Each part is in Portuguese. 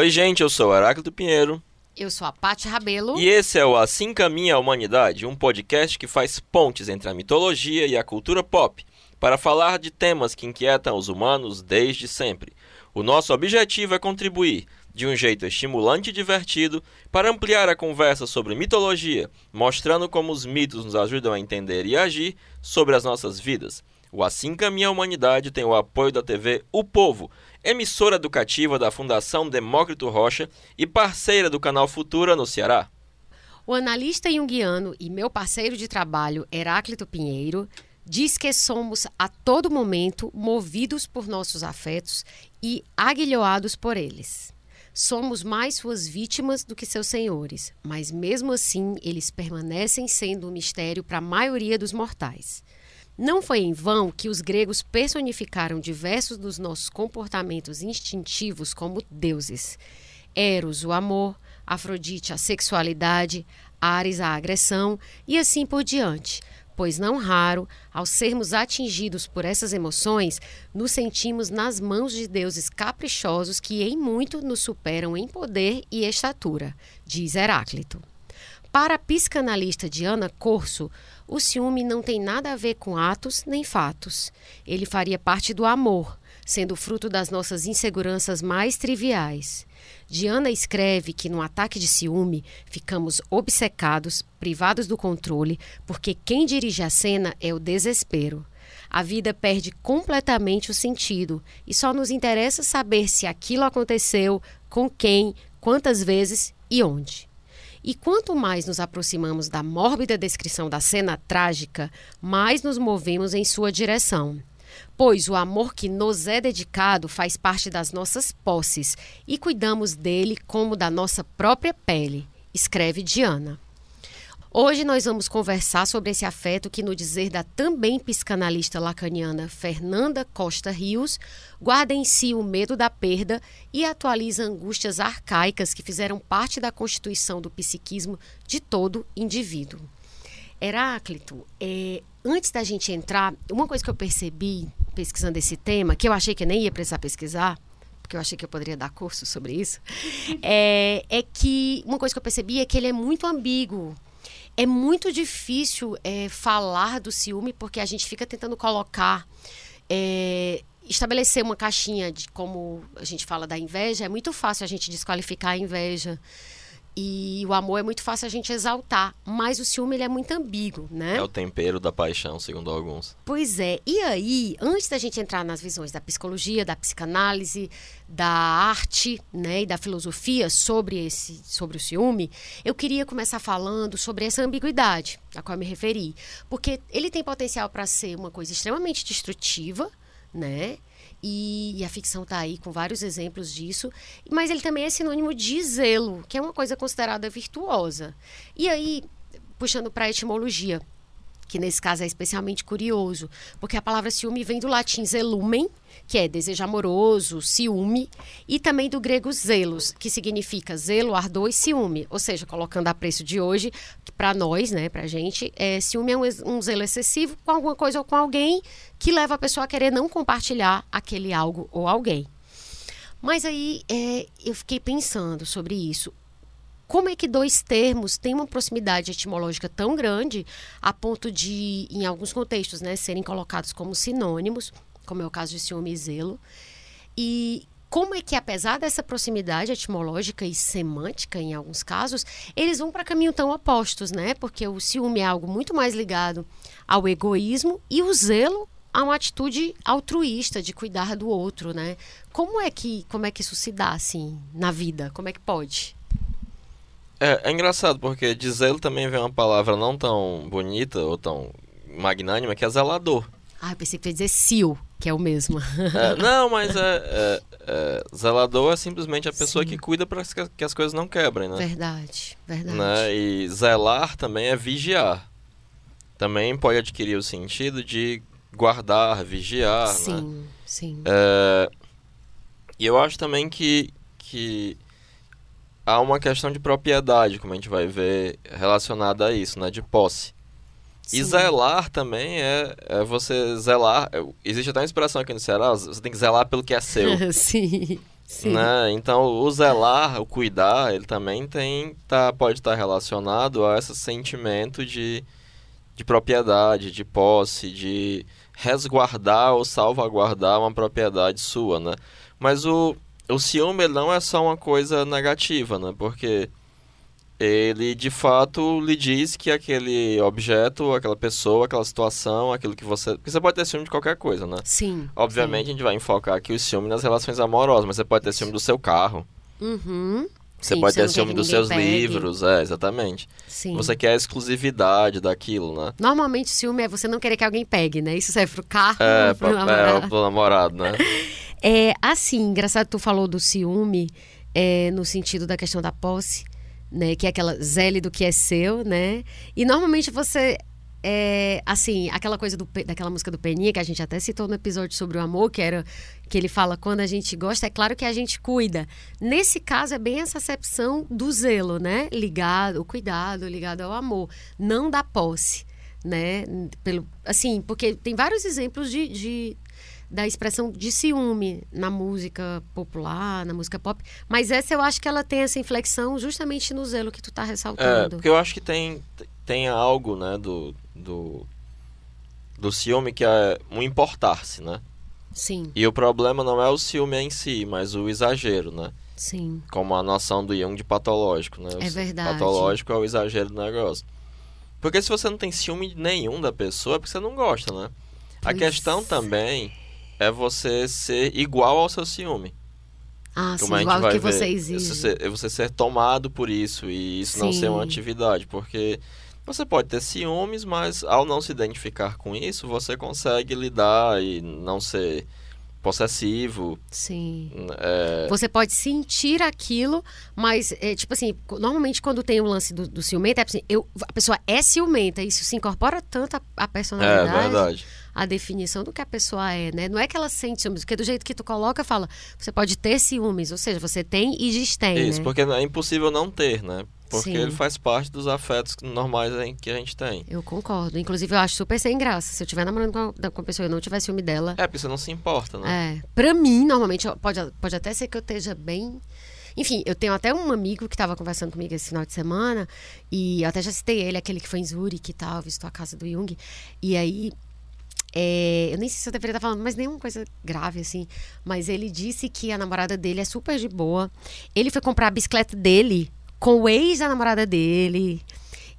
Oi, gente, eu sou Heráclito Pinheiro. Eu sou a Paty Rabelo. E esse é o Assim Caminha a Humanidade, um podcast que faz pontes entre a mitologia e a cultura pop, para falar de temas que inquietam os humanos desde sempre. O nosso objetivo é contribuir, de um jeito estimulante e divertido, para ampliar a conversa sobre mitologia, mostrando como os mitos nos ajudam a entender e agir sobre as nossas vidas. O Assim Caminha a Humanidade tem o apoio da TV O Povo, emissora educativa da Fundação Demócrito Rocha e parceira do canal Futura no Ceará. O analista junguiano e meu parceiro de trabalho, Heráclito Pinheiro, diz que somos a todo momento movidos por nossos afetos e aguilhoados por eles. Somos mais suas vítimas do que seus senhores, mas mesmo assim eles permanecem sendo um mistério para a maioria dos mortais. Não foi em vão que os gregos personificaram diversos dos nossos comportamentos instintivos como deuses. Eros, o amor, Afrodite, a sexualidade, Ares, a agressão e assim por diante. Pois não raro, ao sermos atingidos por essas emoções, nos sentimos nas mãos de deuses caprichosos que em muito nos superam em poder e estatura, diz Heráclito. Para a psicanalista Diana Corso, o ciúme não tem nada a ver com atos nem fatos. Ele faria parte do amor, sendo fruto das nossas inseguranças mais triviais. Diana escreve que no ataque de ciúme ficamos obcecados, privados do controle, porque quem dirige a cena é o desespero. A vida perde completamente o sentido e só nos interessa saber se aquilo aconteceu, com quem, quantas vezes e onde. E quanto mais nos aproximamos da mórbida descrição da cena trágica, mais nos movemos em sua direção. Pois o amor que nos é dedicado faz parte das nossas posses e cuidamos dele como da nossa própria pele, escreve Diana. Hoje nós vamos conversar sobre esse afeto que, no dizer da também psicanalista lacaniana Fernanda Costa Rios, guarda em si o medo da perda e atualiza angústias arcaicas que fizeram parte da constituição do psiquismo de todo indivíduo. Heráclito, é, antes da gente entrar, uma coisa que eu percebi pesquisando esse tema, que eu achei que nem ia precisar pesquisar, porque eu achei que eu poderia dar curso sobre isso, é, é que uma coisa que eu percebi é que ele é muito ambíguo é muito difícil é, falar do ciúme porque a gente fica tentando colocar. É, estabelecer uma caixinha de como a gente fala da inveja, é muito fácil a gente desqualificar a inveja. E o amor é muito fácil a gente exaltar, mas o ciúme ele é muito ambíguo, né? É o tempero da paixão, segundo alguns. Pois é. E aí, antes da gente entrar nas visões da psicologia, da psicanálise, da arte, né, e da filosofia sobre esse sobre o ciúme, eu queria começar falando sobre essa ambiguidade a qual eu me referi, porque ele tem potencial para ser uma coisa extremamente destrutiva, né? E, e, a ficção está aí com vários exemplos disso, mas ele também é sinônimo de zelo, que é uma coisa considerada virtuosa. E aí, puxando para a etimologia, que nesse caso é especialmente curioso, porque a palavra ciúme vem do latim zelumen, que é desejo amoroso, ciúme, e também do grego zelos, que significa zelo, ardor e ciúme. Ou seja, colocando a preço de hoje, para nós, né, para gente, é, ciúme é um, um zelo excessivo com alguma coisa ou com alguém que leva a pessoa a querer não compartilhar aquele algo ou alguém. Mas aí é, eu fiquei pensando sobre isso como é que dois termos têm uma proximidade etimológica tão grande a ponto de, em alguns contextos, né, serem colocados como sinônimos, como é o caso de ciúme e zelo. E como é que, apesar dessa proximidade etimológica e semântica, em alguns casos, eles vão para caminho tão opostos, né? Porque o ciúme é algo muito mais ligado ao egoísmo e o zelo a uma atitude altruísta de cuidar do outro, né? Como é que como é que isso se dá assim na vida? Como é que pode? É, é engraçado, porque de zelo também vem uma palavra não tão bonita ou tão magnânima, que é zelador. Ah, eu pensei que ia dizer sil, que é o mesmo. É, não, mas é, é, é, zelador é simplesmente a pessoa Sim. que cuida para que as coisas não quebrem, né? Verdade, verdade. Né? E zelar também é vigiar. Também pode adquirir o sentido de guardar, vigiar, sim, né? Sim, é, E eu acho também que, que há uma questão de propriedade, como a gente vai ver, relacionada a isso, né? De posse. Sim. E zelar também é, é você zelar. Existe até uma inspiração aqui no Ceará, você tem que zelar pelo que é seu. sim. Sim. Né? Então, o zelar, o cuidar, ele também tem, tá, pode estar relacionado a esse sentimento de, de propriedade, de posse, de resguardar ou salvaguardar uma propriedade sua, né? Mas o, o ciúme não é só uma coisa negativa, né? Porque ele de fato lhe diz que aquele objeto, aquela pessoa, aquela situação, aquilo que você. Porque você pode ter ciúme de qualquer coisa, né? Sim. Obviamente sim. a gente vai enfocar aqui o ciúme nas relações amorosas, mas você pode ter ciúme do seu carro. Uhum. Você Sim, pode ter ciúme dos seus pegue. livros, é, exatamente. Sim. Você quer a exclusividade daquilo, né? Normalmente ciúme é você não querer que alguém pegue, né? Isso serve pro carro, É, pro namorado. é, pro namorado, né? É, assim, engraçado tu falou do ciúme, é, no sentido da questão da posse, né? Que é aquela zele do que é seu, né? E normalmente você. É, assim, aquela coisa do, daquela música do Peninha, que a gente até citou no episódio sobre o amor, que era que ele fala quando a gente gosta, é claro que a gente cuida. Nesse caso, é bem essa acepção do zelo, né? Ligado, o cuidado, ligado ao amor, não da posse, né? Pelo, assim, porque tem vários exemplos de, de- da expressão de ciúme na música popular, na música pop, mas essa eu acho que ela tem essa inflexão justamente no zelo que tu tá É, ressaltando. porque eu acho que tem, tem algo, né, do, do, do ciúme que é um importar-se, né? Sim, E o problema não é o ciúme em si, mas o exagero, né? sim. Como a noção do Jung de patológico, né? O É verdade. Patológico é o exagero do negócio. Porque se você não tem ciúme nenhum da pessoa, é porque você não gosta, né? A Pois questão também é você ser igual ao seu ciúme. Ah, sim, Como gente igual vai que ver. você É exige. Você é você ser tomado por isso e isso não ser uma Sim. atividade. Porque você pode ter ciúmes, mas ao não se identificar com isso, você consegue lidar e não ser possessivo. Sim. é, Você pode sentir aquilo, mas, é, tipo assim, normalmente quando tem o lance do, do ciumento, é assim, eu, a pessoa é ciumenta, isso se incorpora tanto à, à é personalidade, verdade. À definição do que a pessoa é, né? Não é que ela sente ciúmes, porque do jeito que tu coloca, fala, você pode ter ciúmes, ou seja, você tem e diz tem, Isso, né? porque é impossível não ter, né? Porque Sim. ele faz parte dos afetos normais em- que a gente tem. Eu concordo. Inclusive, eu acho super sem graça. Se eu estiver namorando com a, com a pessoa e eu não tiver ciúme dela, É, porque você não se importa, né? É, pra mim, normalmente, pode, pode até ser que eu esteja bem. Enfim, eu tenho até um amigo que estava conversando comigo esse final de semana, e eu até já citei ele, aquele que foi em Zurique e tal, visitou a casa do Jung. E aí, é, eu nem sei se eu deveria estar falando, mas nenhuma coisa grave, assim. Mas ele disse que a namorada dele é super de boa. Ele foi comprar a bicicleta dele com o ex da namorada dele.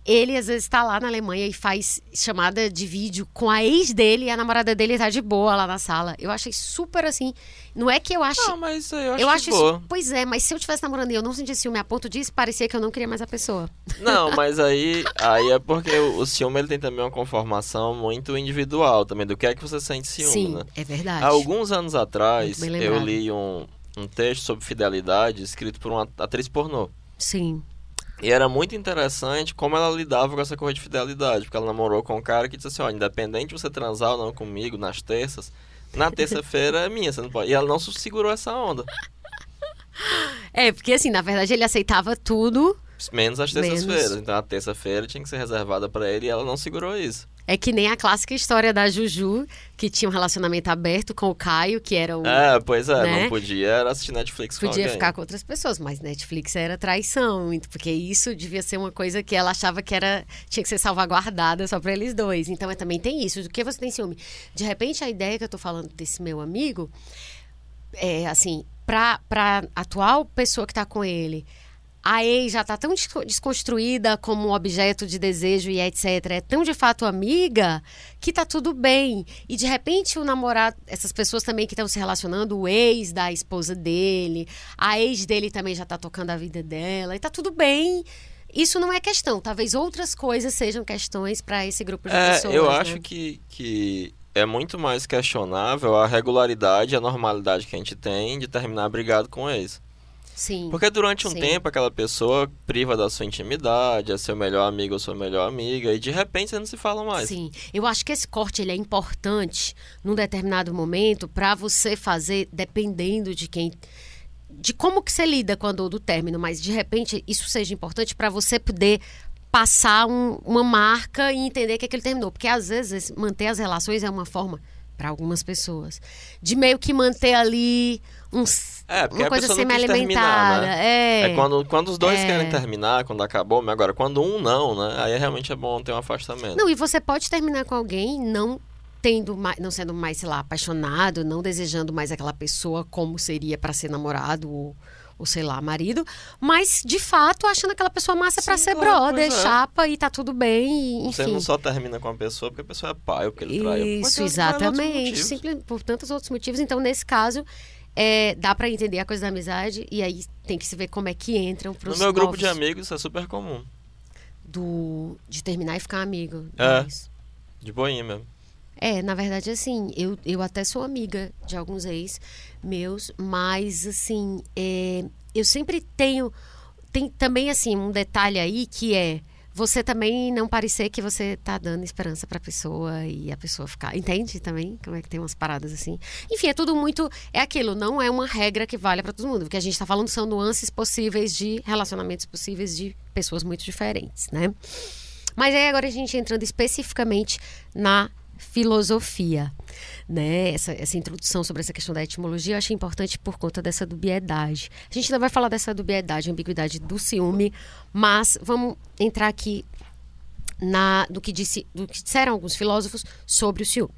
Ele, às vezes, está lá na Alemanha e faz chamada de vídeo com a ex dele e a namorada dele tá de boa lá na sala. Eu achei super assim. Não é que eu ache. Ah, mas eu acho eu que acho boa. isso. Pois é, mas se eu tivesse namorando e eu não sentisse ciúme a ponto disso, parecia que eu não queria mais a pessoa. Não, mas aí, aí é porque o, o ciúme ele tem também uma conformação muito individual também, do que é que você sente ciúme, Sim, né? é verdade. Há alguns anos atrás, eu li um, um texto sobre fidelidade escrito por uma atriz pornô. Sim. E era muito interessante como ela lidava com essa coisa de fidelidade, porque ela namorou com um cara que disse assim, ó, independente de você transar ou não comigo nas terças, na terça-feira é minha, você não pode. E ela não segurou essa onda, É, porque assim, na verdade, ele aceitava tudo. menos as terças-feiras. Então a terça-feira tinha que ser reservada pra ele e ela não segurou isso. É que nem a clássica história da Juju, que tinha um relacionamento aberto com o Caio, que era o. É, pois é, Né? não podia era assistir Netflix com Podia alguém. ficar com outras pessoas, mas Netflix era traição, porque isso devia ser uma coisa que ela achava que era tinha que ser salvaguardada só para eles dois. Então é, também tem isso. Do que você tem ciúme? De repente a ideia que eu tô falando desse meu amigo é assim, pra, pra atual pessoa que tá com ele, a ex já tá tão desco- desconstruída como objeto de desejo e etc. É tão de fato amiga que tá tudo bem. E de repente o namorado, essas pessoas também que estão se relacionando, o ex da esposa dele, a ex dele também já tá tocando a vida dela, e tá tudo bem. Isso não é questão. Talvez outras coisas sejam questões para esse grupo de É, pessoas. eu né? acho que, que é muito mais questionável a regularidade a normalidade que a gente tem de terminar brigado com ex. Sim. Porque durante um Sim. tempo aquela pessoa priva da sua intimidade, é seu melhor amigo ou sua melhor amiga, e de repente você não se fala mais. Sim, eu acho que esse corte ele é importante num determinado momento para você fazer dependendo de quem de como que você lida com a dor do término, mas de repente isso seja importante para você poder passar um- uma marca e entender que aquele terminou, porque às vezes manter as relações é uma forma para algumas pessoas de meio que manter ali um, É, porque uma coisa semi-alimentada. né? É. É quando, quando os dois É. querem terminar, quando acabou, mas agora quando um não, né? Aí realmente é bom ter um afastamento. Não, e você pode terminar com alguém não tendo mais, não sendo mais, sei lá, apaixonado, não desejando mais aquela pessoa como seria para ser namorado ou, ou sei lá, marido, mas de fato achando aquela pessoa massa para ser claro, brother, é. chapa e tá tudo bem, e, Você não só termina com a pessoa porque a pessoa é pai porque ele traiu. Isso, exatamente. Simples, por tantos outros motivos. Então, nesse caso, é, dá para entender a coisa da amizade e aí tem que se ver como é que entram pros No meu grupo de novos amigos isso é super comum. do de terminar e ficar amigo. É. deles. De boinha mesmo. É, na verdade, assim, eu, eu até sou amiga de alguns ex meus, mas, assim, é, eu sempre tenho. Tem também, assim, um detalhe aí que é você também não parecer que você tá dando esperança pra pessoa e a pessoa ficar. Entende também? Como é que tem umas paradas assim? Enfim, é tudo muito. É aquilo, não é uma regra que vale pra todo mundo. O que a gente tá falando são nuances possíveis de relacionamentos possíveis de pessoas muito diferentes, né? Mas aí agora a gente entrando especificamente na filosofia, né? Essa, essa introdução sobre essa questão da etimologia eu achei importante por conta dessa dubiedade. A gente ainda vai falar dessa dubiedade, ambiguidade do ciúme, mas vamos entrar aqui na, do, que disse, do que disseram alguns filósofos sobre o ciúme.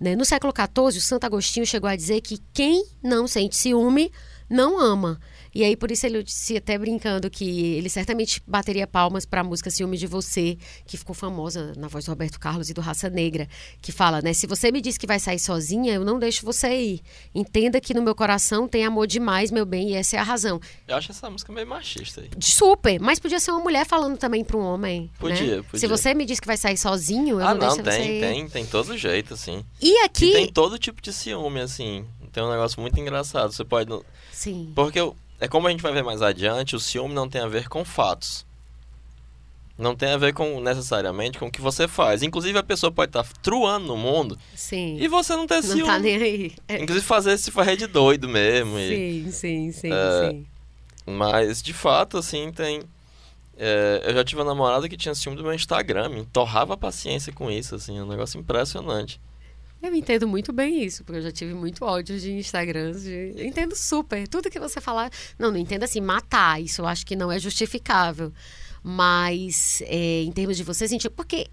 Né? No século XIV, o Santo Agostinho chegou a dizer que quem não sente ciúme não ama. E aí, por isso, ele disse até brincando que ele certamente bateria palmas para a música Ciúme de Você, que ficou famosa na voz do Roberto Carlos e do Raça Negra, que fala, né? Se você me diz que vai sair sozinha, eu não deixo você ir. Entenda que no meu coração tem amor demais, meu bem, e essa é a razão. Eu acho essa música meio machista aí. Super, mas podia ser uma mulher falando também para um homem. Podia, né? podia. Se você me diz que vai sair sozinho, eu ah, não, não, deixo você tem, ir. tem, tem todo jeito, assim. E aqui. E tem todo tipo de ciúme, assim. Tem um negócio muito engraçado. Você pode. Sim. Porque eu- é como a gente vai ver mais adiante, o ciúme não tem a ver com fatos. Não tem a ver com necessariamente com o que você faz. Inclusive a pessoa pode estar truando no mundo Sim. e você não ter não ciúme. tá nem aí. É. Inclusive fazer se fazer de doido mesmo. e- Sim, sim, sim, É, sim. Mas de fato, assim, tem. é, eu já tive uma namorada que tinha ciúme do meu Instagram, me torrava a paciência com isso, assim, é um negócio impressionante. Eu entendo muito bem isso, porque eu já tive muito ódio de Instagrams. De... Eu entendo super. Tudo que você falar. Não, não entendo assim, matar. Isso eu acho que não é justificável. Mas, é, em termos de você sentir. Porque,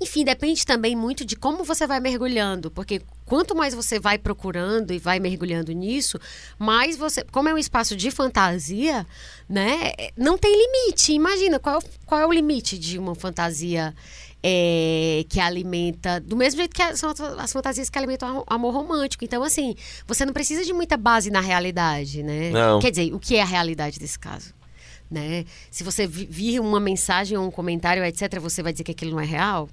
enfim, depende também muito de como você vai mergulhando. Porque quanto mais você vai procurando e vai mergulhando nisso, mais você. Como é um espaço de fantasia, né? Não tem limite. Imagina, qual, qual é o limite de uma fantasia é, que alimenta, do mesmo jeito que são as- as fantasias que alimentam o amor romântico. Então, assim, você não precisa de muita base na realidade, né? Não. Quer dizer, o que é a realidade desse caso? Né? Se você vi- vir uma mensagem ou um comentário, etc., você vai dizer que aquilo não é real?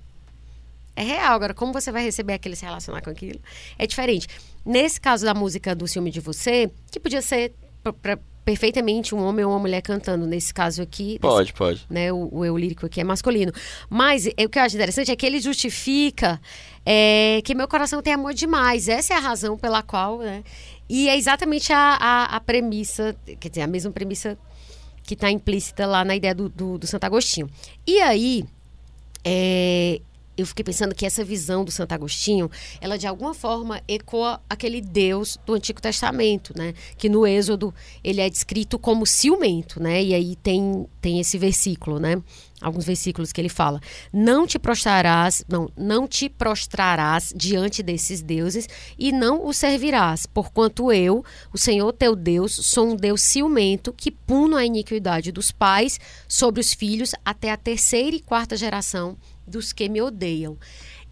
É real. Agora, como você vai receber aquilo e se relacionar com aquilo? É diferente. Nesse caso da música do Ciúme de Você, que podia ser pra- pra- perfeitamente um homem ou uma mulher cantando, nesse caso aqui, Pode, pode. né? O, o eu lírico aqui é masculino. Mas é, o que eu acho interessante é que ele justifica é, que meu coração tem amor demais. Essa é a razão pela qual, né? E é exatamente a, a, a premissa, quer dizer, a mesma premissa que está implícita lá na ideia do, do, do Santo Agostinho. E aí, é, eu fiquei pensando que essa visão do Santo Agostinho, ela de alguma forma ecoa aquele Deus do Antigo Testamento, né? Que no Êxodo ele é descrito como ciumento, né? E aí tem, tem esse versículo, né? Alguns versículos que ele fala: Não te prostrarás, não, não te prostrarás diante desses deuses e não os servirás, porquanto eu, o Senhor teu Deus, sou um Deus ciumento que puno a iniquidade dos pais sobre os filhos até a terceira e quarta geração dos que me odeiam.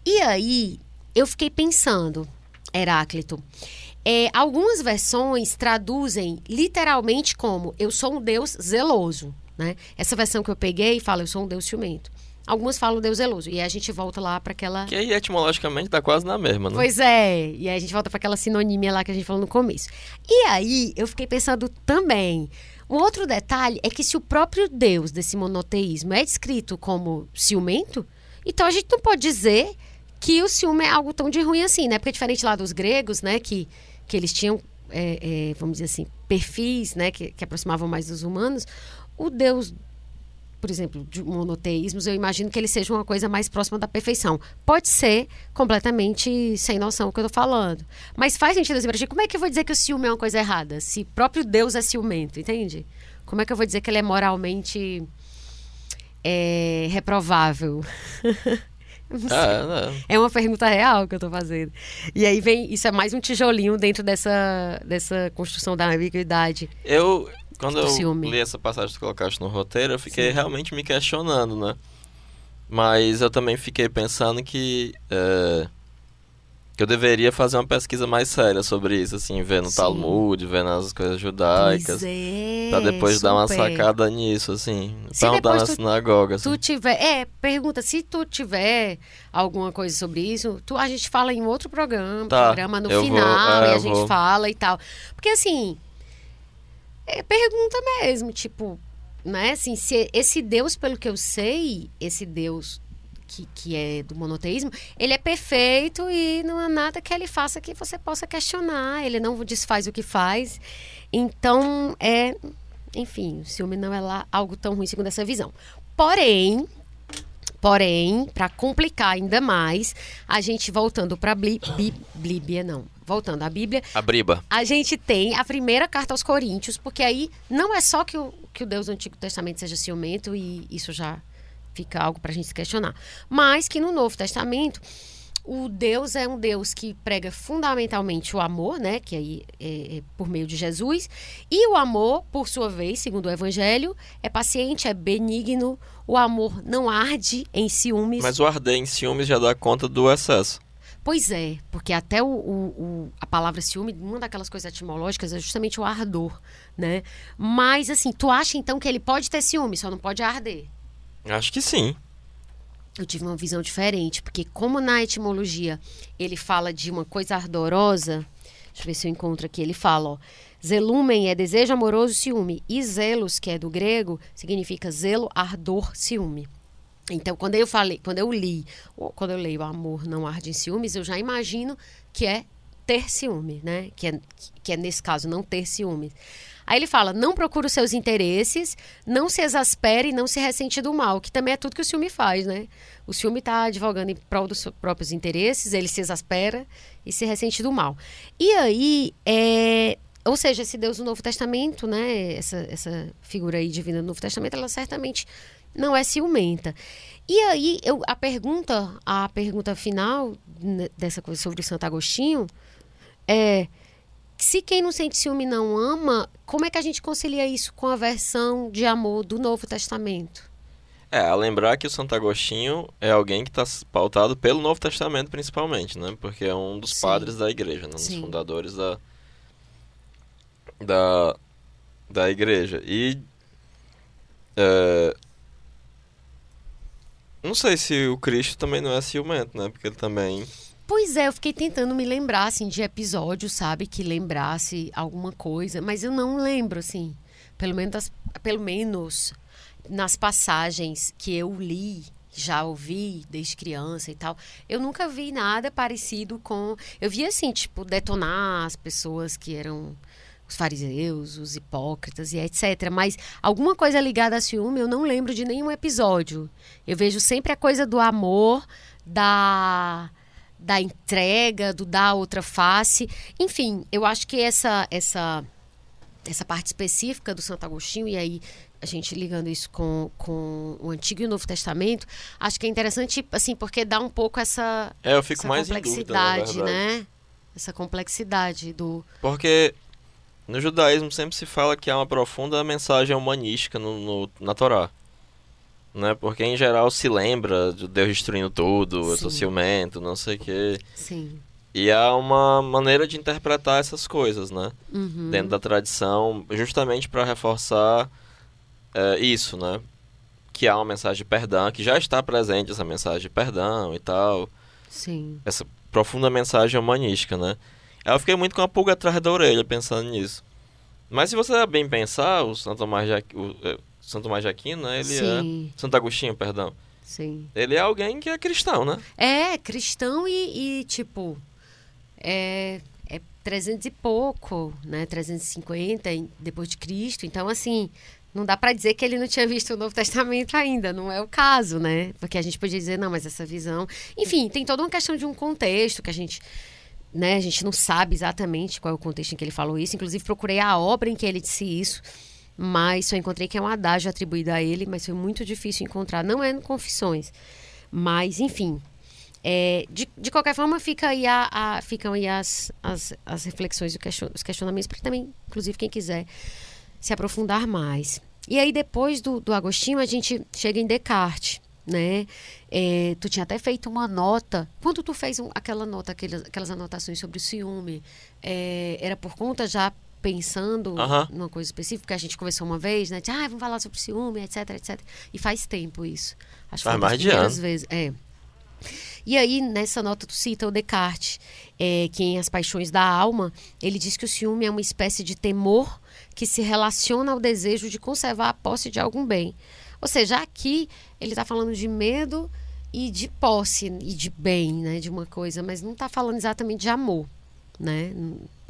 E aí, eu fiquei pensando, Heráclito, é, algumas versões traduzem literalmente como eu sou um Deus zeloso. Né? Essa versão que eu peguei fala eu sou um Deus ciumento. Algumas falam Deus zeloso. E aí a gente volta lá para aquela. Que aí etimologicamente tá quase na mesma, né? Pois é, e aí a gente volta para aquela sinonímia lá que a gente falou no começo. E aí eu fiquei pensando também. Um outro detalhe é que se o próprio Deus desse monoteísmo é descrito como ciumento, então a gente não pode dizer que o ciúme é algo tão de ruim assim, né? Porque diferente lá dos gregos, né, que, que eles tinham, é, é, vamos dizer assim, perfis, né, que, que aproximavam mais dos humanos, o Deus por exemplo, de monoteísmos, eu imagino que ele seja uma coisa mais próxima da perfeição. Pode ser completamente sem noção o que eu tô falando. Mas faz sentido assim gente. Como é que eu vou dizer que o ciúme é uma coisa errada? Se próprio Deus é ciumento, entende? Como é que eu vou dizer que ele é moralmente é, reprovável? É, é uma pergunta real que eu tô fazendo. E aí vem, isso é mais um tijolinho dentro dessa, dessa construção da ambiguidade. Eu, quando Do eu ciúme. li essa passagem que tu colocaste no roteiro, eu fiquei Sim. realmente me questionando, né? Mas eu também fiquei pensando que, é, que eu deveria fazer uma pesquisa mais séria sobre isso, assim, ver no Sim. Talmud, ver nas coisas judaicas. Pois é, Pra depois dar uma super. sacada nisso, assim. Se Perguntar na tu- sinagoga, assim. tu tiver, é, pergunta se tu tiver alguma coisa sobre isso, tu, a gente fala em outro programa, Tá, programa no eu vou, final é, e a gente vou. fala e tal. Porque assim, é pergunta mesmo, tipo, né, assim, se esse Deus, pelo que eu sei, esse Deus que, que é do monoteísmo, ele é perfeito e não há nada que ele faça que você possa questionar, ele não desfaz o que faz. Então, é, enfim, o ciúme não é lá algo tão ruim segundo essa visão. Porém, porém, para complicar ainda mais, a gente voltando para Bíblia, não, voltando à Bíblia, A briba. a gente tem a primeira carta aos Coríntios, porque aí não é só que o, que o Deus do Antigo Testamento seja ciumento, e isso já fica algo para a gente se questionar, mas que no Novo Testamento o Deus é um Deus que prega fundamentalmente o amor, né? Que aí é, é por meio de Jesus. E o amor, por sua vez, segundo o Evangelho, é paciente, é benigno. O amor não arde em ciúmes. Mas o arder em ciúmes já dá conta do excesso. Pois é, porque até o, o- o- a palavra ciúme, uma daquelas coisas etimológicas é justamente o ardor, né? Mas assim, tu acha então que ele pode ter ciúme, só não pode arder? Acho que sim. Eu tive uma visão diferente, porque como na etimologia ele fala de uma coisa ardorosa, deixa eu ver se eu encontro aqui, ele fala, ó, zelumen é desejo amoroso, ciúme, e zelos, que é do grego, significa zelo, ardor, ciúme. Então, quando eu falei, quando eu li, quando eu leio amor não arde em ciúmes, eu já imagino que é ter ciúme, né? Que é, que é nesse caso não ter ciúmes. Aí ele fala: não procura os seus interesses, não se exaspere e não se ressente do mal, que também é tudo que o ciúme faz, né? O ciúme está advogando em prol dos próprios interesses, ele se exaspera e se ressente do mal. E aí, é, ou seja, esse Deus do Novo Testamento, né? Essa, essa figura aí divina do Novo Testamento, ela certamente não é ciumenta. E aí, eu, a pergunta, a pergunta final né, dessa coisa sobre o Santo Agostinho é se quem não sente ciúme não ama, como é que a gente concilia isso com a versão de amor do Novo Testamento? É, a lembrar que o Santo Agostinho é alguém que está pautado pelo Novo Testamento, principalmente, né? Porque é um dos Sim. padres da igreja, né? Um dos Sim. fundadores da, da, da igreja. E. é, não sei se o Cristo também não é ciumento, né? Porque ele também. Pois é, eu fiquei tentando me lembrar, assim, de episódios, sabe, que lembrasse alguma coisa, mas eu não lembro, assim, pelo menos, pelo menos nas passagens que eu li, já ouvi desde criança e tal, eu nunca vi nada parecido com... Eu vi, assim, tipo, detonar as pessoas que eram os fariseus, os hipócritas e etc. Mas alguma coisa ligada a ciúme, eu não lembro de nenhum episódio. Eu vejo sempre a coisa do amor, da da entrega, do dar outra face. Enfim, eu acho que essa essa essa parte específica do Santo Agostinho, e aí a gente ligando isso com, com o Antigo e o Novo Testamento, acho que é interessante, assim, porque dá um pouco essa, É, eu fico essa mais dúvida, complexidade, verdade. né? Essa complexidade do. Porque no judaísmo sempre se fala que há uma profunda mensagem humanística no, no- na Torá. Né? Porque em geral se lembra de Deus destruindo tudo, eu sou Sim. ciumento, não sei o quê. Sim. E há uma maneira de interpretar essas coisas, né? Uhum. Dentro da tradição, justamente para reforçar é, isso, né? Que há uma mensagem de perdão, que já está presente essa mensagem de perdão e tal Sim. essa profunda mensagem humanística, né? Eu fiquei muito com a pulga atrás da orelha pensando nisso. Mas se você bem pensar, o Santo Tomás de, Aqu- o, é, Santo Tomás de Aquino, né? Ele Sim. é... Santo Agostinho, perdão. Sim. Ele é alguém que é cristão, né? É, cristão e, e, tipo, é, é 300 e pouco, né? 350 em- depois de Cristo. Então, assim, não dá para dizer que ele não tinha visto o Novo Testamento ainda, não é o caso, né? Porque a gente podia dizer, não, mas essa visão. Enfim, tem toda uma questão de um contexto que a gente. Né, a gente não sabe exatamente qual é o contexto em que ele falou isso. Inclusive, procurei a obra em que ele disse isso, mas só encontrei que é um adágio atribuído a ele, mas foi muito difícil encontrar. Não é no Confissões. Mas, enfim. É, de, de qualquer forma, fica aí a, a- ficam aí as, as, as reflexões, os questionamentos, para também, inclusive, quem quiser se aprofundar mais. E aí, depois do, do Agostinho, a gente chega em Descartes, né? É, tu tinha até feito uma nota. Quando tu fez um- aquela nota, aquelas, aquelas anotações sobre o ciúme, é, era por conta já pensando numa coisa específica, que a gente conversou uma vez, né? De, ah, vamos falar sobre ciúme, etc, etc. E faz tempo isso. Acho que foi mais de ano. vezes. É. E aí, nessa nota, tu cita o Descartes, é, que em As Paixões da Alma, ele diz que o ciúme é uma espécie de temor que se relaciona ao desejo de conservar a posse de algum bem. Ou seja, aqui ele está falando de medo e de posse e de bem, né, de uma coisa, mas não está falando exatamente de amor, né?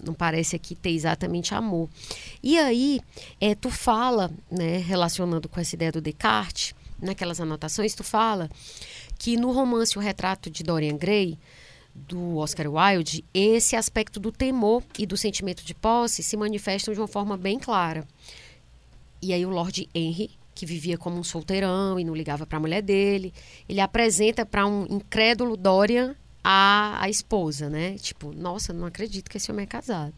Não, parece aqui ter exatamente amor. E aí, é, tu fala, né, relacionando com essa ideia do Descartes, naquelas anotações, tu fala que no romance O Retrato de Dorian Gray, do Oscar Wilde, esse aspecto do temor e do sentimento de posse se manifestam de uma forma bem clara. E aí o Lord Henry, que vivia como um solteirão e não ligava para a mulher dele, ele apresenta para um incrédulo Dorian a, a esposa, né? Tipo, nossa, não acredito que esse homem é casado.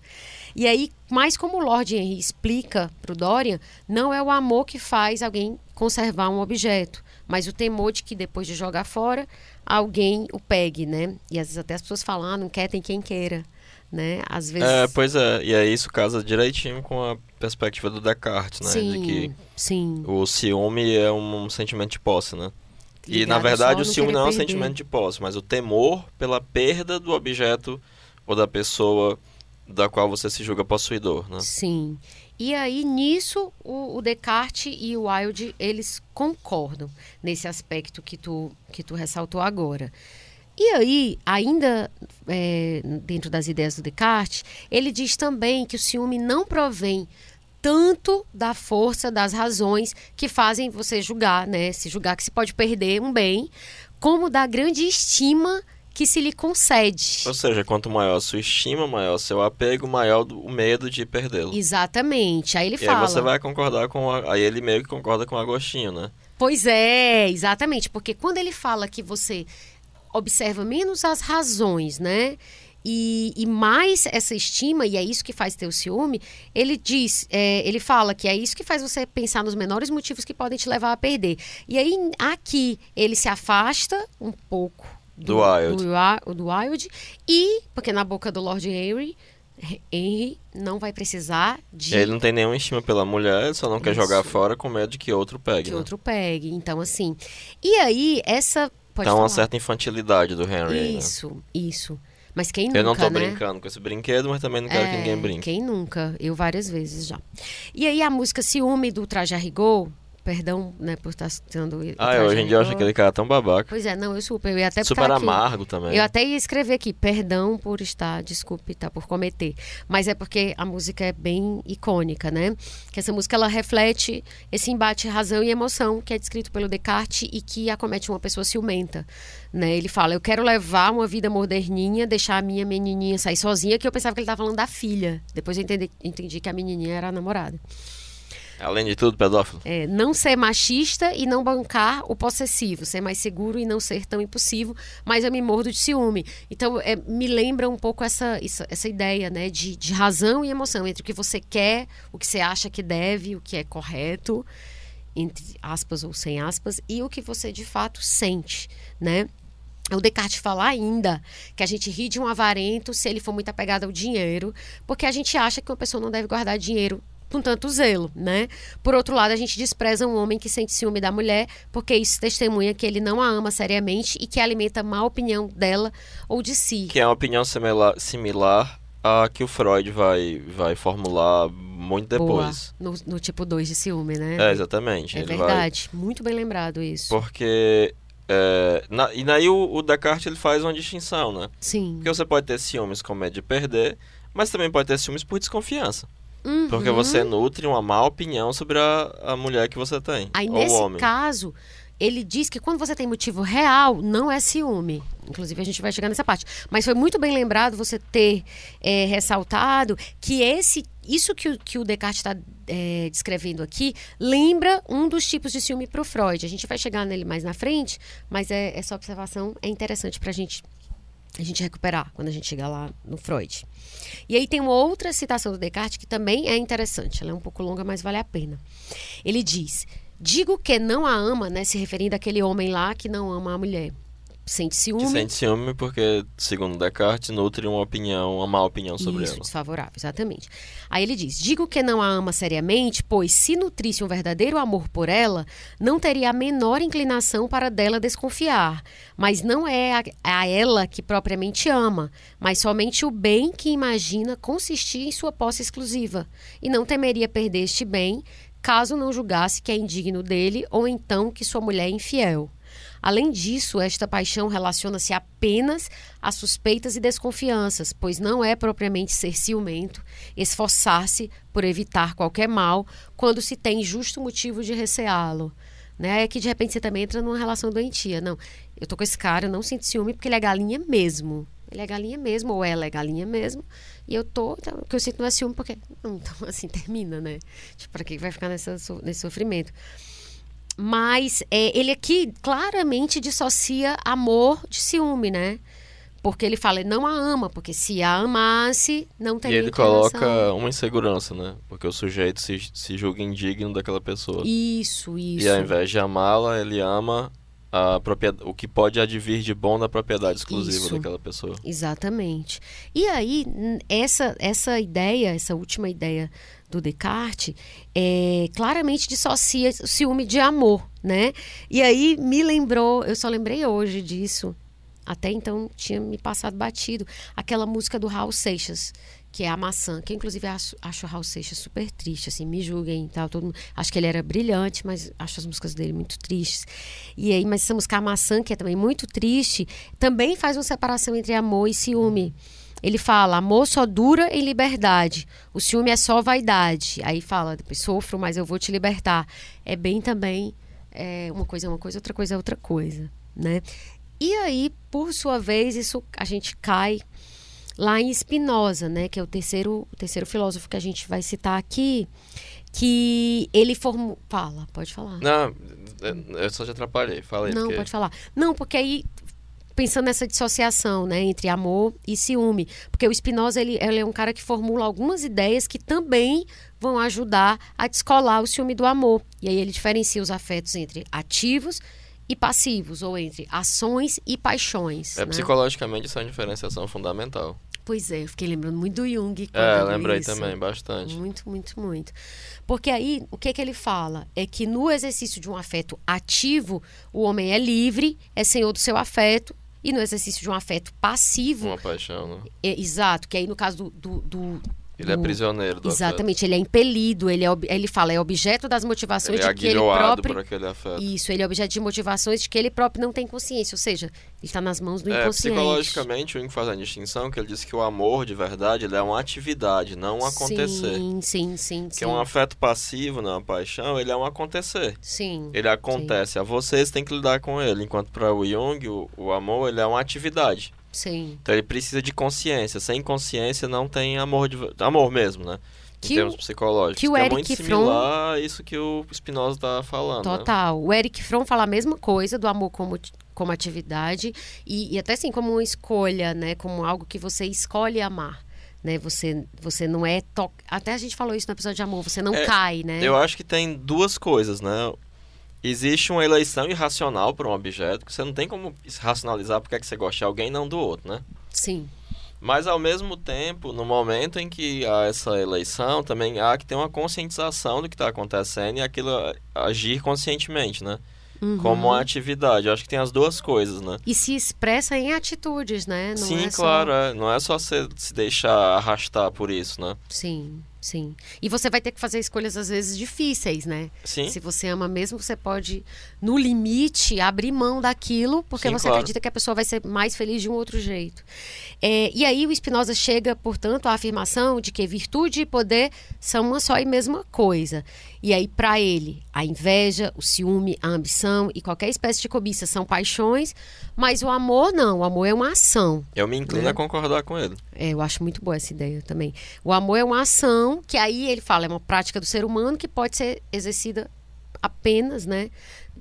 E aí, mas como o Lord Henry explica para o Dorian, não é o amor que faz alguém conservar um objeto, mas o temor de que depois de jogar fora, alguém o pegue, né? E às vezes até as pessoas falam, ah, não quer, tem quem queira, né? Às vezes... É, pois é, e aí isso casa direitinho com a perspectiva do Descartes, né? sim, De que sim. o ciúme é um sentimento de posse, né? E na verdade o ciúme não é um sentimento de posse, mas o temor pela perda do objeto ou da pessoa da qual você se julga possuidor, né? Sim. E aí, nisso, o, o Descartes e o Wilde, eles concordam nesse aspecto que tu, que tu ressaltou agora. E aí, ainda é, dentro das ideias do Descartes, ele diz também que o ciúme não provém tanto da força das razões que fazem você julgar, né? Se julgar que se pode perder um bem, como da grande estima que se lhe concede. Ou seja, quanto maior a sua estima, maior o seu apego, maior o medo de perdê-lo. Exatamente. Aí ele E fala. aí você vai concordar com a... aí ele meio que concorda com o Agostinho, né? Pois é, exatamente. Porque quando ele fala que você observa menos as razões, né? E, e mais essa estima, e é isso que faz ter o ciúme, ele diz, é, ele fala que é isso que faz você pensar nos menores motivos que podem te levar a perder. E aí, aqui, ele se afasta um pouco Do Wilde. do, Wi- do Wilde, e, porque na boca do Lord Henry, Henry não vai precisar de Ele não tem nenhuma estima pela mulher, ele só não quer Isso. jogar fora com medo de que outro pegue, que né? outro pegue. Então, assim. E aí, essa. Pode Então falar. uma certa infantilidade do Henry, aí, né? Isso, isso. Mas quem nunca, Eu não tô né? brincando com esse brinquedo, mas também não quero que É, ninguém brinque. Quem nunca? Eu várias vezes já. E aí a música Ciúme do Traje a Rigor, perdão, né, por estar citando o Ah, hoje em dia eu acho aquele cara tão babaca. Pois é, não, eu super, eu ia até Super botar aqui. amargo também. Eu até ia escrever aqui, perdão por estar, desculpe, tá por cometer. Mas é porque a música é bem icônica, né? Que essa música ela reflete esse embate razão e emoção que é descrito pelo Descartes e que acomete uma pessoa ciumenta, né? Ele fala: "Eu quero levar uma vida moderninha, deixar a minha menininha sair sozinha", que eu pensava que ele estava falando da filha. Depois eu entendi, entendi que a menininha era a namorada. Além de tudo, pedófilo. É, não ser machista e não bancar o possessivo, ser mais seguro e não ser tão impossível, mas eu me mordo de ciúme. Então, é, me lembra um pouco essa, essa, essa ideia né, de, de razão e emoção entre o que você quer, o que você acha que deve, o que é correto, entre aspas ou sem aspas, e o que você de fato sente, né? O Descartes fala ainda que a gente ri de um avarento se ele for muito apegado ao dinheiro, porque a gente acha que uma pessoa não deve guardar dinheiro com tanto zelo, né? Por outro lado, a gente despreza um homem que sente ciúme da mulher, porque isso testemunha que ele não a ama seriamente e que alimenta má opinião dela ou de si. Que é uma opinião similar, similar à que o Freud vai, vai formular muito depois. Boa, no, no tipo 2 de ciúme, né? É, exatamente. É Ele vai- verdade. Muito bem lembrado isso. Porque. é, na- e daí o, o Descartes ele faz uma distinção, né? Sim. Porque você pode ter ciúmes com medo de perder, Mas também pode ter ciúmes por desconfiança. Uhum. Porque você nutre uma má opinião sobre a, a mulher que você tem. Aí, ou nesse o homem. caso, ele diz que quando você tem motivo real, não é ciúme. Inclusive, a gente vai chegar nessa parte. Mas foi muito bem lembrado você ter é, ressaltado que esse, isso que o, que o Descartes está é, descrevendo aqui lembra um dos tipos de ciúme para o Freud. A gente vai chegar nele mais na frente, mas é, essa observação é interessante para a gente a gente recuperar quando a gente chegar lá no Freud. E aí tem uma outra citação do Descartes que também é interessante. Ela é um pouco longa, mas vale a pena. Ele diz: Digo que não a ama, né? Se referindo àquele homem lá que não ama a mulher. Sente ciúme. Que sente ciúme porque, segundo Descartes, nutre uma opinião, uma má opinião sobre Isso, ela. desfavorável, exatamente. Aí ele diz: Digo que não a ama seriamente, pois se nutrisse um verdadeiro amor por ela, não teria a menor inclinação para dela desconfiar. Mas não é a, a ela que propriamente ama, mas somente o bem que imagina consistir em sua posse exclusiva. E não temeria perder este bem, caso não julgasse que é indigno dele ou então que sua mulher é infiel. Além disso, esta paixão relaciona-se apenas a suspeitas e desconfianças, pois não é propriamente ser ciumento, esforçar-se por evitar qualquer mal quando se tem justo motivo de receá-lo. Né? É que de repente você também entra numa relação doentia. Não, eu tô com esse cara, eu não sinto ciúme porque ele é galinha mesmo. Ele é galinha mesmo, ou ela é galinha mesmo. E eu tô. Então, o que eu sinto não é ciúme, porque. Então, assim, termina, né? Tipo, pra que vai ficar nessa, nesse sofrimento? Mas é, ele aqui claramente dissocia amor de ciúme, né? Porque ele fala, ele não a ama, porque se a amasse, não E teria ele inclinação. coloca uma insegurança, né? Porque o sujeito se, se julga indigno daquela pessoa. Isso, isso. E ao invés de amá-la, ele ama a propriedade, o que pode advir de bom da propriedade exclusiva Isso. daquela pessoa. Exatamente. E aí, essa, essa ideia, essa última ideia do Descartes, é, claramente dissocia o ciúme de amor, né? E aí me lembrou, eu só lembrei hoje disso, até então tinha me passado batido, aquela música do Raul Seixas, que é a maçã, que inclusive acho, acho o Raul Seixas super triste, assim, me julguem tal, todo mundo, acho que ele era brilhante, mas acho as músicas dele muito tristes. E aí, mas essa música A Maçã, que é também muito triste, também faz uma separação entre amor e ciúme. Ele fala, amor só dura em liberdade, o ciúme é só vaidade. Aí fala, depois sofro, mas eu vou te libertar. É bem também, é, uma coisa é uma coisa, outra coisa é outra coisa, né? E aí, por sua vez, isso a gente cai lá em Spinoza, né, que é o terceiro, o terceiro filósofo que a gente vai citar aqui, que ele fala, pode falar. Não, eu só te atrapalhei. Falei. Não, porque... pode falar. Não, porque aí pensando nessa dissociação, né, entre amor e ciúme, porque o Spinoza ele, ele é um cara que formula algumas ideias que também vão ajudar a descolar o ciúme do amor. E aí ele diferencia os afetos entre ativos e passivos, ou entre ações e paixões. É, né? psicologicamente isso é uma diferenciação fundamental. Pois é, eu fiquei lembrando muito do Jung. É, lembrei isso. também, bastante. Muito, muito, muito. Porque aí, o que que ele fala? É que no exercício de um afeto ativo, o homem é livre, é senhor do seu afeto, e no exercício de um afeto passivo, Uma paixão, né? é, exato, que aí no caso do... do, do- Ele é prisioneiro do Exatamente, ele é impelido, ele, é, ele fala, é objeto das afeto. motivações Ele é de que ele próprio... por aquele afeto. Isso, ele é objeto de motivações de que ele próprio não tem consciência, ou seja, ele está nas mãos do É, inconsciente. psicologicamente, o Jung faz a distinção que ele diz que o amor, de verdade, ele é uma atividade, não um acontecer. Sim, sim, sim, Que sim. é um afeto passivo, não uma paixão, ele é um acontecer. Sim. Ele acontece a vocês, tem que lidar com ele. Enquanto para o Jung, o, o amor, ele é uma atividade. Sim. Então ele precisa de consciência. Sem consciência não tem amor de amor mesmo, né? Que em termos o- psicológicos. que o é Eric muito Fromm- similar a isso que o Spinoza está falando. né? Total. O Eric Fromm fala a mesma coisa do amor como, como atividade e, e até assim como uma escolha, né? Como algo que você escolhe amar. Né? Você, você não é. To... Até a gente falou isso no episódio de amor, você não É, cai, né? Eu acho que tem duas coisas, né? Existe uma eleição irracional para um objeto, que você não tem como racionalizar porque é que você gosta de alguém e não do outro, né? Sim. Mas ao mesmo tempo, no momento em que há essa eleição, também há que ter uma conscientização do que está acontecendo e aquilo agir conscientemente, né? Uhum. Como uma atividade. Eu acho que tem as duas coisas, né? E se expressa em atitudes, né? Não Sim, é só- claro, é. não é só você se deixar arrastar por isso, né? Sim, sim. E você vai ter que fazer escolhas, às vezes, difíceis, né? Sim. Se você ama mesmo, você pode, no limite, abrir mão daquilo, porque Sim, você claro. acredita que a pessoa vai ser mais feliz de um outro jeito. É, e aí o Spinoza chega, portanto, à afirmação de que virtude e poder são uma só e mesma coisa. E aí, para ele, a inveja, o ciúme, a ambição e qualquer espécie de cobiça são paixões, mas o amor não. O amor é uma ação. Eu me inclino Né? a concordar com ele. É, eu acho muito boa essa ideia também. O amor é uma ação que aí ele fala, é uma prática do ser humano que pode ser exercida apenas, né,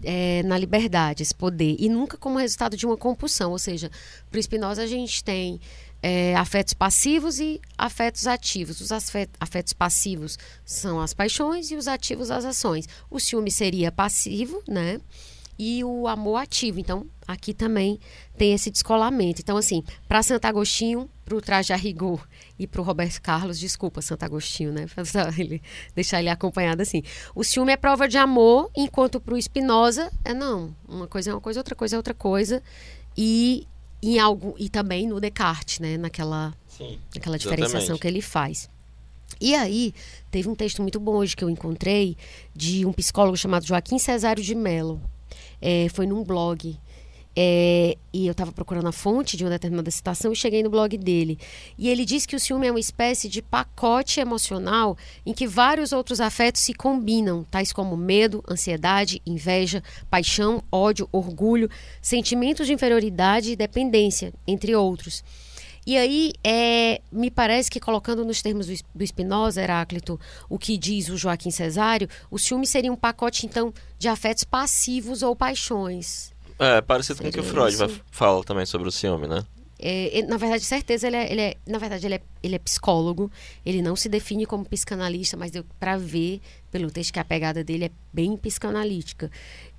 é, na liberdade, esse poder, e nunca como resultado de uma compulsão. Ou seja, para Spinoza a gente tem é, afetos passivos e afetos ativos. Os afet- afetos passivos são as paixões e os ativos as ações. O ciúme seria passivo, né? E o amor ativo. Então, aqui também tem esse descolamento. Então, assim, para Santo Agostinho, para o Traje a Rigor e para o Roberto Carlos, desculpa, Santo Agostinho, né? Só ele, deixar ele acompanhado assim. O ciúme é prova de amor, enquanto para o Spinoza é não. Uma coisa é uma coisa, outra coisa é outra coisa. E em algo e também no Descartes, né? Naquela Sim. aquela diferenciação Exatamente. que ele faz. E aí, teve um texto muito bom hoje que eu encontrei de um psicólogo chamado Joaquim Cesário de Mello. É, foi num blog. É, e eu estava procurando a fonte de uma determinada citação e cheguei no blog dele. E ele diz que o ciúme é uma espécie de pacote emocional em que vários outros afetos se combinam, tais como medo, ansiedade, inveja, paixão, ódio, orgulho, sentimentos de inferioridade e dependência, entre outros. E aí, é, me parece que colocando nos termos do, do Spinoza, Heráclito, o que diz o Joaquim Cesário, o ciúme seria um pacote, então, de afetos passivos ou paixões. É, parecido com o que o Freud vai, isso. fala também sobre o ciúme, né? É, na verdade, certeza, ele é, ele é- na verdade, ele é, ele é psicólogo. Ele não se define como psicanalista, mas deu para ver pelo texto que a pegada dele é bem psicanalítica.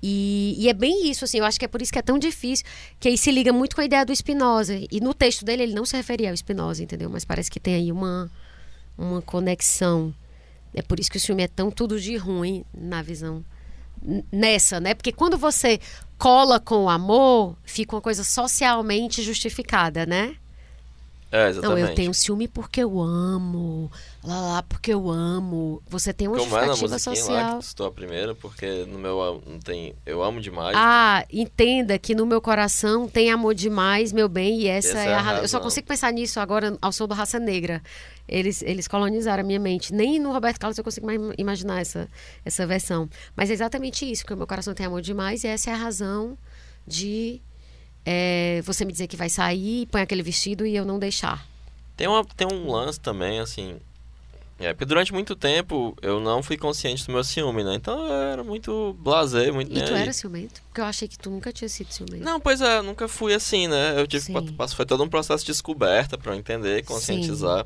E, e é bem isso, assim, eu acho que é por isso que é tão difícil, que aí se liga muito com a ideia do Spinoza. E no texto dele ele não se referia ao Spinoza, entendeu? Mas parece que tem aí uma, uma conexão. É por isso que o filme é tão tudo de ruim na visão nessa, né? Porque quando você cola com o amor, fica uma coisa socialmente justificada, né? É, Não, eu tenho ciúme porque eu amo. Lá, lá, porque eu amo. Você tem uma Como é justificativa lá social. que tu citou a primeira, porque no meu não tem. Eu amo demais. Ah, entenda que no meu coração tem amor demais, meu bem, e essa, Essa é é a a razão. Eu só consigo pensar nisso agora ao som do Raça Negra. Eles, eles colonizaram a minha mente. Nem no Roberto Carlos eu consigo mais imaginar essa, essa versão. Mas é exatamente isso, porque o meu coração tem amor demais, e essa é a razão de é, você me dizer que vai sair, põe aquele vestido e eu não deixar. Tem, uma, tem um lance também, assim. É, porque durante muito tempo eu não fui consciente do meu ciúme, né? Então eu era muito blasé, muito E tu aí. era ciumento? Porque eu achei que tu nunca tinha sido ciumento. Não, pois é, eu nunca fui assim, né? Eu tive Sim. foi todo um processo de descoberta pra eu entender, conscientizar.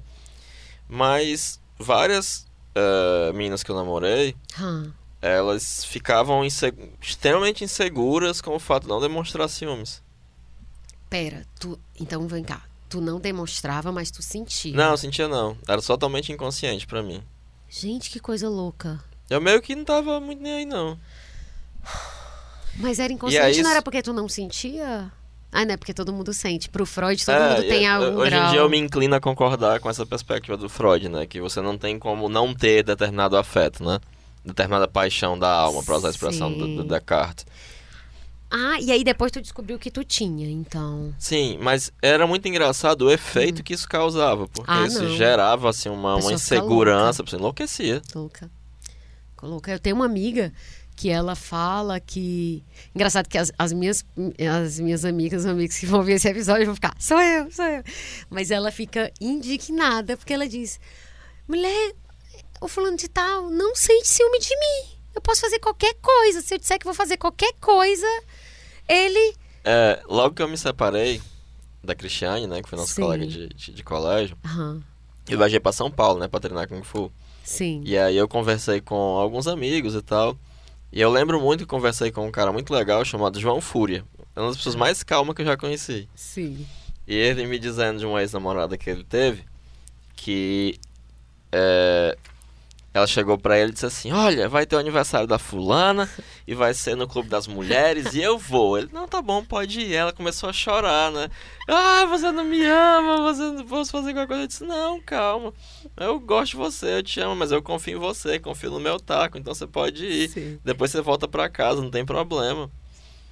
Mas várias eh, meninas que eu namorei, Hã. elas ficavam extremamente inseguras com o fato de não demonstrar ciúmes. Pera, tu. Então vem cá. Tu não demonstrava, mas tu sentia. Não, sentia não. Era totalmente inconsciente pra mim. Gente, que coisa louca. Eu meio que não tava muito nem aí, não. Mas era inconsciente, aí não era porque tu não sentia? Ah, não é porque todo mundo sente. Pro Freud, todo É, mundo tem algum Hoje grau. em dia eu me inclino a concordar com essa perspectiva do Freud, né? Que você não tem como não ter determinado afeto, né? Determinada paixão da alma, pra usar a expressão do, do. Descartes. Ah, e aí depois tu descobriu que tu tinha, então. Sim, mas era muito engraçado o efeito que isso causava, porque Ah, isso não. gerava assim uma, uma insegurança, você enlouquecia. Louca. Louca. Eu tenho uma amiga que ela fala que. Engraçado que as, as minhas, as minhas amigas, os amigos que vão ver esse episódio vão ficar, sou eu, sou eu. Mas ela fica indignada porque ela diz: mulher, o fulano de tal não sente ciúme de mim. Eu posso fazer qualquer coisa. Se eu disser que vou fazer qualquer coisa, ele. É, logo que eu me separei da Cristiane, né, que foi nossa Sim. colega de, de, de colégio, Aham, eu viajei pra São Paulo, né, pra treinar Kung Fu. sim. E aí eu conversei com alguns amigos e tal. E eu lembro muito que conversei com um cara muito legal chamado João Fúria. É uma das pessoas mais calmas que eu já conheci. Sim. E ele me dizendo de uma ex-namorada que ele teve que é, Ela chegou pra ele e disse assim: Olha, vai ter o aniversário da fulana e vai ser no Clube das Mulheres e eu vou. Ele, não, tá bom, pode ir. Ela começou a chorar, né? Ah, você não me ama, você não posso fazer qualquer coisa. Eu disse: Não, calma. Eu gosto de você, eu te amo, mas eu confio em você, confio no meu taco, então você pode ir. Sim. Depois você volta pra casa, não tem problema.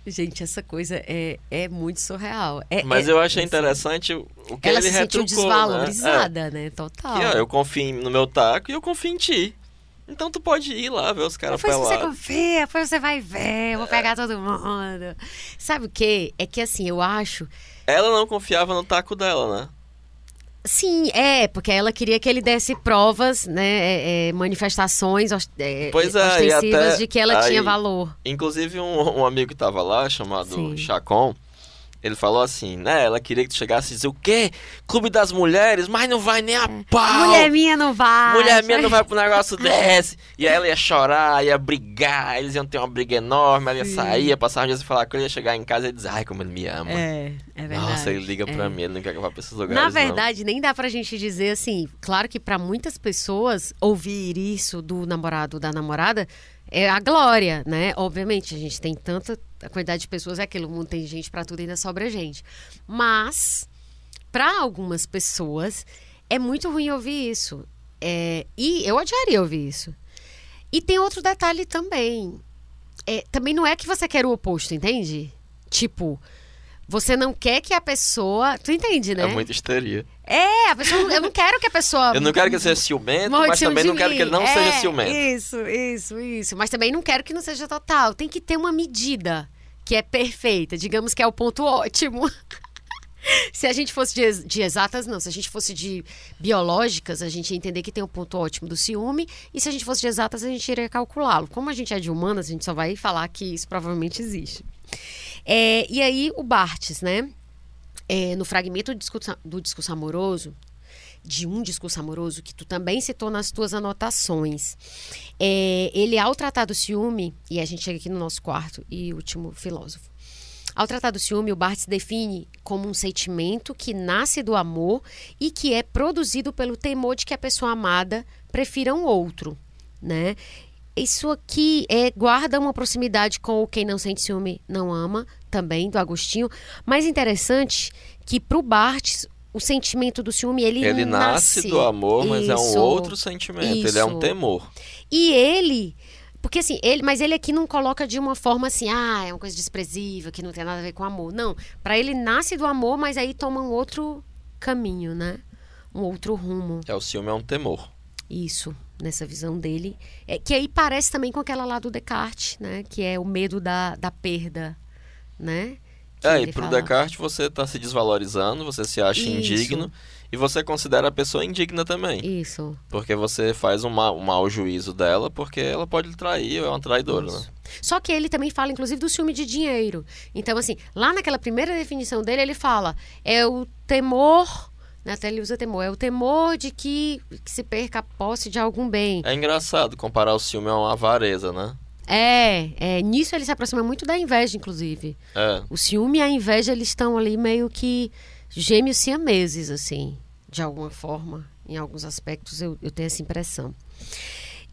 Gente, essa coisa é, é muito surreal. É, Mas é- eu achei assim, interessante o o que Ela ele se sentiu retrucou, desvalorizada, né? Né? É. Total. Que, ó, eu confio no meu taco e eu confio em ti. Então tu pode ir lá ver os caras Depois você pelados. confia, depois você vai ver, eu vou pegar todo mundo. Sabe o quê? É que assim, eu acho. Ela não confiava no taco dela, né? Sim, é, porque ela queria que ele desse provas, né? é, é, manifestações é, Pois é, ostensivas até de que ela aí- tinha valor. Inclusive, um, um amigo que tava lá, chamado Sim. Chacon, ele falou assim, né? Ela queria que tu chegasse e dizer o quê? Clube das mulheres, mas não vai nem a pau! Mulher minha não vai. Mulher minha não vai pro negócio desse. E aí ela ia chorar, ia brigar, eles iam ter uma briga enorme, ela ia Sim. sair, ia passar um dia sem falar com ele, ia chegar em casa e dizer, ai, como ele me ama. É, é verdade. Nossa, ele liga pra é. mim, ele não quer que eu vá pra esses lugares. Na não. verdade, nem dá pra gente dizer assim. Claro que pra muitas pessoas ouvir isso do namorado ou da namorada é a glória, né? Obviamente, a gente tem tanta a quantidade de pessoas é aquilo, o mundo tem gente pra tudo e ainda sobra gente. Mas pra algumas pessoas é muito ruim ouvir isso. É, e eu odiaria ouvir isso. E tem outro detalhe também. É, também não é que você quer o oposto, entende? Tipo, você não quer que a pessoa. Tu entende, né? É muita histeria. É, a pessoa, eu não quero que a pessoa. Eu não quero que ele seja ciumento, mas também não quero mim. que ele não É, seja ciumento. Isso, isso, isso. Mas também não quero que não seja total. Tem que ter uma medida que é perfeita. Digamos que é o ponto ótimo. Se a gente fosse de, de exatas, não. Se a gente fosse de biológicas, a gente ia entender que tem o ponto ótimo do ciúme. E se a gente fosse de exatas, a gente iria calculá-lo. Como a gente é de humanas, a gente só vai falar que isso provavelmente existe. É, e aí, o Bartes, né? É, no fragmento do discurso, do discurso amoroso, de um discurso amoroso que tu também citou nas tuas anotações. É, ele, ao tratar do ciúme, e a gente chega aqui no nosso quarto e último filósofo. Ao tratar do ciúme, o Barthes define como um sentimento que nasce do amor e que é produzido pelo temor de que a pessoa amada prefira um outro, né? Isso aqui é, guarda uma proximidade com o quem não sente ciúme não ama, também, do Agostinho. Mas interessante que para o Barthes, o sentimento do ciúme, ele, Ele nasce do amor, mas é um Isso. outro sentimento. Ele é um Isso. temor. E ele. Porque assim, ele, mas ele aqui não coloca de uma forma assim, ah, é uma coisa desprezível, que não tem nada a ver com amor. Não. Para ele nasce do amor, mas aí toma um outro caminho, né? Um outro rumo. É, o ciúme é um temor. Isso, nessa visão dele. É, que aí parece também com aquela lá do Descartes, né? Que é o medo da, da perda, né? Que É, e pro fala. Descartes você tá se desvalorizando, você se acha Isso. indigno e você considera a pessoa indigna também. Isso. Porque você faz um, ma um mau juízo dela porque ela pode lhe trair ou é uma traidora, né? Só que ele também fala, inclusive, do ciúme de dinheiro. Então, assim, lá naquela primeira definição dele, ele fala: é o temor. Né, até ele usa temor. É o temor de que, que se perca a posse de algum bem. É engraçado comparar o ciúme a uma avareza, né? É, é, nisso ele se aproxima muito da inveja, inclusive. É. O ciúme e a inveja, eles estão ali meio que gêmeos siameses, assim, de alguma forma. Em alguns aspectos eu, eu tenho essa impressão.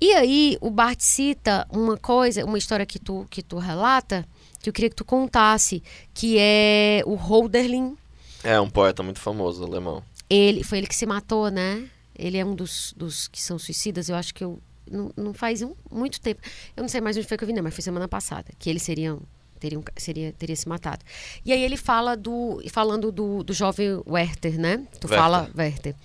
E aí, o Bart cita uma coisa, uma história que tu, que tu relata, que eu queria que tu contasse, que é o Holderlin. É um poeta muito famoso, alemão. Ele, foi ele que se matou, né? Ele é um dos, dos que são suicidas. Eu acho que eu. Não, não faz um- muito tempo. Eu não sei mais onde foi que eu vi, não, mas foi semana passada. Que eles seriam. Teriam, seria, teria se matado. E aí ele fala do. Falando do, do jovem Werther, né? Tu Werther. fala Werther.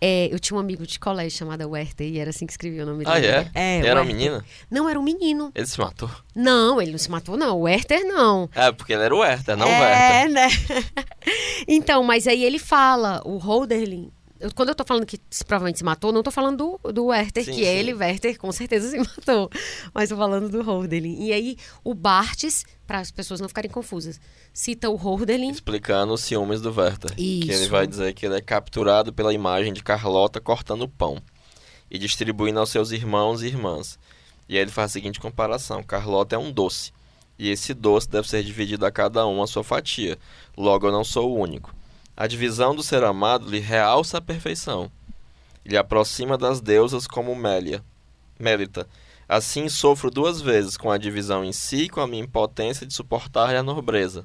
É, eu tinha um amigo de colégio chamado Werther e era assim que escrevia o nome Ah, dele. é? É, Era uma menina? Não, era um menino. Ele se matou? Não, ele não se matou, não. O Werther não. É, porque ele era o Werther, não o Werther. É, né? então, mas aí ele fala, o Holderlin. Eu- quando eu tô falando que se- provavelmente se matou, não tô falando do, do Werther, Sim, que sim. ele, Werther, com certeza se matou. Mas tô falando do Holderlin. E aí, o Bartes, para as pessoas não ficarem confusas, cita o Holderlin. Explicando os ciúmes do Werther. Que ele Isso. vai dizer que ele é capturado pela imagem de Carlota cortando pão e distribuindo aos seus irmãos e irmãs. E aí ele faz a seguinte comparação: Carlota é um doce. E esse doce deve ser dividido a cada um a sua fatia. Logo, eu não sou o único. A divisão do ser amado lhe realça a perfeição. Lhe aproxima das deusas como Mélia. Melita. Assim sofro duas vezes, com a divisão em si e com a minha impotência de suportar a nobreza.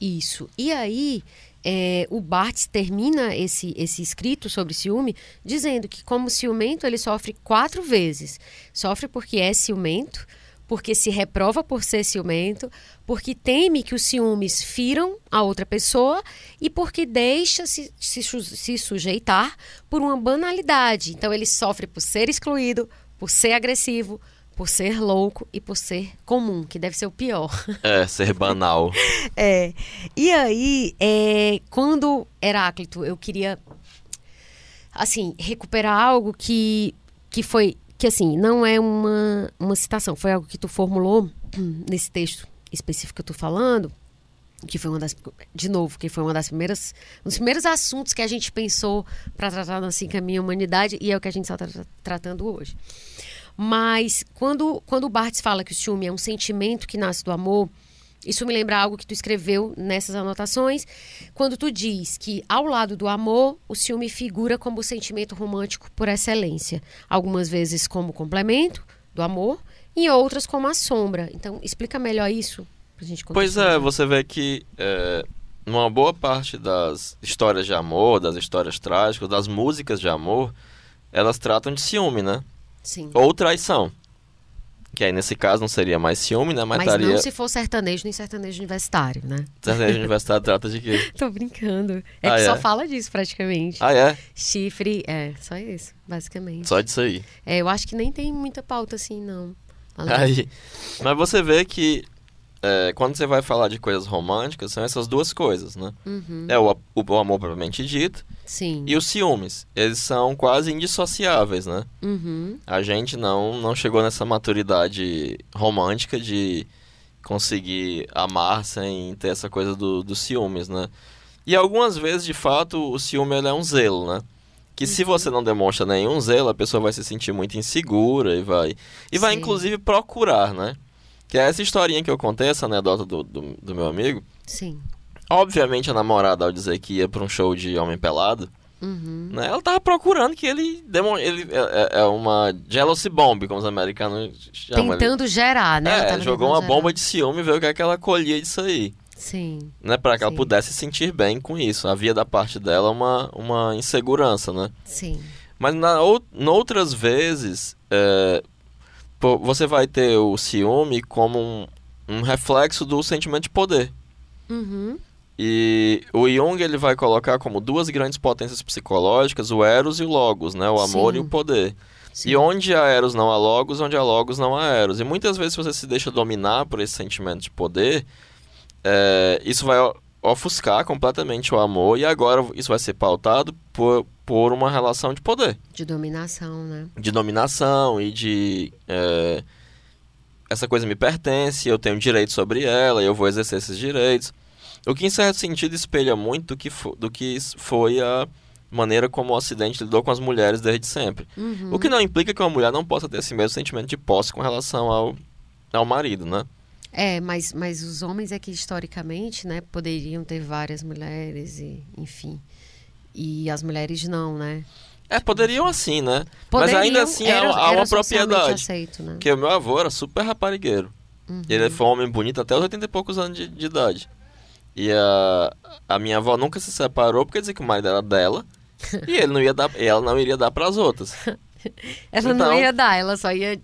Isso. E aí, é, o Barthes termina esse, esse escrito sobre ciúme dizendo que, como ciumento, ele sofre quatro vezes. Sofre porque é ciumento, porque se reprova por ser ciumento, porque teme que os ciúmes firam a outra pessoa e porque deixa se, se, se sujeitar por uma banalidade. Então, ele sofre por ser excluído, por ser agressivo, por ser louco e por ser comum, que deve ser o pior. É, ser banal. é. E aí, é, quando Heráclito, eu queria, assim, recuperar algo que, que foi, que assim, não é uma, uma citação, foi algo que tu formulou nesse texto específico que eu tô falando, que foi uma das, de novo, que foi uma das primeiras, um dos primeiros assuntos que a gente pensou para tratar na Assim Caminha Humanidade e é o que a gente está tra tratando hoje. Mas quando, quando o Barthes fala que o ciúme é um sentimento que nasce do amor, isso me lembra algo que tu escreveu nessas anotações, quando tu diz que ao lado do amor, o ciúme figura como o sentimento romântico por excelência, algumas vezes como complemento do amor, e outras como a sombra. Então, explica melhor isso pra gente Pois é, você vê que é, numa boa parte das histórias de amor, das histórias trágicas, das músicas de amor, elas tratam de ciúme, né? Sim. Ou traição. Que aí nesse caso não seria mais ciúme, né? Mas, Mas estaria... não se for sertanejo nem sertanejo universitário, né? Sertanejo universitário trata de quê? Tô brincando. É Ah, que é? só fala disso praticamente. Ah, é? Chifre, é, só isso, basicamente. Só disso aí. É, eu acho que nem tem muita pauta assim, não. Aí, mas você vê que é, quando você vai falar de coisas românticas, são essas duas coisas, né? Uhum, É o, o amor propriamente dito sim. e os ciúmes. Eles são quase indissociáveis, né? Uhum, A gente não, não chegou nessa maturidade romântica de conseguir amar sem ter essa coisa do, dos ciúmes, né? E algumas vezes, de fato, o ciúme é um zelo, né? Que se você não demonstra nenhum zelo, a pessoa vai se sentir muito insegura e vai. E vai, Sim. inclusive, procurar, né? Que é essa historinha que eu contei, essa anedota do, do, do meu amigo. sim. Obviamente, a namorada, ao dizer que ia pra um show de homem pelado, Uhum, né? Ela tava procurando que ele, ele é, é- é uma jealousy bomb, como os americanos chamam. Tentando gerar, né? Ela É, jogou uma gerar. bomba de ciúme e ver o que, é que ela colhia disso aí. Sim, Né, para que ela Sim. pudesse se sentir bem com isso. Havia da parte dela uma, uma insegurança, né? sim. Mas na, ou, noutras vezes, é, você vai ter o ciúme como um, um reflexo do sentimento de poder. Uhum, E o Jung ele vai colocar como duas grandes potências psicológicas o Eros e o Logos, né? O amor Sim. e o poder. sim. E onde há Eros não há Logos, onde há Logos não há Eros. E muitas vezes se você se deixa dominar por esse sentimento de poder, é, isso vai ofuscar completamente o amor e agora isso vai ser pautado por, por uma relação de poder, De dominação, né? de dominação e de... é, essa coisa me pertence, eu tenho direito sobre ela, eu vou exercer esses direitos. O que, em certo sentido, espelha muito do que, do que foi a maneira como o Ocidente lidou com as mulheres desde sempre. Uhum, O que não implica que uma mulher não possa ter esse mesmo sentimento de posse com relação ao, ao marido, né? É, mas, mas os homens é que historicamente, né, poderiam ter várias mulheres e, enfim. E as mulheres não, né? É, poderiam assim, né? Poderiam, Mas ainda assim há- era- há, uma propriedade. Aceito, né? Porque o meu avô era super raparigueiro. Uhum. Ele foi um homem bonito até os 80 e poucos anos de, de idade. E a, a minha avó nunca se separou porque dizia que o marido era dela. e ele não ia dar, ela não iria dar para as outras. Ela não Então- ia dar, ela só ia.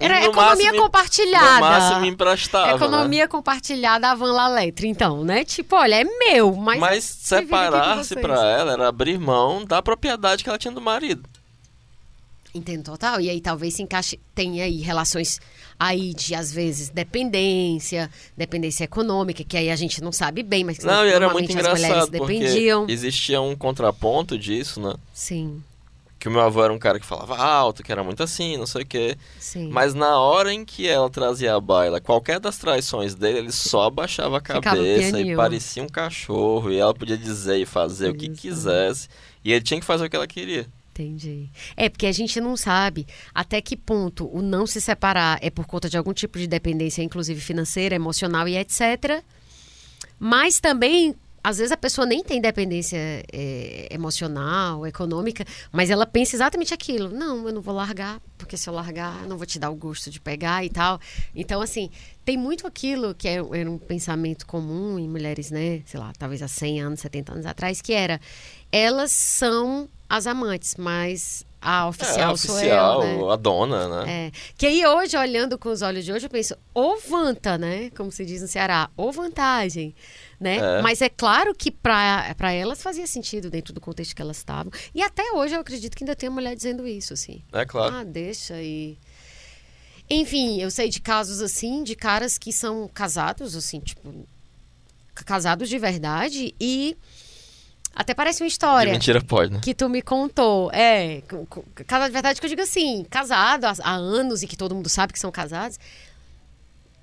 Era No economia máximo- compartilhada. No máximo emprestava, né? Economia compartilhada a Van La Letra, então, né? Tipo, olha, é meu, mas. Mas separar-se pra ela era abrir mão da propriedade que ela tinha do marido. Entendo total. E aí talvez se encaixe, tenha aí relações aí de, às vezes, dependência, dependência econômica, que aí a gente não sabe bem, mas que Não, era muito normalmente as mulheres engraçado, dependiam. existia um contraponto disso, né? Sim, Que o meu avô era um cara que falava alto, que era muito assim, não sei o quê. sim. Mas na hora em que ela trazia a baila, qualquer das traições dele, ele só abaixava a cabeça e parecia um cachorro. E ela podia dizer e fazer o que quisesse. E ele tinha que fazer o que ela queria. Entendi. É, porque a gente não sabe até que ponto o não se separar é por conta de algum tipo de dependência, inclusive financeira, emocional e etc. Mas também às vezes a pessoa nem tem dependência é, emocional, econômica, mas ela pensa exatamente aquilo. Não, eu não vou largar, porque se eu largar, eu não vou te dar o gosto de pegar e tal. Então, assim, tem muito aquilo que era é, um pensamento comum em mulheres, né? Sei lá, talvez há 100 anos, 70 anos atrás, que era elas são as amantes, mas a oficial, é, a oficial eu, né? a dona, né? É. Que aí hoje, olhando com os olhos de hoje, eu penso, ou vanta, né? Como se diz no Ceará, ou vantagem né? É. Mas é claro que para elas fazia sentido dentro do contexto que elas estavam. E até hoje eu acredito que ainda tem mulher dizendo isso, assim. É claro. Ah, deixa aí. Enfim, eu sei de casos assim, de caras que são casados, assim, tipo, casados de verdade e até parece uma história. De mentira pode, né? Que tu me contou. É, casado de verdade que eu digo assim, casado há, há anos e que todo mundo sabe que são casados.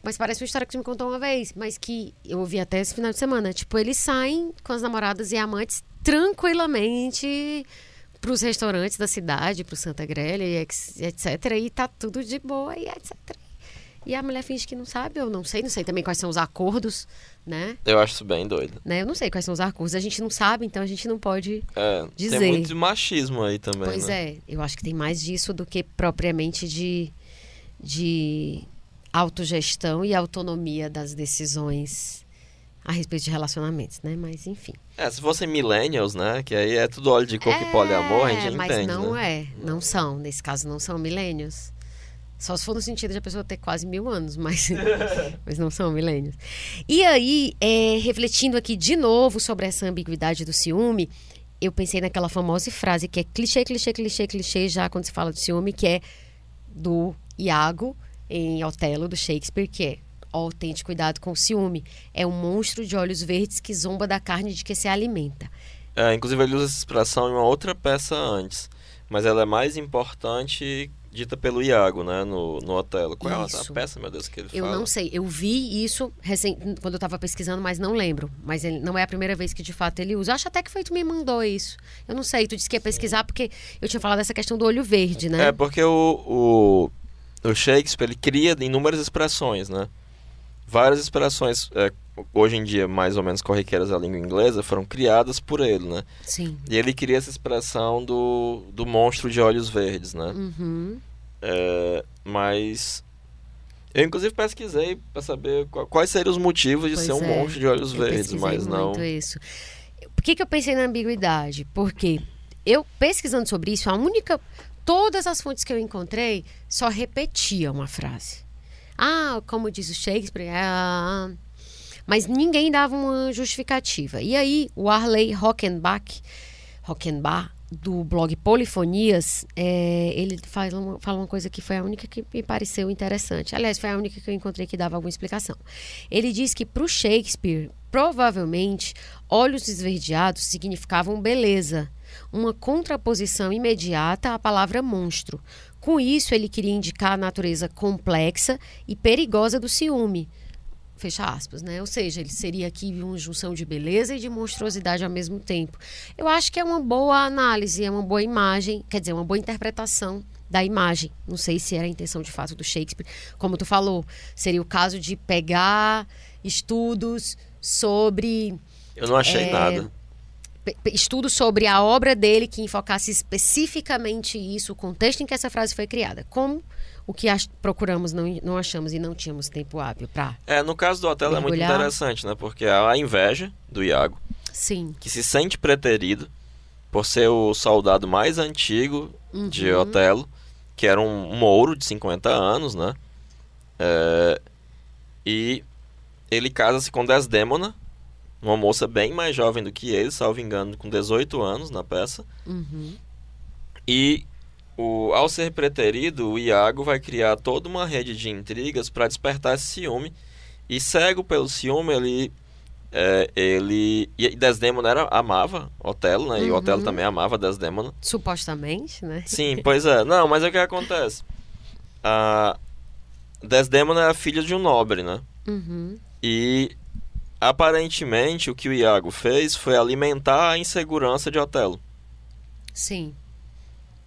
Mas parece uma história que você me contou uma vez, mas que eu ouvi até esse final de semana. Tipo, eles saem com as namoradas e amantes tranquilamente para os restaurantes da cidade, para o Santa Grelha e etc. E tá tudo de boa e etc. E a mulher finge que não sabe, eu não sei, não sei também quais são os acordos, né? Eu acho isso bem doido. Né? Eu não sei quais são os acordos, a gente não sabe, então a gente não pode é, dizer. Tem muito machismo aí também. Pois né? é, eu acho que tem mais disso do que propriamente de, de autogestão e autonomia das decisões a respeito de relacionamentos, né? Mas enfim. É, se fossem millennials, né? Que aí é tudo óleo de coco é, e poliamor, a gente mas entende, mas não né? é, não são. Nesse caso, não são millennials. Só se for no sentido de a pessoa ter quase mil anos, mas, mas não são milênios. E aí, é, refletindo aqui de novo sobre essa ambiguidade do ciúme, eu pensei naquela famosa frase que é clichê, clichê, clichê, clichê, já quando se fala de ciúme, que é do Iago, em Otelo, do Shakespeare, que é ó, tente cuidado com o ciúme. É um monstro de olhos verdes que zomba da carne de que se alimenta. É, inclusive ele usa essa expressão em uma outra peça antes, mas ela é mais importante dita pelo Iago, né, no, no Otelo. Qual isso. é a peça, meu Deus, que ele eu fala? Eu não sei, eu vi isso recém, quando eu estava pesquisando, mas não lembro. Mas ele, não é a primeira vez que de fato ele usa. Eu acho até que foi tu me mandou isso. Eu não sei, tu disse que ia pesquisar porque eu tinha falado dessa questão do olho verde, né? É, porque o, o o Shakespeare ele cria inúmeras expressões, né? Várias expressões, é, hoje em dia mais ou menos corriqueiras da língua inglesa, foram criadas por ele, né? Sim. E ele cria essa expressão do, do monstro de olhos verdes, né? Uhum. É, mas eu inclusive pesquisei para saber quais seriam os motivos de pois ser um é, monstro de olhos verdes, mas não. Isso. Por que, que eu pensei na ambiguidade? Porque eu pesquisando sobre isso, a única todas as fontes que eu encontrei só repetiam a frase. Ah, como diz o Shakespeare, ah, mas ninguém dava uma justificativa. E aí, o Arley Rockenbach, Rockenbach do blog Polifonias, é, ele fala uma, fala uma coisa que foi a única que me pareceu interessante. Aliás, foi a única que eu encontrei que dava alguma explicação. Ele diz que para o Shakespeare, provavelmente, olhos esverdeados significavam beleza uma contraposição imediata à palavra monstro. Com isso, ele queria indicar a natureza complexa e perigosa do ciúme. Fecha aspas, né? Ou seja, ele seria aqui uma junção de beleza e de monstruosidade ao mesmo tempo. Eu acho que é uma boa análise, é uma boa imagem, quer dizer, uma boa interpretação da imagem. Não sei se era a intenção de fato do Shakespeare. Como tu falou, seria o caso de pegar estudos sobre. Eu não achei é, nada estudo sobre a obra dele que enfocasse especificamente isso, o contexto em que essa frase foi criada. Como o que procuramos não, não achamos e não tínhamos tempo hábil para. É, no caso do hotel é muito interessante, né? Porque a inveja do Iago, Sim. que se sente preterido por ser o soldado mais antigo uhum. de Otelo, que era um mouro de 50 anos, né? É, e ele casa-se com Desdémona, uma moça bem mais jovem do que ele, salvo engano, com 18 anos na peça. Uhum. E o, ao ser preterido, o Iago vai criar toda uma rede de intrigas para despertar esse ciúme. E cego pelo ciúme, ele. É, ele. E Desdemona era, amava Otelo, né? Uhum. E Otelo também amava Desdemona. Supostamente, né? Sim, pois é. Não, mas é o que acontece. A Desdemona é a filha de um nobre, né? Uhum. E aparentemente o que o Iago fez foi alimentar a insegurança de Otelo. Sim.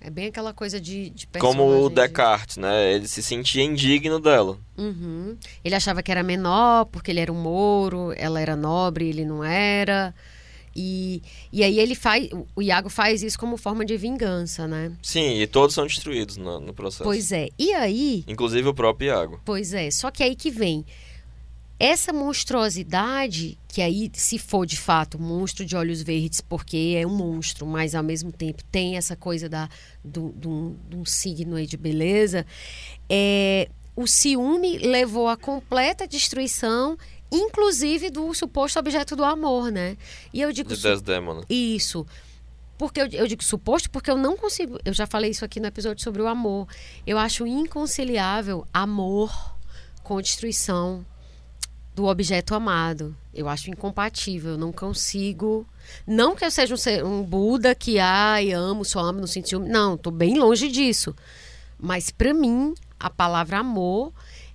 É bem aquela coisa de, de Como o Descartes, né? Ele se sentia indigno dela. Uhum. Ele achava que era menor porque ele era um mouro, ela era nobre, ele não era. E, e aí ele faz. O Iago faz isso como forma de vingança, né? Sim, e todos são destruídos no, no processo. Pois é. E aí. Inclusive o próprio Iago. Pois é. Só que aí que vem. Essa monstruosidade, que aí, se for de fato monstro de olhos verdes, porque é um monstro, mas ao mesmo tempo tem essa coisa da, do, do, de um signo aí de beleza, é, o ciúme levou à completa destruição, inclusive do suposto objeto do amor, né? E eu digo De Desdemona. isso. Porque eu, eu digo suposto porque eu não consigo. Eu já falei isso aqui no episódio sobre o amor. Eu acho inconciliável amor com destruição do objeto amado. Eu acho incompatível. Eu não consigo. Não que eu seja um, ser- um Buda que, ai, amo, só amo, não sinto ciúme. Não, tô bem longe disso. Mas pra mim, a palavra amor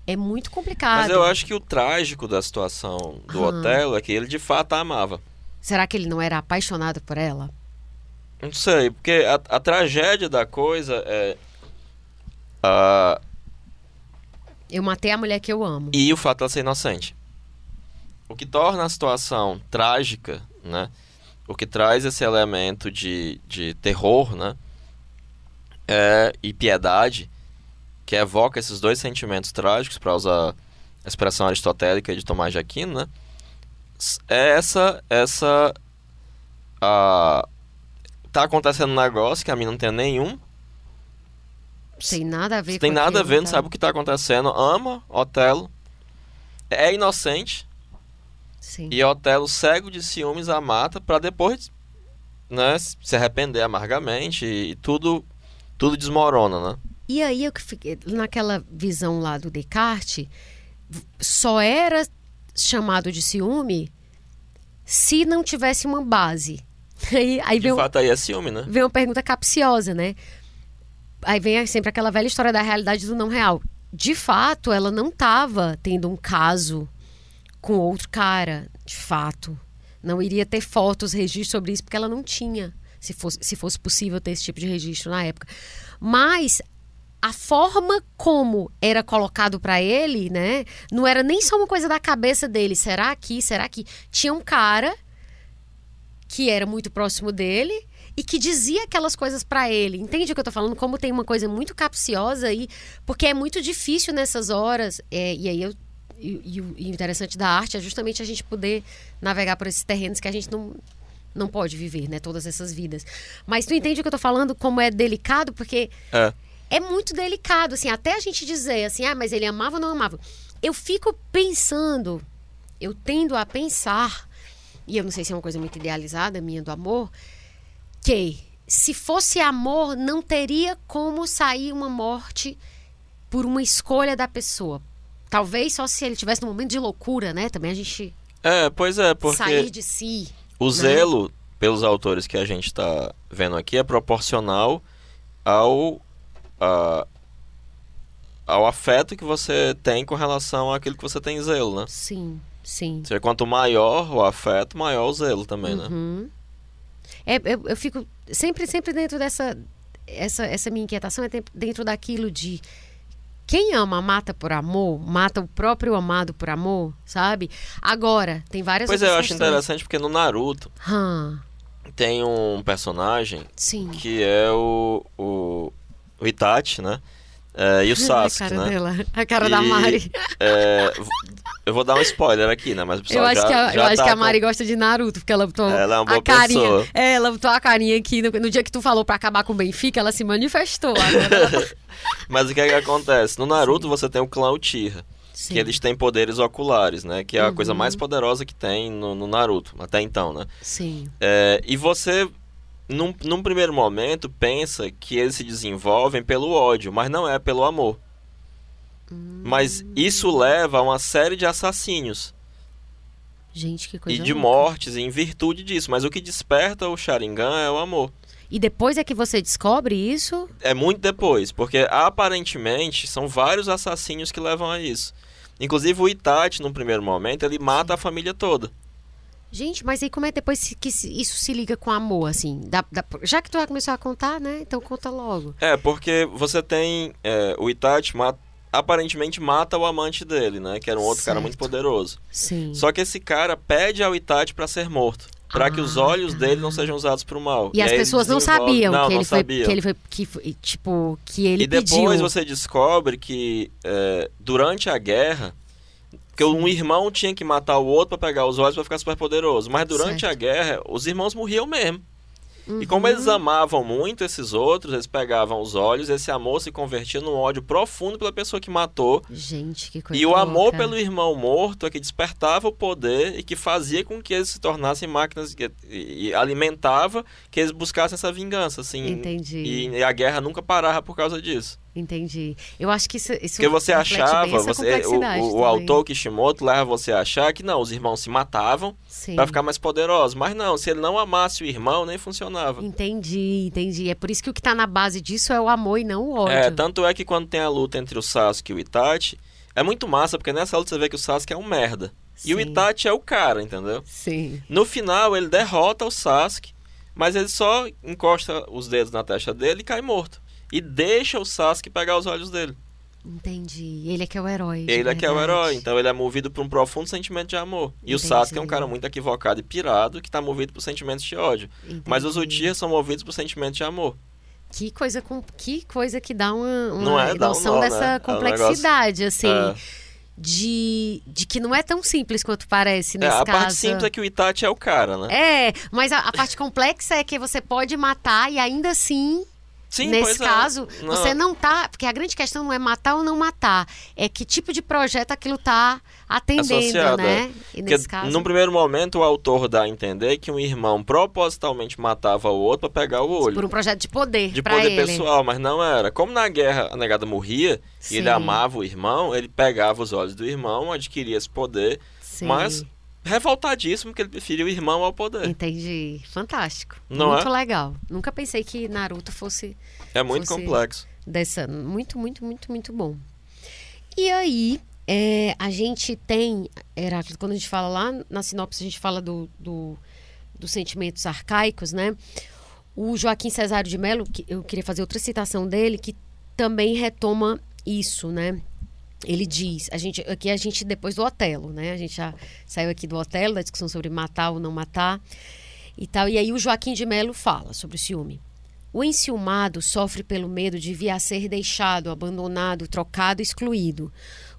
é muito complicado. Mas eu acho que o trágico da situação do Ah. Otelo é que ele de fato a amava. Será que ele não era apaixonado por ela? Não sei, porque a, a tragédia da coisa é. ah, Eu matei a mulher que eu amo. e o fato de ela ser inocente. O que torna a situação trágica, né? O que traz esse elemento de, de terror, né? É, e piedade, que evoca esses dois sentimentos trágicos, para usar a expressão aristotélica de Tomás de Aquino, né? É essa, essa, a, tá acontecendo um negócio que a mim não tem nenhum, Tem nada a ver tem nada a ver, não tá? sabe o que tá acontecendo, ama Otelo, é inocente, Sim. E Otelo, cego de ciúmes, a mata pra depois né, se arrepender amargamente e tudo, tudo desmorona, né? E aí eu que fiquei naquela visão lá do Descartes, só era chamado de ciúme se não tivesse uma base. Aí, aí De vem, um- fato, aí é ciúme, né? vem uma pergunta capciosa, né? Aí vem sempre aquela velha história da realidade do não real. De fato, ela não estava tendo um caso com outro cara, de fato. Não iria ter fotos, registros sobre isso, porque ela não tinha, se fosse, se fosse possível ter esse tipo de registro na época. Mas a forma como era colocado para ele, né, não era nem só uma coisa da cabeça dele. Será que, será que tinha um cara que era muito próximo dele e que dizia aquelas coisas para ele. Entende o que eu tô falando? Como tem uma coisa muito capciosa aí, porque é muito difícil nessas horas, é, e aí eu e, e o interessante da arte é justamente a gente poder navegar por esses terrenos que a gente não não pode viver, né, todas essas vidas. Mas tu entende o que eu tô falando como é delicado, porque É. é muito delicado, assim, até a gente dizer assim, ah, mas ele amava ou não amava. Eu fico pensando, eu tendo a pensar, e eu não sei se é uma coisa muito idealizada minha do amor, que se fosse amor, não teria como sair uma morte por uma escolha da pessoa. Talvez só se ele tivesse num momento de loucura, né? Também a gente É, pois é, porque sair de si. o zelo, pelos autores que a gente tá vendo aqui, é proporcional ao, a- ao afeto que você tem com relação àquilo que você tem zelo, né? Sim, sim. Ou seja, quanto maior o afeto, maior o zelo também, né? Uhum. É, eu, eu fico sempre, sempre dentro dessa essa, essa minha inquietação é dentro daquilo de quem ama mata por amor, mata o próprio amado por amor, sabe? Agora, tem várias Pois é, eu acho questões. interessante porque no Naruto Hã, tem um personagem sim. que é o, o, o Itachi, né? É, e o a Sasuke, cara né? dela, a cara da E, Mari. é, eu vou dar um spoiler aqui, né? Mas o pessoal Eu acho, já, que, a, já eu acho tá que a com- Mari gosta de Naruto, porque ela botou Ela é uma boa a carinha. pessoa. É, ela botou a carinha aqui. No, no dia que tu falou pra acabar com o Benfica, ela se manifestou. Agora ela Mas o que é que acontece? No Naruto você tem o clã Uchiha, Sim. que eles têm poderes oculares, né? Que é a Uhum. coisa mais poderosa que tem no, no Naruto, até então, né? Sim. É, e você, num, num primeiro momento, pensa que eles se desenvolvem pelo ódio, mas não é pelo amor. Hum. Mas isso leva a uma série de assassínios Gente, que coisa e de louca. mortes em virtude disso. Mas o que desperta o Sharingan é o amor. E depois é que você descobre isso? É muito depois, porque aparentemente são vários assassinos que levam a isso. Inclusive o Itachi, num primeiro momento, ele mata a família toda. Gente, mas aí como é depois que isso se liga com amor, assim? já que tu já começou a contar, né? Então conta logo. É, porque você tem. É, o Itachi mata, aparentemente mata o amante dele, né? Que era um outro certo. cara muito poderoso. Sim. Só que esse cara pede ao Itachi para ser morto. Para ah, que os ah, olhos tá. dele não sejam usados para o mal. E, e as pessoas não sabiam não, que ele não foi, sabiam. que ele foi, que foi, tipo, que ele E depois pediu. você descobre que é, durante a guerra porque um irmão tinha que matar o outro para pegar os olhos para ficar super poderoso. Mas durante certo. a guerra, os irmãos morriam mesmo. Uhum. E como eles amavam muito esses outros, eles pegavam os olhos, esse amor se convertia num ódio profundo pela pessoa que matou. Gente, que coisa E o louca. amor pelo irmão morto é que despertava o poder e que fazia com que eles se tornassem máquinas e, alimentava que eles buscassem essa vingança, assim. Entendi. E, e a guerra nunca parava por causa disso. Entendi. Eu acho que isso, isso Porque você achava, você, o, o, autor Kishimoto leva você a achar que não, os irmãos se matavam para ficar mais poderosos. Mas não, se ele não amasse o irmão, nem funcionava. Entendi, entendi. É por isso que o que está na base disso é o amor e não o ódio. É, tanto é que quando tem a luta entre o Sasuke e o Itachi, é muito massa, porque nessa luta você vê que o Sasuke é um merda. Sim. E o Itachi é o cara, entendeu? Sim. No final, ele derrota o Sasuke, mas ele só encosta os dedos na testa dele e cai morto e deixa o Sasuke pegar os olhos dele. Entendi. Ele é que é o herói. Ele verdade. é que é o herói. Então ele é movido por um profundo sentimento de amor. Entendi. E o Sasuke é um cara muito equivocado e pirado que está movido por sentimentos de ódio. Entendi. Mas os Uchiha são movidos por sentimentos de amor. Que coisa, com... que coisa que dá uma, uma é, noção um nó, dessa né? complexidade, é um negócio... assim. É. De, de que não é tão simples quanto parece nesse é, a caso. parte simples é que o Itachi é o cara, né? É, mas a, a parte complexa é que você pode matar e ainda assim Sim, Nesse é. caso, é. não. você não tá. Porque a grande questão não é matar ou não matar. É que tipo de projeto aquilo tá atendendo, Associado, né? É. Nesse caso... No primeiro momento, o autor dá a entender que um irmão propositalmente matava o outro para pegar o olho. Por um projeto de poder. De poder ele. pessoal, mas não era. Como na guerra a negada morria Sim. e ele amava o irmão, ele pegava os olhos do irmão, adquiria esse poder. Sim. Mas revoltadíssimo que ele preferiu o irmão ao poder. Entendi. Fantástico. Não muito é? legal. Nunca pensei que Naruto fosse. É muito fosse complexo. Dessa. Muito, muito, muito, muito bom. E aí, é, a gente tem. Heráclito, quando a gente fala lá na sinopse, a gente fala do, do, dos sentimentos arcaicos, né? O Joaquim Cesário de Mello, que eu queria fazer outra citação dele, que também retoma isso, né? Ele diz, a gente, aqui a gente depois do Otelo, né? A gente já saiu aqui do Otelo, da discussão sobre matar ou não matar e tal. E aí o Joaquim de Melo fala sobre o ciúme. O enciumado sofre pelo medo de vir a ser deixado, abandonado, trocado, excluído.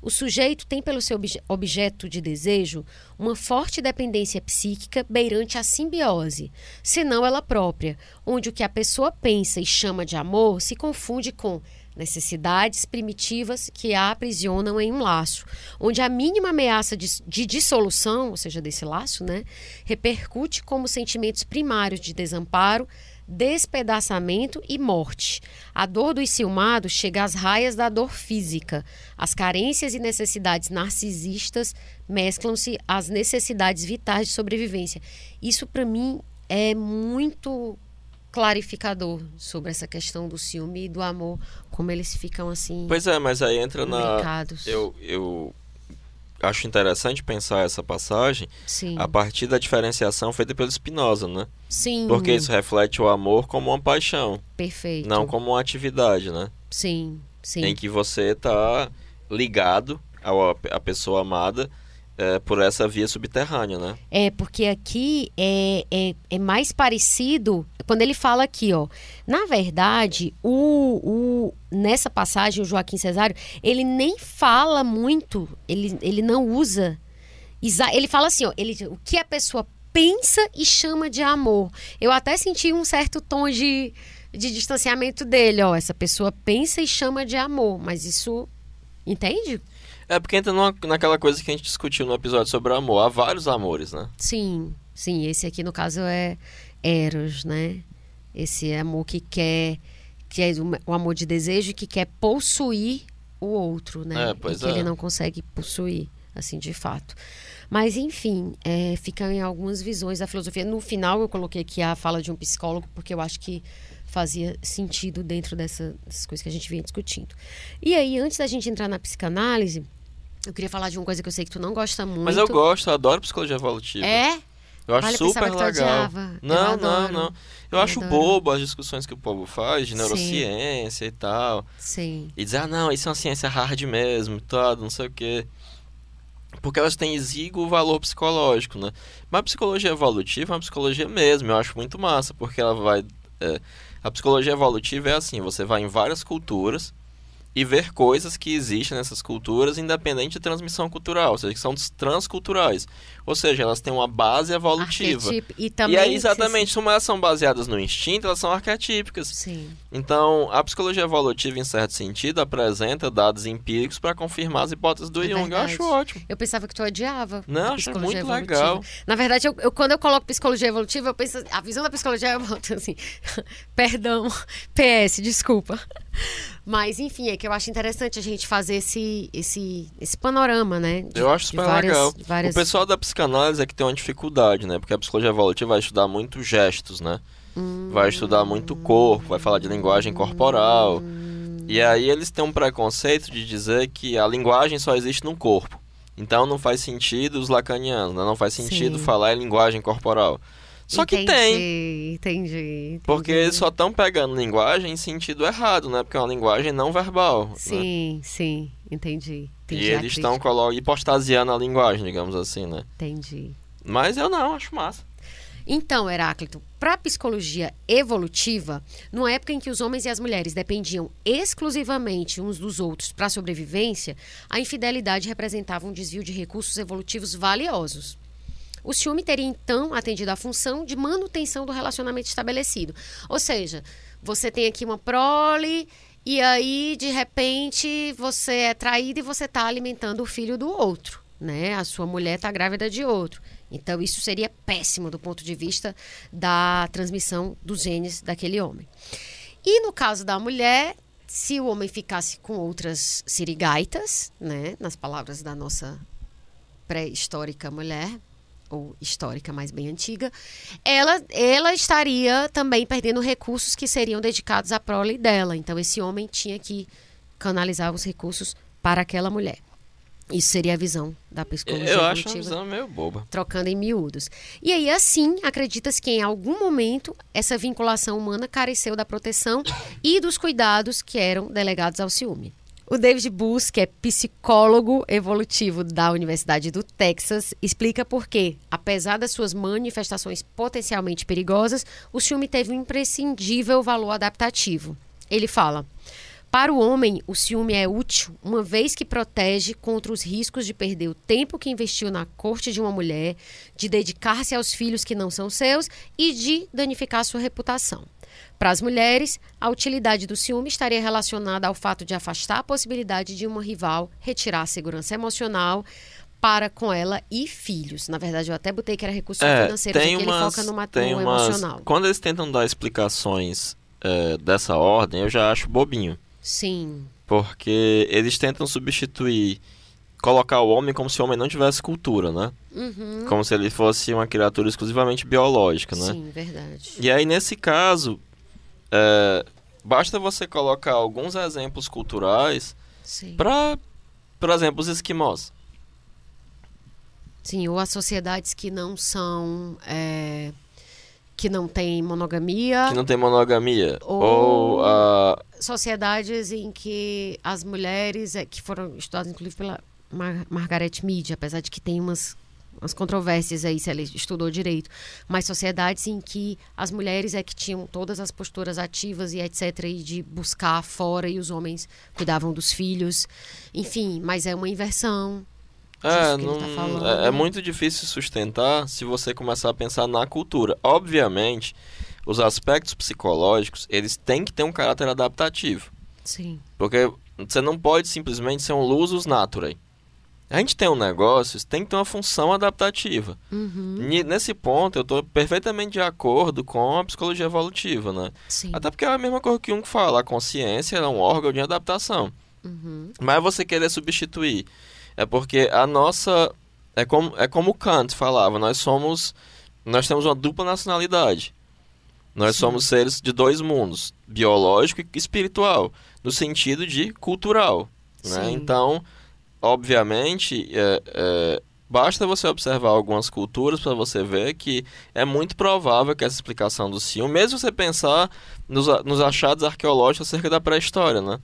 O sujeito tem pelo seu obje objeto de desejo uma forte dependência psíquica beirante a simbiose, senão ela própria, onde o que a pessoa pensa e chama de amor se confunde com necessidades primitivas que a aprisionam em um laço, onde a mínima ameaça de, de, dissolução, ou seja, desse laço, né, repercute como sentimentos primários de desamparo, despedaçamento e morte. A dor do enciumado chega às raias da dor física. As carências e necessidades narcisistas mesclam-se às necessidades vitais de sobrevivência. Isso, para mim, é muito clarificador sobre essa questão do ciúme e do amor, como eles ficam assim. Pois é, mas aí entra na. Eu, eu acho interessante pensar essa passagem Sim. a partir da diferenciação feita pelo Spinoza, né? Sim. Porque isso reflete o amor como uma paixão. Perfeito. Não como uma atividade, né? Sim, sim. Em que você está ligado à pessoa amada é, por essa via subterrânea, né? É, porque aqui é, é, é, mais parecido. Quando ele fala aqui, ó. Na verdade, o, o, nessa passagem, o Joaquim Cesário, ele nem fala muito, ele, ele não usa. Ele fala assim, ó, ele, o que a pessoa pensa e chama de amor. Eu até senti um certo tom de, de distanciamento dele, ó. Essa pessoa pensa e chama de amor, mas isso. Entende? É porque entra numa, naquela coisa que a gente discutiu no episódio sobre o amor. Há vários amores, né? Sim, sim. Esse aqui, no caso, é Eros, né? Esse amor que quer. Que é o amor de desejo que quer possuir o outro, né? É, pois e que é. ele não consegue possuir, assim, de fato. Mas, enfim, é, fica em algumas visões da filosofia. No final, eu coloquei aqui a fala de um psicólogo, porque eu acho que fazia sentido dentro dessa, dessas coisas que a gente vinha discutindo. E aí, antes da gente entrar na psicanálise, eu queria falar de uma coisa que eu sei que tu não gosta muito. Mas eu gosto, eu adoro psicologia evolutiva. É? Eu acho Olha, super legal. Não, não, não. Eu, Eu acho adoro. bobo as discussões que o povo faz de Sim. neurociência e tal. Sim. E dizer, ah, não, isso é uma ciência hard mesmo, e tal, não sei o quê. Porque elas têm exíguo valor psicológico, né? Mas a psicologia evolutiva é uma psicologia mesmo, eu acho muito massa, porque ela vai. é, a psicologia evolutiva é assim: você vai em várias culturas e ver coisas que existem nessas culturas, independente de transmissão cultural, ou seja, que são transculturais. Ou seja, elas têm uma base evolutiva. E também. E aí, exatamente, como elas são baseadas no instinto, elas são arquetípicas. Sim. Então, a psicologia evolutiva, em certo sentido, apresenta dados empíricos para confirmar as hipóteses do É Jung. Eu verdade. acho ótimo. Eu pensava que tu odiava. Não, a acho psicologia muito evolutiva. legal. Na verdade, eu, eu- quando eu coloco psicologia evolutiva, eu penso. A visão da psicologia é assim. Perdão. PS, desculpa. Mas, enfim, é que eu acho interessante a gente fazer esse, esse, esse panorama, né? de- Eu acho super várias- legal. várias- O pessoal da psicanálise é que tem uma dificuldade, né? Porque a psicologia evolutiva vai estudar muito gestos, né? Vai estudar muito corpo, vai falar de linguagem corporal. E aí eles têm um preconceito de dizer que a linguagem só existe no corpo. Então não faz sentido os lacanianos, né? Não faz sentido Sim. falar em linguagem corporal. Só que Entendi, tem. Entendi, entendi. Porque eles só estão pegando linguagem em sentido errado, né? Porque é uma linguagem não verbal. né? Sim, sim, entendi. Entendi E a eles estão hipostasiando a linguagem, digamos assim, né? Entendi. Mas eu não, acho massa. Então, Heráclito, para a psicologia evolutiva, numa época em que os homens e as mulheres dependiam exclusivamente uns dos outros para a sobrevivência, a infidelidade representava um desvio de recursos evolutivos valiosos. O ciúme teria então atendido à função de manutenção do relacionamento estabelecido. Ou seja, você tem aqui uma prole e aí, de repente, você é traído e você está alimentando o filho do outro. Né? A sua mulher está grávida de outro. Então, isso seria péssimo do ponto de vista da transmissão dos genes daquele homem. E no caso da mulher, se o homem ficasse com outras sirigaitas, né? nas palavras da nossa pré-histórica mulher, ou histórica, mas bem antiga, ela, ela estaria também perdendo recursos que seriam dedicados à prole dela. Então, esse homem tinha que canalizar os recursos para aquela mulher. Isso seria a visão da psicologia Eu acho uma visão meio boba. trocando em miúdos. E aí, assim, acredita-se que em algum momento essa vinculação humana careceu da proteção e dos cuidados que eram delegados ao ciúme. O David Buss, que é psicólogo evolutivo da Universidade do Texas, explica por que, apesar das suas manifestações potencialmente perigosas, o ciúme teve um imprescindível valor adaptativo. Ele fala: para o homem, o ciúme é útil, uma vez que protege contra os riscos de perder o tempo que investiu na corte de uma mulher, de dedicar-se aos filhos que não são seus e de danificar sua reputação. Para as mulheres, a utilidade do ciúme estaria relacionada ao fato de afastar a possibilidade de uma rival retirar a segurança emocional para com ela e filhos. Na verdade, eu até botei que era recurso financeiro, porque É, tem ele umas, foca no, ma- tem umas... emocional. Quando eles tentam dar explicações é, dessa ordem, eu já acho bobinho. Sim, Porque eles tentam substituir, colocar o homem como se o homem não tivesse cultura, né? Uhum. Como se ele fosse uma criatura exclusivamente biológica, né? sim, verdade. E aí, nesse caso, é, basta você colocar alguns exemplos culturais para, por exemplo, os esquimós. Sim, ou as sociedades que não são. é, que não têm monogamia, que não tem monogamia. Ou- Ou a. sociedades em que as mulheres, é, que foram estudadas inclusive pela Mar Margaret Mead, apesar de que tem umas, umas controvérsias aí se ela estudou direito, mas sociedades em que as mulheres é que tinham todas as posturas ativas e etc, e de buscar fora e os homens cuidavam dos filhos, enfim, mas é uma inversão. É, ele não- tá falando. é, é muito difícil sustentar se você começar a pensar na cultura. Obviamente, os aspectos psicológicos, eles têm que ter um caráter adaptativo. Sim, Porque você não pode simplesmente ser um lusus naturae. A gente tem um negócio, tem que ter uma função adaptativa. Uhum. Nesse ponto, eu estou perfeitamente de acordo com a psicologia evolutiva, né? sim. Até porque é a mesma coisa que um fala, a consciência é um órgão de adaptação. Uhum. Mas você querer substituir. É porque a nossa. É como, é como Kant falava, nós somos. Nós temos uma dupla nacionalidade. Nós Sim. somos seres de dois mundos, biológico e espiritual, no sentido de cultural. Né? Então, obviamente, é, é, basta você observar algumas culturas para você ver que é muito provável que essa explicação do ciúme, mesmo você pensar nos, nos achados arqueológicos acerca da pré-história, né?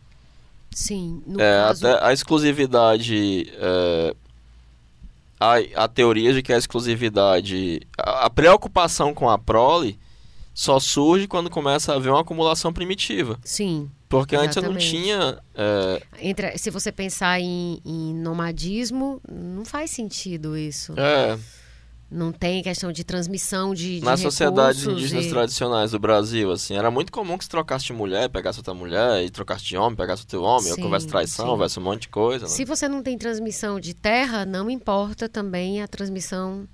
Sim. No É, caso, até a exclusividade. é, a, a teoria de que a exclusividade. A, a preocupação com a prole só surge quando começa a haver uma acumulação primitiva. Sim. Porque antes eu não Exatamente. tinha. é, Entre, se você pensar em, em nomadismo, não faz sentido isso. é, Não tem questão de transmissão de, de nas sociedades indígenas e- tradicionais do Brasil, assim, era muito comum que se trocasse de mulher, pegasse outra mulher, e trocasse de homem, pegasse outro homem, ou Sim, houvesse traição, houvesse um monte de coisa. Né? Se você não tem transmissão de terra, não importa também a transmissão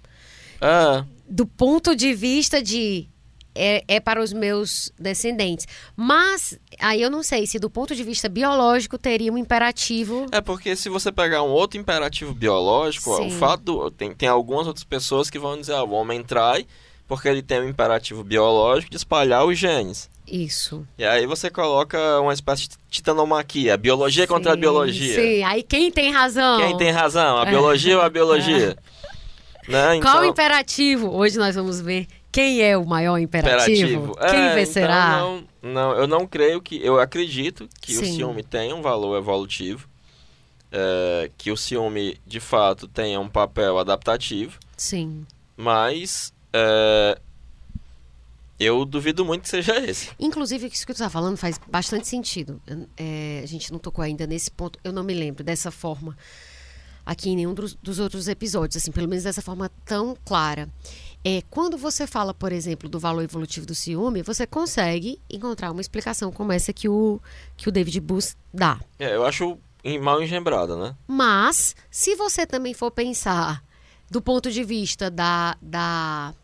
É, do ponto de vista de é, é para os meus descendentes. Mas aí eu não sei se do ponto de vista biológico teria um imperativo. É porque se você pegar um outro imperativo biológico, ó, o Sim. fato do- tem, tem algumas outras pessoas que vão dizer, ah, o homem trai porque ele tem um imperativo biológico de espalhar os genes. Isso. E aí você coloca uma espécie de titanomaquia, biologia contra a Sim, biologia. Sim, aí quem tem razão? Quem tem razão, a biologia ou a biologia? Né? Qual o Então, imperativo? Hoje nós vamos ver quem é o maior imperativo. imperativo. Quem É, vencerá? Então não, não, eu não creio que. Eu acredito que o Sim. ciúme tem um valor evolutivo. é, que o ciúme, de fato, tenha um papel adaptativo. Sim. Mas é, eu duvido muito que seja esse. Inclusive, isso que tu tá falando faz bastante sentido. É, a gente não tocou ainda nesse ponto. Eu não me lembro dessa forma aqui em nenhum dos, dos outros episódios, assim, pelo menos dessa forma tão clara. É, quando você fala, por exemplo, do valor evolutivo do ciúme, você consegue encontrar uma explicação como essa que o, que o David Buss dá. É, eu acho mal engembrada, né? Mas, se você também for pensar do ponto de vista da, da,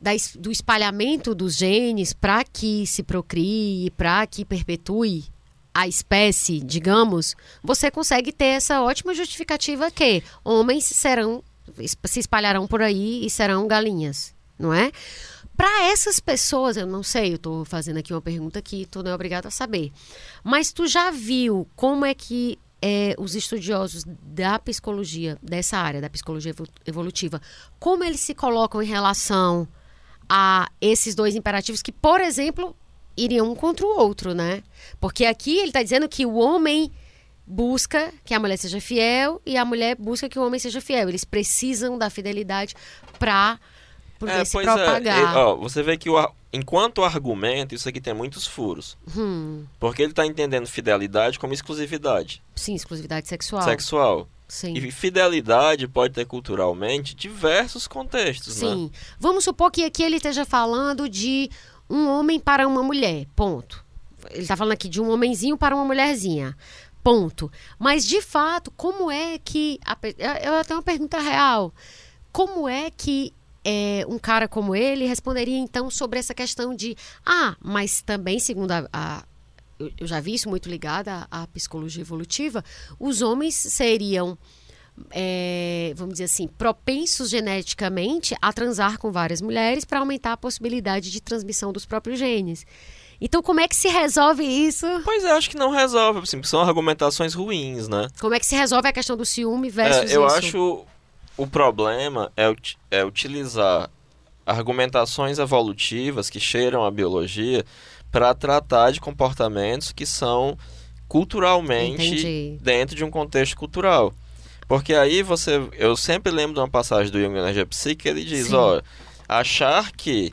da do espalhamento dos genes para que se procrie, para que perpetue a espécie, digamos, você consegue ter essa ótima justificativa que homens serão se espalharão por aí e serão galinhas, não é? Para essas pessoas, eu não sei, eu estou fazendo aqui uma pergunta que tu não é obrigado a saber. Mas tu já viu como é que é, os estudiosos da psicologia, dessa área, da psicologia evo- evolutiva, como eles se colocam em relação a esses dois imperativos que, por exemplo, iriam um contra o outro, né? Porque aqui ele está dizendo que o homem busca que a mulher seja fiel e a mulher busca que o homem seja fiel. Eles precisam da fidelidade para poder se pois propagar. é. E, ó, você vê que o enquanto argumento, isso aqui tem muitos furos. Hum, Porque ele está entendendo fidelidade como exclusividade sim, exclusividade sexual. sexual. Sim. E fidelidade pode ter culturalmente diversos contextos, né? Sim. Vamos supor que aqui ele esteja falando de um homem para uma mulher. Ponto. Ele está falando aqui de um homenzinho para uma mulherzinha. Ponto. Mas, de fato, como é que. Eu tenho uma pergunta real. Como é que é, um cara como ele responderia, então, sobre essa questão de. Ah, mas também, segundo a. a- eu, eu já vi isso muito ligado à, à psicologia evolutiva, os homens seriam é, vamos dizer assim, propensos geneticamente a transar com várias mulheres para aumentar a possibilidade de transmissão dos próprios genes. Então, como é que se resolve isso? Pois é, acho que não resolve, assim, porque são argumentações ruins, né? Como é que se resolve a questão do ciúme versus É, eu isso? acho o problema é, é utilizar argumentações evolutivas que cheiram a biologia para tratar de comportamentos que são culturalmente Entendi. dentro de um contexto cultural. Porque aí você. Eu sempre lembro de uma passagem do Jung Energia Psique que ele diz: Sim. ó, achar que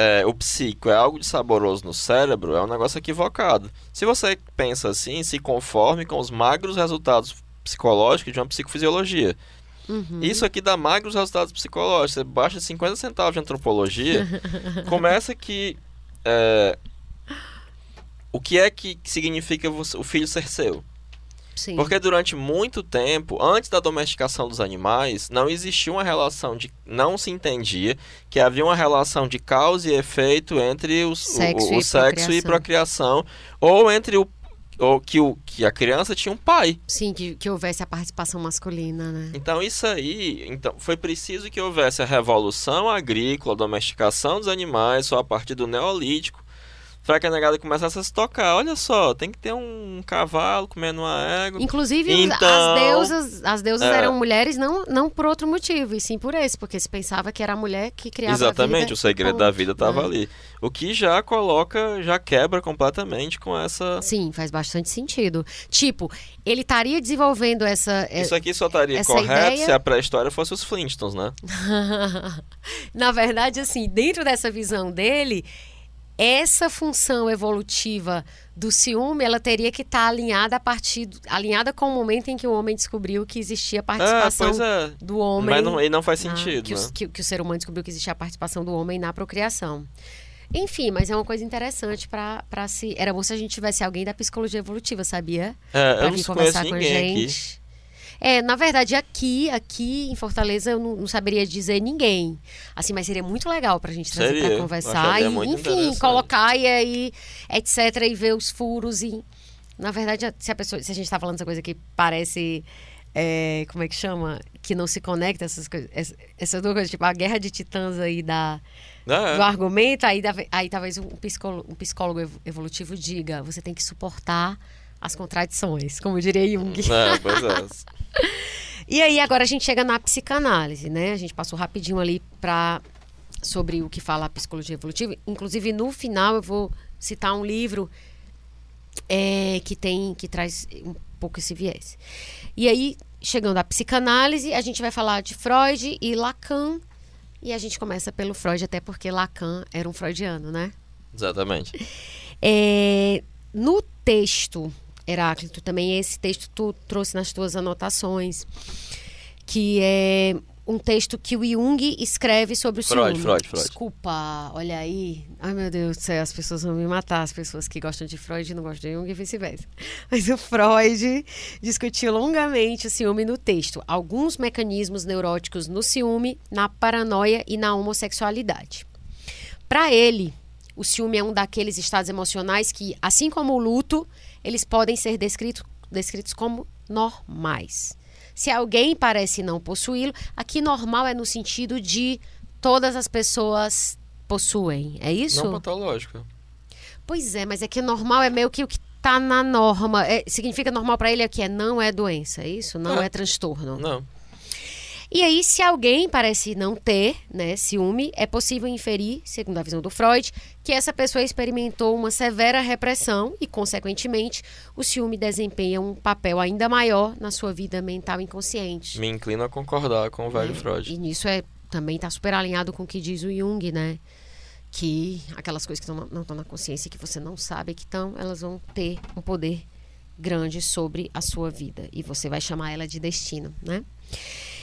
é, o psico é algo de saboroso no cérebro é um negócio equivocado. Se você pensa assim, se conforme com os magros resultados psicológicos de uma psicofisiologia. Uhum. Isso aqui dá magros resultados psicológicos. Você baixa 50 centavos de antropologia, começa que. é, o que é que significa o filho ser seu? Sim. Porque durante muito tempo, antes da domesticação dos animais, não existia uma relação de. Não se entendia que havia uma relação de causa e efeito entre os- o, Sexo o- o e sexo e procriação. procriação, ou entre o. Ou que, o, que a criança tinha um pai. Sim, que, que houvesse a participação masculina, né? Então isso aí, então foi preciso que houvesse a revolução agrícola, a domesticação dos animais, só a partir do neolítico, Pra que a negada começasse a se tocar. Olha só, tem que ter um cavalo comendo uma égua. Inclusive, Então, as deusas, as deusas é. eram mulheres não, não por outro motivo, e sim por esse, porque se pensava que era a mulher que criava a Exatamente, vida. o segredo Ponto, da vida tava né? ali. O que já coloca, já quebra completamente com essa. Sim, faz bastante sentido. Tipo, ele estaria desenvolvendo essa. é- Isso aqui só estaria correto ideia- se a pré-história fosse os Flintstones, né? Na verdade, assim, dentro dessa visão dele, essa função evolutiva do ciúme, ela teria que estar alinhada a partir alinhada com o momento em que o homem descobriu que existia Ah, participação pois é. do homem. Mas não, e não faz na- sentido, que, né? o, que, que o ser humano descobriu que existia a participação do homem na procriação. Enfim, mas é uma coisa interessante para se. Era bom se a gente tivesse alguém da psicologia evolutiva, sabia? É, Pra eu vir conversar com a ninguém aqui. É, na verdade, aqui, aqui em Fortaleza, eu não, não saberia dizer ninguém. Assim, mas seria muito legal pra gente trazer eu conversar. E, enfim, colocar e aí, etc., e ver os furos. E, na verdade, se a pessoa. Se a gente tá falando essa coisa que parece. é, como é que chama? Que não se conecta, essas coisas. Essa, essas duas coisas, tipo, a guerra de titãs aí da, É, do argumento, aí, aí talvez um psicólogo, um psicólogo ev- evolutivo diga: você tem que suportar as contradições, como diria Jung. é, pois é. E aí agora a gente chega na psicanálise, né? A gente passou rapidinho ali para sobre o que fala a psicologia evolutiva. Inclusive no final eu vou citar um livro é, que tem que traz um pouco esse viés. E aí chegando à psicanálise, a gente vai falar de Freud e Lacan. E a gente começa pelo Freud, até porque Lacan era um freudiano, né? Exatamente. É, no texto, Heráclito, também esse texto tu trouxe nas tuas anotações, que é um texto que o Jung escreve sobre o Freud, ciúme. Freud, Freud. Desculpa, olha aí. Ai, meu Deus do céu, as pessoas vão me matar, as pessoas que gostam de Freud e não gostam de Jung e vice-versa. Mas o Freud discutiu longamente o ciúme no texto. Alguns mecanismos neuróticos no ciúme, na paranoia e na homossexualidade. Para ele, o ciúme é um daqueles estados emocionais que, assim como o luto, eles podem ser descrito, descritos como normais. Se alguém parece não possuí-lo, aqui normal é no sentido de todas as pessoas possuem. É isso? Não patológico. Pois é, mas é que normal é meio que o que tá na norma. É, significa normal para ele é que é não é doença, é isso? Não É. é transtorno. Não. E aí, se alguém parece não ter, né, ciúme, é possível inferir, segundo a visão do Freud, que essa pessoa experimentou uma severa repressão e, consequentemente, o ciúme desempenha um papel ainda maior na sua vida mental inconsciente. Me inclino a concordar com o velho É, Freud. E nisso é também está super alinhado com o que diz o Jung, né? Que aquelas coisas que não estão na consciência e que você não sabe que estão, elas vão ter um poder grande sobre a sua vida. E você vai chamar ela de destino, né?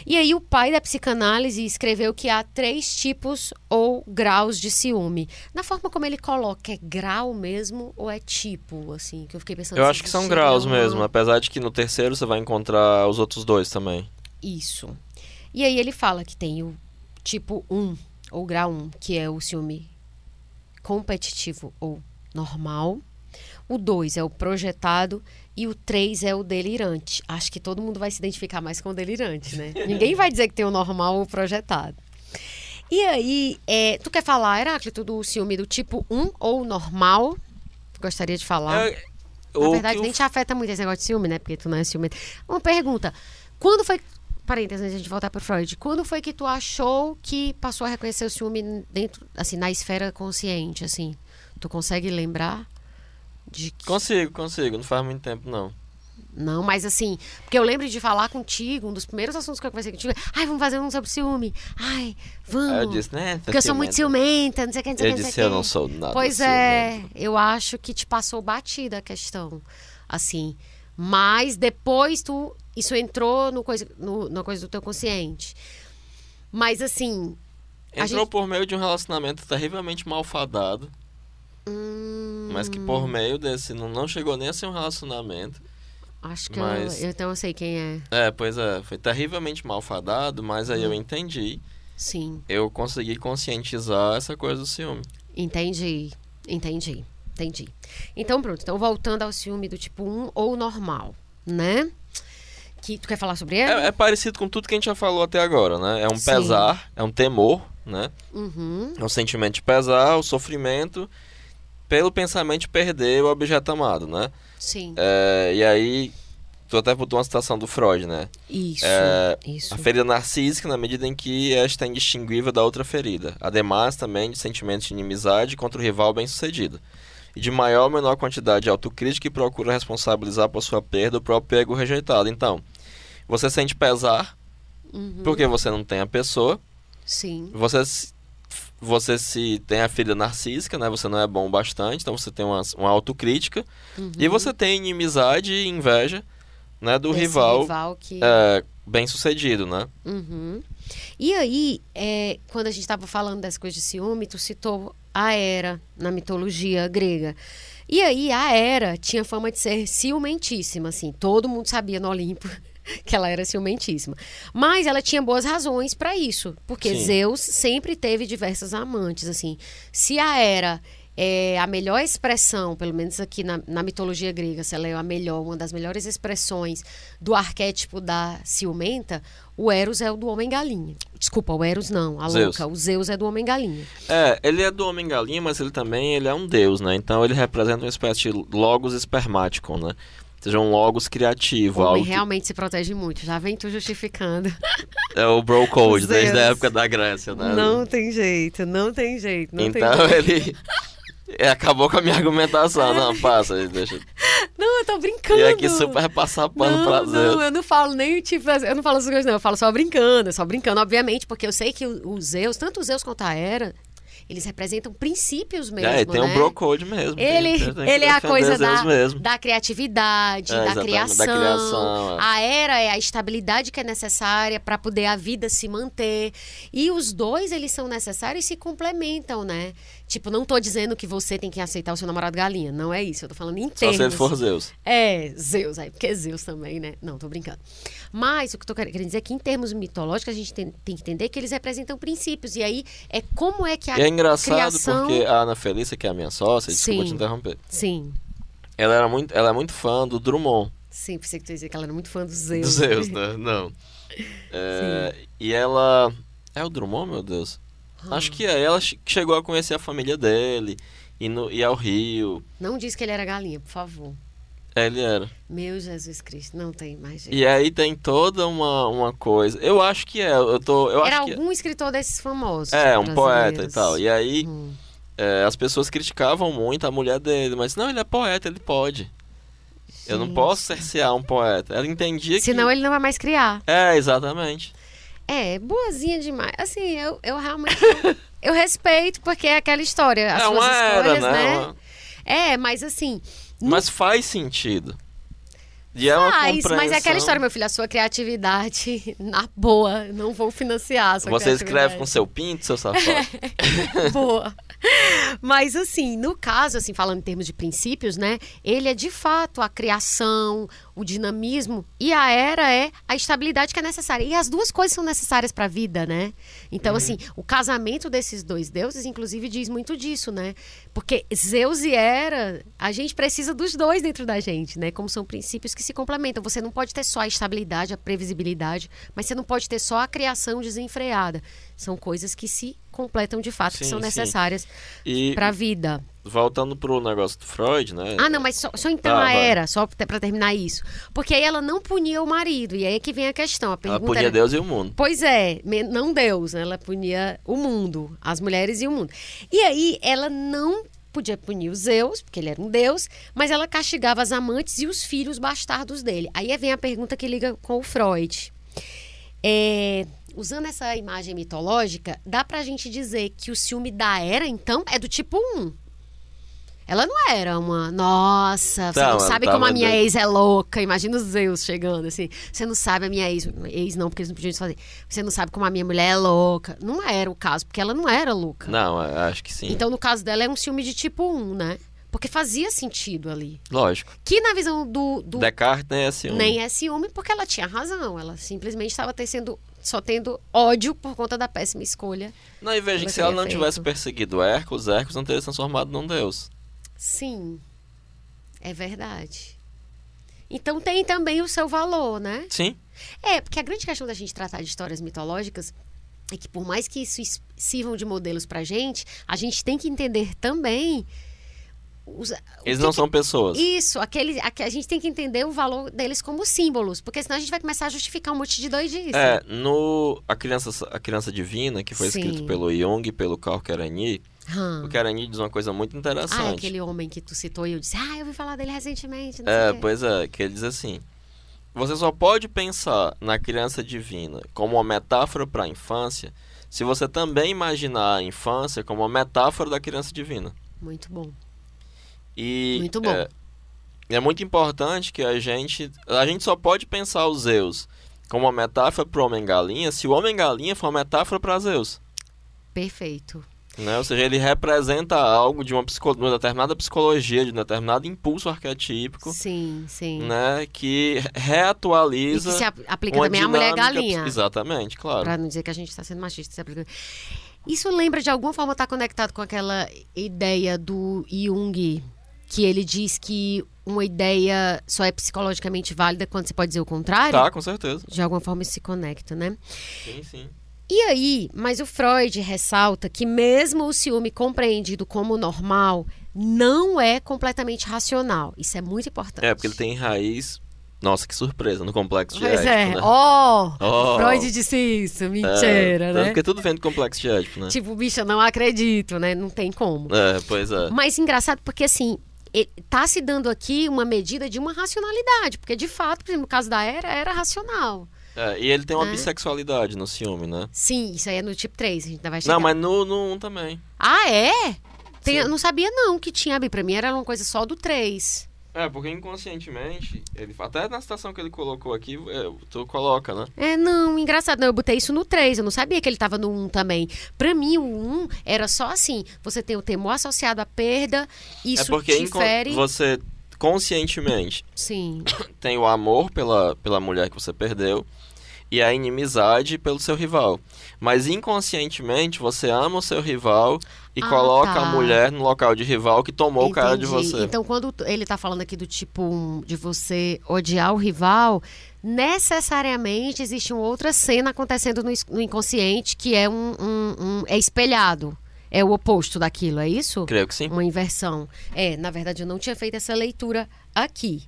E aí o pai da psicanálise escreveu que há três tipos ou graus de ciúme. Na forma como ele coloca, é grau mesmo ou é tipo, assim? Que eu fiquei pensando Eu se acho que são graus uma- mesmo, apesar de que no terceiro você vai encontrar os outros dois também. Isso. E aí ele fala que tem o tipo 1, ou grau 1, que é o ciúme competitivo ou normal. O 2 é o projetado e o 3 é o delirante. Acho que todo mundo vai se identificar mais com o delirante, né? Ninguém vai dizer que tem o normal ou o projetado. E aí, é, tu quer falar, Heráclito, do ciúme do tipo 1 ou normal? Gostaria de falar. É, Na verdade, o nem te afeta muito esse negócio de ciúme, né? Porque tu não é ciumento. Uma pergunta. Quando foi. Parênteses, antes de a gente voltar pro Freud. Quando foi que tu achou que passou a reconhecer o ciúme dentro, assim, na esfera consciente, assim? Tu consegue lembrar de que... Consigo, consigo. Não faz muito tempo, não. Não, mas assim, porque eu lembro de falar contigo, um dos primeiros assuntos que eu conversei contigo, ai, vamos fazer um sobre ciúme. Ai, vamos. Aí eu disse, né? tá Porque eu sou muito ciumenta, não sei o que, não sei o Eu que, sei disse, eu não sou nada Pois é, eu acho que te passou batida a questão, assim. Mas depois tu, isso entrou no coisa, no, na coisa do teu consciente. Mas assim, Entrou gente- por meio de um relacionamento terrivelmente malfadado, hum, mas que por meio desse não, não chegou nem a ser um relacionamento. acho que mas- eu, então eu sei quem é. É, pois é, foi terrivelmente malfadado, mas aí eu Hum. entendi. Sim, Eu consegui conscientizar essa coisa do ciúme. entendi, entendi, entendi. Então pronto, então voltando ao ciúme do tipo 1 ou normal, né? Que tu quer falar sobre ele? É, é parecido com tudo que a gente já falou até agora, né? É um Sim. pesar, é um temor, né? Uhum, É um sentimento de pesar, o sofrimento pelo pensamento de perder o objeto amado, né? Sim. É, e aí, tu até botou uma citação do Freud, né? Isso. É, isso. A ferida narcísica na medida em que esta é indistinguível da outra ferida. Ademais, também de sentimentos de inimizade contra o rival bem-sucedido. E de maior ou menor quantidade de autocrítica que procura responsabilizar por sua perda o próprio ego rejeitado. Então, você sente pesar Uhum. porque você não tem a pessoa, Sim. você você se tem a ferida narcísica, né? Você não é bom bastante, então você tem uma, uma autocrítica. E você tem inimizade e inveja, né? Do Uhum. Desse rival, rival que... é, bem sucedido, né? Uhum. E aí, é, quando a gente estava falando das coisas de ciúme, tu citou a Hera na mitologia grega. E aí, a Hera tinha fama de ser ciumentíssima, assim. Todo mundo sabia no Olimpo que ela era ciumentíssima. Mas ela tinha boas razões para isso. Porque Sim. Zeus sempre teve diversas amantes, assim. Se a Hera é a melhor expressão, pelo menos aqui na, na mitologia grega, se ela é a melhor, uma das melhores expressões do arquétipo da ciumenta, o Eros é o do homem-galinha. Desculpa, o Eros não, a Zeus. louca. O Zeus é do homem-galinha. É, ele é do homem galinha, mas ele também ele é um deus, né? Então ele representa uma espécie de logos espermático, né? Ou seja, um logos criativo. O homem algo que- realmente se protege muito. Já vem tu justificando. É o bro code, desde a época da Grécia, né? Não tem jeito, não tem jeito. Não então tem jeito. ele é, acabou com a minha argumentação. Não, passa deixa. Não, eu tô brincando. E aqui super passar pano não, pra não, eu não falo nem tipo, eu não falo essas coisas, não. Eu falo só brincando, só brincando, obviamente, porque eu sei que o, o Zeus, tanto o Zeus quanto a Hera, eles representam princípios mesmo. é, e tem né? o bro code mesmo. Ele, tem ele é a coisa da, mesmo. da criatividade, É, da, criação. da criação, é. A era é a estabilidade que é necessária para poder a vida se manter. E os dois, eles são necessários e se complementam, né? Tipo, não tô dizendo que você tem que aceitar o seu namorado galinha. Não é isso. Eu tô falando em Só termos. se ele for Zeus. É, Zeus, aí, porque é Zeus também, né? Não, tô brincando. Mas o que eu tô querendo dizer é que em termos mitológicos a gente tem, tem que entender que eles representam princípios. E aí é como é que a E é engraçado criação... porque a Ana Felícia, que é a minha sócia, desculpa Sim. te interromper. Sim, Ela, era muito, ela é muito fã do Drummond. sim, pensei que tu ia dizer que ela era muito fã do Zeus. Do Zeus, né? Não. É, e ela. É o Drummond, meu Deus? Acho que é. Ela che- chegou a conhecer a família dele. E, no, e ao Rio. Não diz que ele era galinha, por favor. É, Ele era. Meu Jesus Cristo, não tem mais jeito. E aí tem toda uma, uma coisa. Eu acho que é. Eu tô. Eu Era acho que algum escritor desses famosos. é. um poeta e tal. E aí Hum. é, as pessoas criticavam muito a mulher dele. Mas não, ele é poeta, ele pode. Eu não Gente. posso cercear um poeta. Ela entendia que. Senão ele não vai mais criar. É, exatamente. É, boazinha demais. Assim, eu, eu realmente. eu respeito, porque é aquela história. As é suas uma era, escolhas, né? né? Uma- É, mas assim. não Mas faz sentido. E é uma faz, mas é aquela história, meu filho. A sua criatividade, na boa, não vou financiar a sua Você escreve com seu pinto, seu safado. Boa. Mas assim, no caso, assim, falando em termos de princípios, né? Ele é de fato a criação, o dinamismo e a era é a estabilidade que é necessária. E as duas coisas são necessárias para a vida, né? Então, Uhum. assim, o casamento desses dois deuses, inclusive, diz muito disso, né? Porque Zeus e Hera, a gente precisa dos dois dentro da gente, né? Como são princípios que se complementam. Você não pode ter só a estabilidade, a previsibilidade, mas você não pode ter só a criação desenfreada. São coisas que se completam de fato, que Sim, são sim. necessárias para a vida. Voltando pro negócio do Freud, né? Ah, não, mas só, só então Tá, vai. era, só para terminar isso. Porque aí ela não punia o marido, e aí é que vem a questão. A Ela pergunta podia era... Deus e o mundo. Pois é, não Deus, né? ela punia o mundo, as mulheres e o mundo. E aí ela não podia punir os Zeus, porque ele era um deus, mas ela castigava as amantes e os filhos bastardos dele. Aí vem a pergunta que liga com o Freud. É, usando essa imagem mitológica, dá pra gente dizer que o ciúme da Era, então, é do tipo 1. Ela não era uma, nossa, você não mas sabe como a minha ex é louca. Imagina os Zeus chegando assim. Você não sabe a minha ex. Ex não, porque eles não podiam fazer. Você não sabe como a minha mulher é louca. Não era o caso, porque ela não era louca. Não, acho que sim. Então, no caso dela, é um ciúme de tipo 1, né? Porque fazia sentido ali. Lógico. Que na visão do. do Descartes nem é ciúme. nem é ciúme, porque ela tinha razão. Ela simplesmente estava tecendo, só tendo ódio por conta da péssima escolha. Não, e veja que se ela não tivesse feito. perseguido Hércules, Hércules não teria se transformado num deus. Sim, é verdade. Então tem também o seu valor, né? Sim. É, porque a grande questão da gente tratar de histórias mitológicas é que por mais que isso is- sirvam de modelos pra gente, a gente tem que entender também os- Eles não que- são pessoas. Isso, aquele, aque- a gente tem que entender o valor deles como símbolos, porque senão a gente vai começar a justificar um monte de doidice. É, no A Criança, a Criança Divina, que foi Sim. escrito pelo Jung e pelo Carl Kerani, Hum. o Kerani diz uma coisa muito Ah, é interessante. aquele homem que tu citou e eu disse, ah, eu ouvi falar dele recentemente. É, pois é, que ele diz assim: você só pode pensar na criança divina como uma metáfora para a infância se você também imaginar a infância como uma metáfora da criança divina. Muito bom. E Muito bom. É, é muito importante que a gente a gente só pode pensar os Zeus como uma metáfora para o homem galinha se o homem galinha for uma metáfora para Zeus. Perfeito. Né? Ou seja, ele representa algo de uma, psico- de uma determinada psicologia, de um determinado impulso arquetípico, Sim, sim. né? que E que reatualiza se ap- aplica também à mulher galinha. Exatamente, claro. Pra não dizer que a gente está sendo machista. se aplica- Isso lembra de alguma forma estar conectado com aquela ideia do Jung, que ele diz que uma ideia só é psicologicamente válida quando você pode dizer o contrário? Tá, com certeza. De alguma forma isso se conecta, né? Sim, sim. E aí, mas o Freud ressalta que mesmo o ciúme compreendido como normal não é completamente racional. Isso é muito importante. É, porque ele tem raiz. Nossa, que surpresa, no complexo de Pois é. né? Oh, Oh. Freud disse isso. É, Mentira, tanto né? que tudo vem do complexo de Édipo, né? Tipo, bicho, eu não acredito, né? Não tem como. É, pois é. Mas engraçado porque, assim, tá se dando aqui uma medida de uma racionalidade. Porque, de fato, por exemplo, no caso da Era, era racional. É, e ele tem uma É. bissexualidade no ciúme, né? Sim, isso aí é no tipo 3, a gente ainda vai chegar. Não, mas no, no 1 também. Ah, é? Tem- eu não sabia, não, que tinha bi. Pra mim era uma coisa só do 3. É, porque inconscientemente, ele, até na citação que ele colocou aqui, é, tu coloca, né? É, não, engraçado. Não, eu botei isso no 3. Eu não sabia que ele tava no 1 também. Pra mim, o 1 era só assim: você tem o temor associado à perda, isso é porque te incon- fere. você conscientemente Sim. tem o amor pela, pela mulher que você perdeu e a inimizade pelo seu rival. Mas inconscientemente você ama o seu rival e Ah, coloca tá. a mulher no local de rival que tomou o cara de Entendi. você. Então, quando ele tá falando aqui do tipo de você odiar o rival, necessariamente existe uma outra cena acontecendo no inconsciente que é um, um- um- é espelhado. É o oposto daquilo, é isso? Creio que sim. Uma inversão. É, na verdade, eu não tinha feito essa leitura aqui.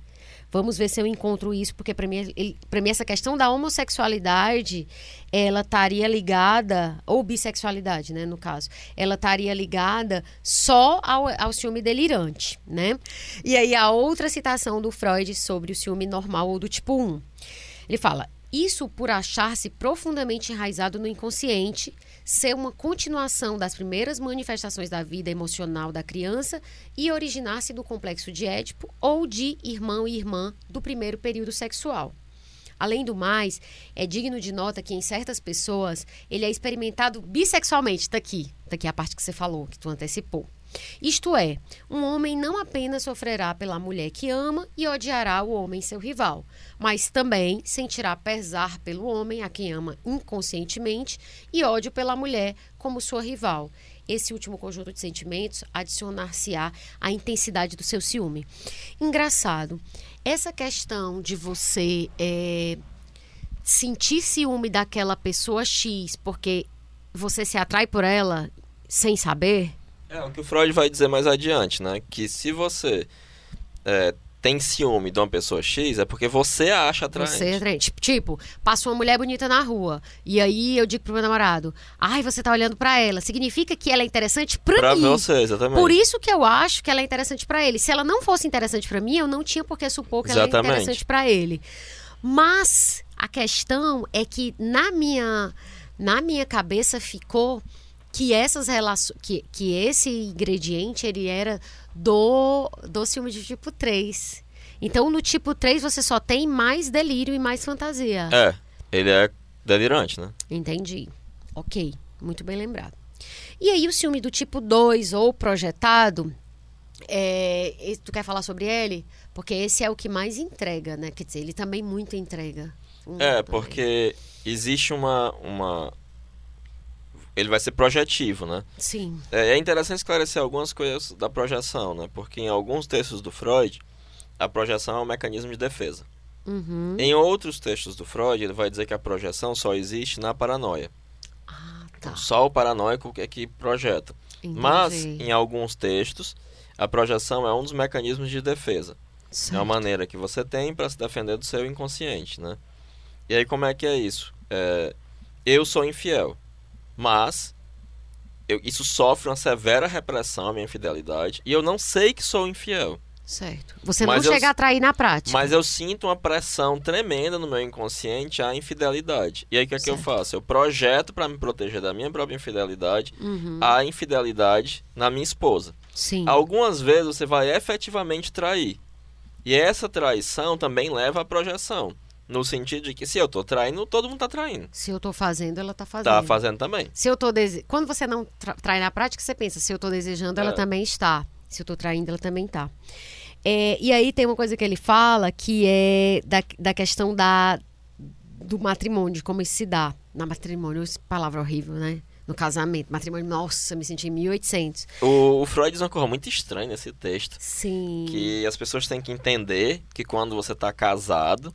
Vamos ver se eu encontro isso, porque para mim, mim essa questão da homossexualidade, ela estaria ligada, ou bissexualidade, né, no caso, ela estaria ligada só ao, ao ciúme delirante, né? E aí a outra citação do Freud sobre o ciúme normal ou do tipo 1. Ele fala: isso por achar-se profundamente enraizado no inconsciente, ser uma continuação das primeiras manifestações da vida emocional da criança e originar-se do complexo de Édipo ou de irmão e irmã do primeiro período sexual. Além do mais, é digno de nota que em certas pessoas ele é experimentado bissexualmente. Tá aqui, tá aqui a parte que você falou, que tu antecipou. Isto é, um homem não apenas sofrerá pela mulher que ama e odiará o homem seu rival, mas também sentirá pesar pelo homem a quem ama inconscientemente e ódio pela mulher como sua rival. Esse último conjunto de sentimentos adicionar-se-á à intensidade do seu ciúme. Engraçado, essa questão de você eh, sentir ciúme daquela pessoa X porque você se atrai por ela sem saber, É, o que o Freud vai dizer mais adiante, né? Que se você é, tem ciúme de uma pessoa X, é porque você a acha atraente. Você é atraente. Tipo, passa uma mulher bonita na rua. E aí eu digo pro meu namorado: Ai, você tá olhando pra ela. Significa que ela é interessante pra, Pra mim. você, exatamente. Por isso que eu acho que ela é interessante pra ele. Se ela não fosse interessante pra mim, eu não tinha por que supor que ela é Exatamente. interessante pra ele. Mas a questão é que na minha na minha cabeça ficou que essas relações que, que esse ingrediente ele era do do ciúme de tipo 3. Então no tipo 3 você só tem mais delírio e mais fantasia. É, ele é delirante, né? Entendi. Ok, muito bem lembrado. E aí o ciúme do tipo 2 ou projetado, é, tu quer falar sobre ele? Porque esse é o que mais entrega, né? Quer dizer, ele também muito entrega. Um É, porque existe uma, uma. Ele vai ser projetivo, né? Sim, É é interessante esclarecer algumas coisas da projeção, né? Porque em alguns textos do Freud, a projeção é um mecanismo de defesa. uhum. Em outros textos do Freud, ele vai dizer que a projeção só existe na paranoia. Ah, tá. Só o paranoico é que projeta. Mas, Entendi. em alguns textos, a projeção é um dos mecanismos de defesa. Certo. É uma maneira que você tem para se defender do seu inconsciente, né? E aí como é que é isso? É, eu sou infiel, mas eu, isso sofre uma severa repressão, a minha infidelidade, e eu não sei que sou infiel. Certo. Você Mas não eu- chega a atrair na prática. Mas eu sinto uma pressão tremenda no meu inconsciente à infidelidade. E aí o que é que eu faço? Eu projeto para me proteger da minha própria infidelidade Uhum. a infidelidade na minha esposa. Sim. Algumas vezes você vai efetivamente trair. E essa traição também leva à projeção. No sentido de que se eu tô traindo, todo mundo tá traindo. Se eu tô fazendo, ela tá fazendo. Tá fazendo também. Se eu tô dese... Quando você não tra- trai na prática, você pensa, se eu tô desejando, ela É. também está. Se eu tô traindo, ela também tá. É, e aí tem uma coisa que ele fala que é da, da questão da, do matrimônio, de como isso se dá. Na matrimônio, palavra horrível, né? No casamento. Matrimônio, nossa, me senti em 1800. O, o Freud diz uma coisa muito estranha nesse texto. Sim. Que as pessoas têm que entender que quando você tá casado,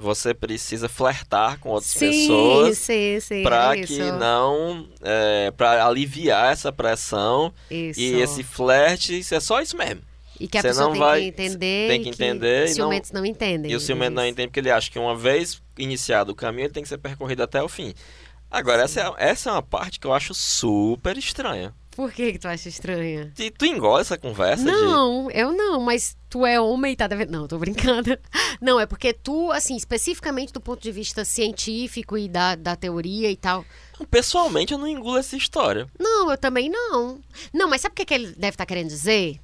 você precisa flertar com outras sim, pessoas sim, sim. para é que não. É, para aliviar essa pressão. isso. E esse flerte, isso é só isso mesmo. E que a você pessoa não tem vai- que entender. tem que entender os e não- ciumentos não, entendem. E o ciumento não entende porque ele acha que uma vez iniciado o caminho, ele tem que ser percorrido até o fim. Agora, essa é, essa é uma parte que eu acho super estranha. Por que, que tu acha estranha? E tu engole essa conversa de. Não, eu não, mas tu é homem e tá devendo. Não, tô brincando. Não, é porque tu, assim, especificamente do ponto de vista científico e da, da teoria e tal. Pessoalmente, eu não engulo essa história. Não, eu também não. Não, mas sabe o que, que ele deve estar querendo dizer?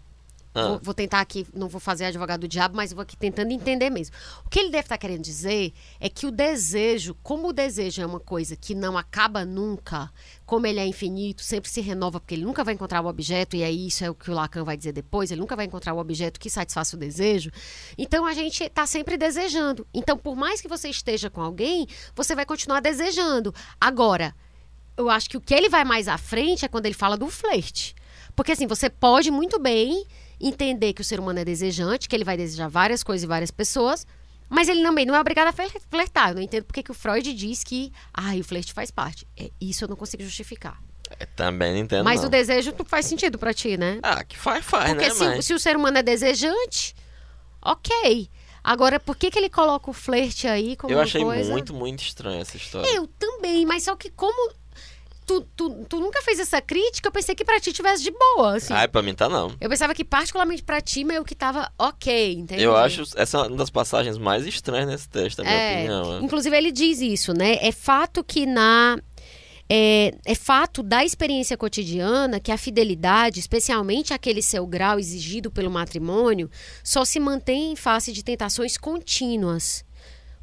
Ah. Vou, vou tentar aqui, não vou fazer advogado do diabo, mas vou aqui tentando entender mesmo. O que ele deve estar querendo dizer é que o desejo, como o desejo é uma coisa que não acaba nunca, como ele é infinito, sempre se renova, porque ele nunca vai encontrar o objeto, e aí isso é o que o Lacan vai dizer depois, ele nunca vai encontrar o objeto que satisfaça o desejo. Então a gente está sempre desejando. Então, por mais que você esteja com alguém, você vai continuar desejando. Agora, eu acho que o que ele vai mais à frente é quando ele fala do flerte. Porque assim, você pode muito bem entender que o ser humano é desejante, que ele vai desejar várias coisas e várias pessoas, mas ele também não é obrigado a fler- flertar. Eu não entendo porque que o Freud diz que ah, o flerte faz parte. É, isso eu não consigo justificar. É, Também não entendo. mas não. o desejo não faz sentido pra ti, né? Ah, que faz, faz, Porque né, se, mas... se o ser humano é desejante, ok. Agora, por que, que ele coloca o flerte aí como Eu achei coisa... muito, muito estranha essa história. Eu também, mas só que como tu, tu, tu nunca fez essa crítica, eu pensei que pra ti tivesse de boa, assim. Ai, pra mim tá não. Eu pensava que particularmente pra ti, meio que tava ok, entendeu? Eu acho essa uma das passagens mais estranhas nesse texto, na minha É, opinião. inclusive ele diz isso, né? É fato que na é, é fato da experiência cotidiana que a fidelidade, especialmente aquele seu grau exigido pelo matrimônio, só se mantém em face de tentações contínuas.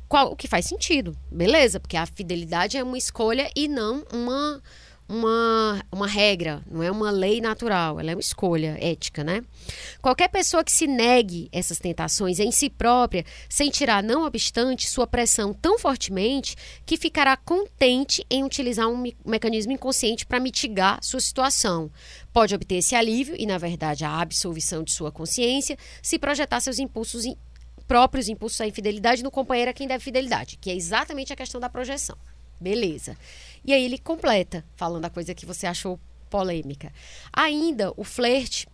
Qual, o que faz sentido, beleza? Porque a fidelidade é uma escolha e não uma, uma, uma regra, não é uma lei natural, ela é uma escolha ética, né? Qualquer pessoa que se negue essas tentações em si própria, sentirá, não obstante, sua pressão tão fortemente que ficará contente em utilizar um me- mecanismo inconsciente para mitigar sua situação. Pode obter esse alívio e, na verdade, a absolvição de sua consciência se projetar seus impulsos próprios impulsos à infidelidade no companheiro a quem deve fidelidade, que é exatamente a questão da projeção. Beleza. E aí ele completa, falando a coisa que você achou polêmica. Ainda, o flerte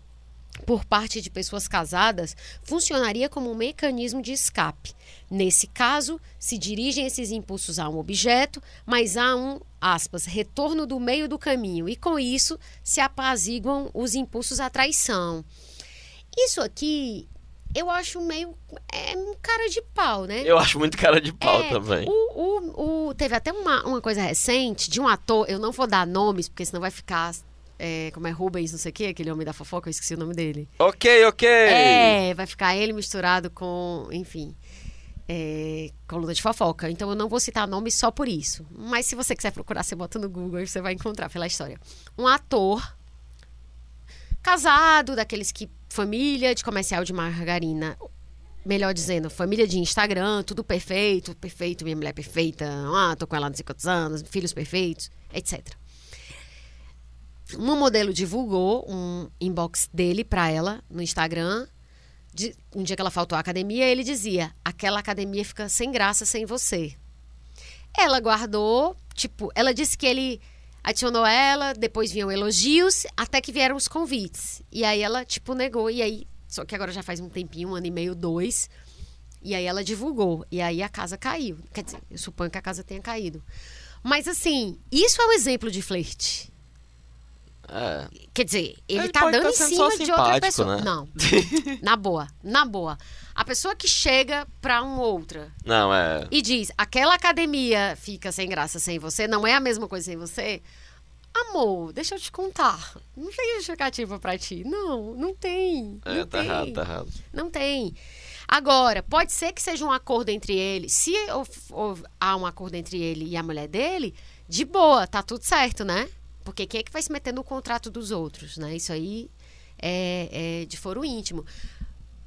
por parte de pessoas casadas funcionaria como um mecanismo de escape. Nesse caso, se dirigem esses impulsos a um objeto, mas há um, aspas, retorno do meio do caminho, e com isso se apaziguam os impulsos à traição. Isso aqui eu acho meio. É um cara de pau, né? Eu acho muito cara de pau É, também. O, o, o- teve até uma, uma coisa recente de um ator, eu não vou dar nomes, porque senão vai ficar. é, como é Rubens, não sei o quê, aquele homem da fofoca, eu esqueci o nome dele. Ok, ok. É, vai ficar ele misturado com, enfim, é, coluna de fofoca. Então eu não vou citar nome só por isso. Mas se você quiser procurar, você bota no Google e você vai encontrar pela história. Um ator casado, daqueles que. Família de comercial de margarina. Melhor dizendo, família de Instagram, tudo perfeito, perfeito, minha mulher perfeita, ah, tô com ela há não sei quantos anos, filhos perfeitos, etc. Uma modelo divulgou um inbox dele pra ela no Instagram. De- um dia que ela faltou à academia, ele dizia: aquela academia fica sem graça sem você. Ela guardou, tipo, ela disse que ele adicionou ela, depois vinham elogios, até que vieram os convites. E aí ela, tipo, negou. E aí, só que agora já faz um tempinho, um ano e meio, dois. E aí ela divulgou. E aí a casa caiu. Quer dizer, eu suponho que a casa tenha caído. Mas assim, isso é um exemplo de flerte. É. Quer dizer, ele, Ele tá dando tá em cima de outra pessoa. né? Não. Na boa, na boa. A pessoa que chega pra um outra Não, é. e diz: aquela academia fica sem graça sem você, não é a mesma coisa sem você. Amor, deixa eu te contar. Não tem justificativa pra ti. Não, não tem. É, não tá tem. errado, tá errado. Não tem. Agora, pode ser que seja um acordo entre eles. Se houve- houve- há um acordo entre ele e a mulher dele, de boa, tá tudo certo, né? Porque quem é que vai se meter no contrato dos outros, né? Isso aí é, é de foro íntimo.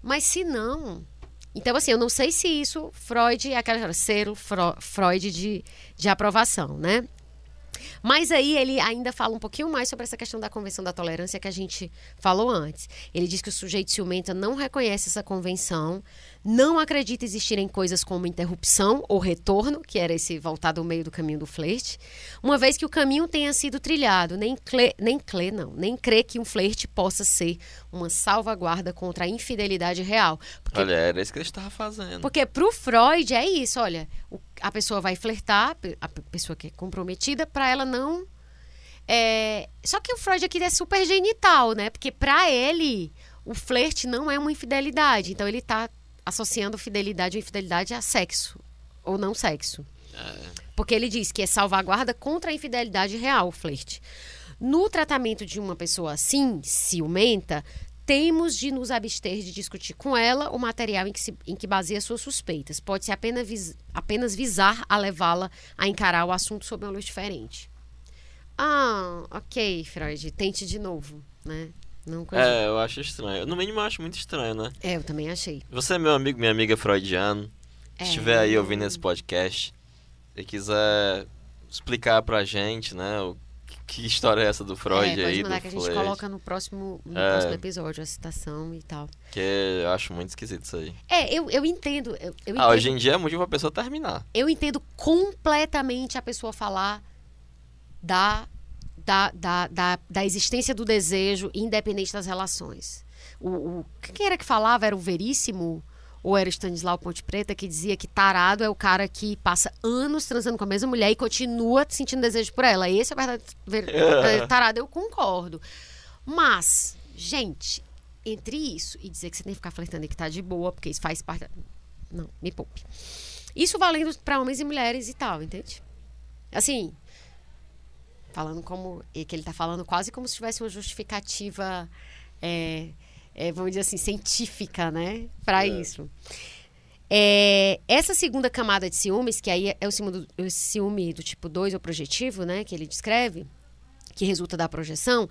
Mas se não. Então, assim, eu não sei se isso, Freud, é aquela Fro- Freud de, de aprovação, né? Mas aí ele ainda fala um pouquinho mais sobre essa questão da convenção da tolerância que a gente falou antes. Ele diz que o sujeito ciumento não reconhece essa convenção, não acredita existirem coisas como interrupção ou retorno, que era esse voltado ao meio do caminho do flerte, uma vez que o caminho tenha sido trilhado, nem crê, nem crê não, nem crê que um flerte possa ser uma salvaguarda contra a infidelidade real. Porque Olha, era isso que ele estava fazendo. porque pro Freud é isso, olha, o- a pessoa vai flertar, a pe- pessoa que é comprometida, pra ela não. é, Só que o Freud aqui é super genital, né? Porque pra ele o flerte não é uma infidelidade. Então ele tá associando fidelidade ou infidelidade a sexo ou não sexo. Porque ele diz que é salvaguarda contra a infidelidade real, o flerte. No tratamento de uma pessoa assim, ciumenta, temos de nos abster de discutir com ela o material em que, se, em que baseia suas suspeitas. Pode-se apenas, vis- apenas visar a levá-la a encarar o assunto sob uma luz diferente. Ah, ok, Freud, tente de novo, né? Não coisa... É, eu acho estranho. No mínimo, eu acho muito estranho, né? é, eu também achei. Você é meu amigo, minha amiga freudiano. É. estiver aí ouvindo esse podcast e quiser explicar pra gente, né, o que história é essa do Freud é, aí, do que a gente coloca no próximo, no É. próximo episódio a citação e tal. que eu acho muito esquisito isso aí. É, eu, eu entendo. Eu, eu Ah, entendo, hoje em dia é motivo pra pessoa terminar. eu entendo completamente a pessoa falar da, da, da, da, da existência do desejo, independente das relações. O, o quem era que falava? Era o Veríssimo? Ou era o Stanislau Ponte Preta que dizia que tarado é o cara que passa anos transando com a mesma mulher e continua sentindo desejo por ela. Esse é o verdadeiro ver- verdadeiro tarado, eu concordo. Mas, gente, entre isso e dizer que você tem que ficar flertando e que tá de boa, porque isso faz parte. da- Não, me poupe. Isso valendo para homens e mulheres e tal, entende? Assim, falando como. E que ele tá falando quase como se tivesse uma justificativa, é, é, vamos dizer assim, científica, né? Para isso. É, essa segunda camada de ciúmes, que aí é o ciúme do, o ciúme do tipo 2 ou projetivo, né? Que ele descreve, que resulta da projeção,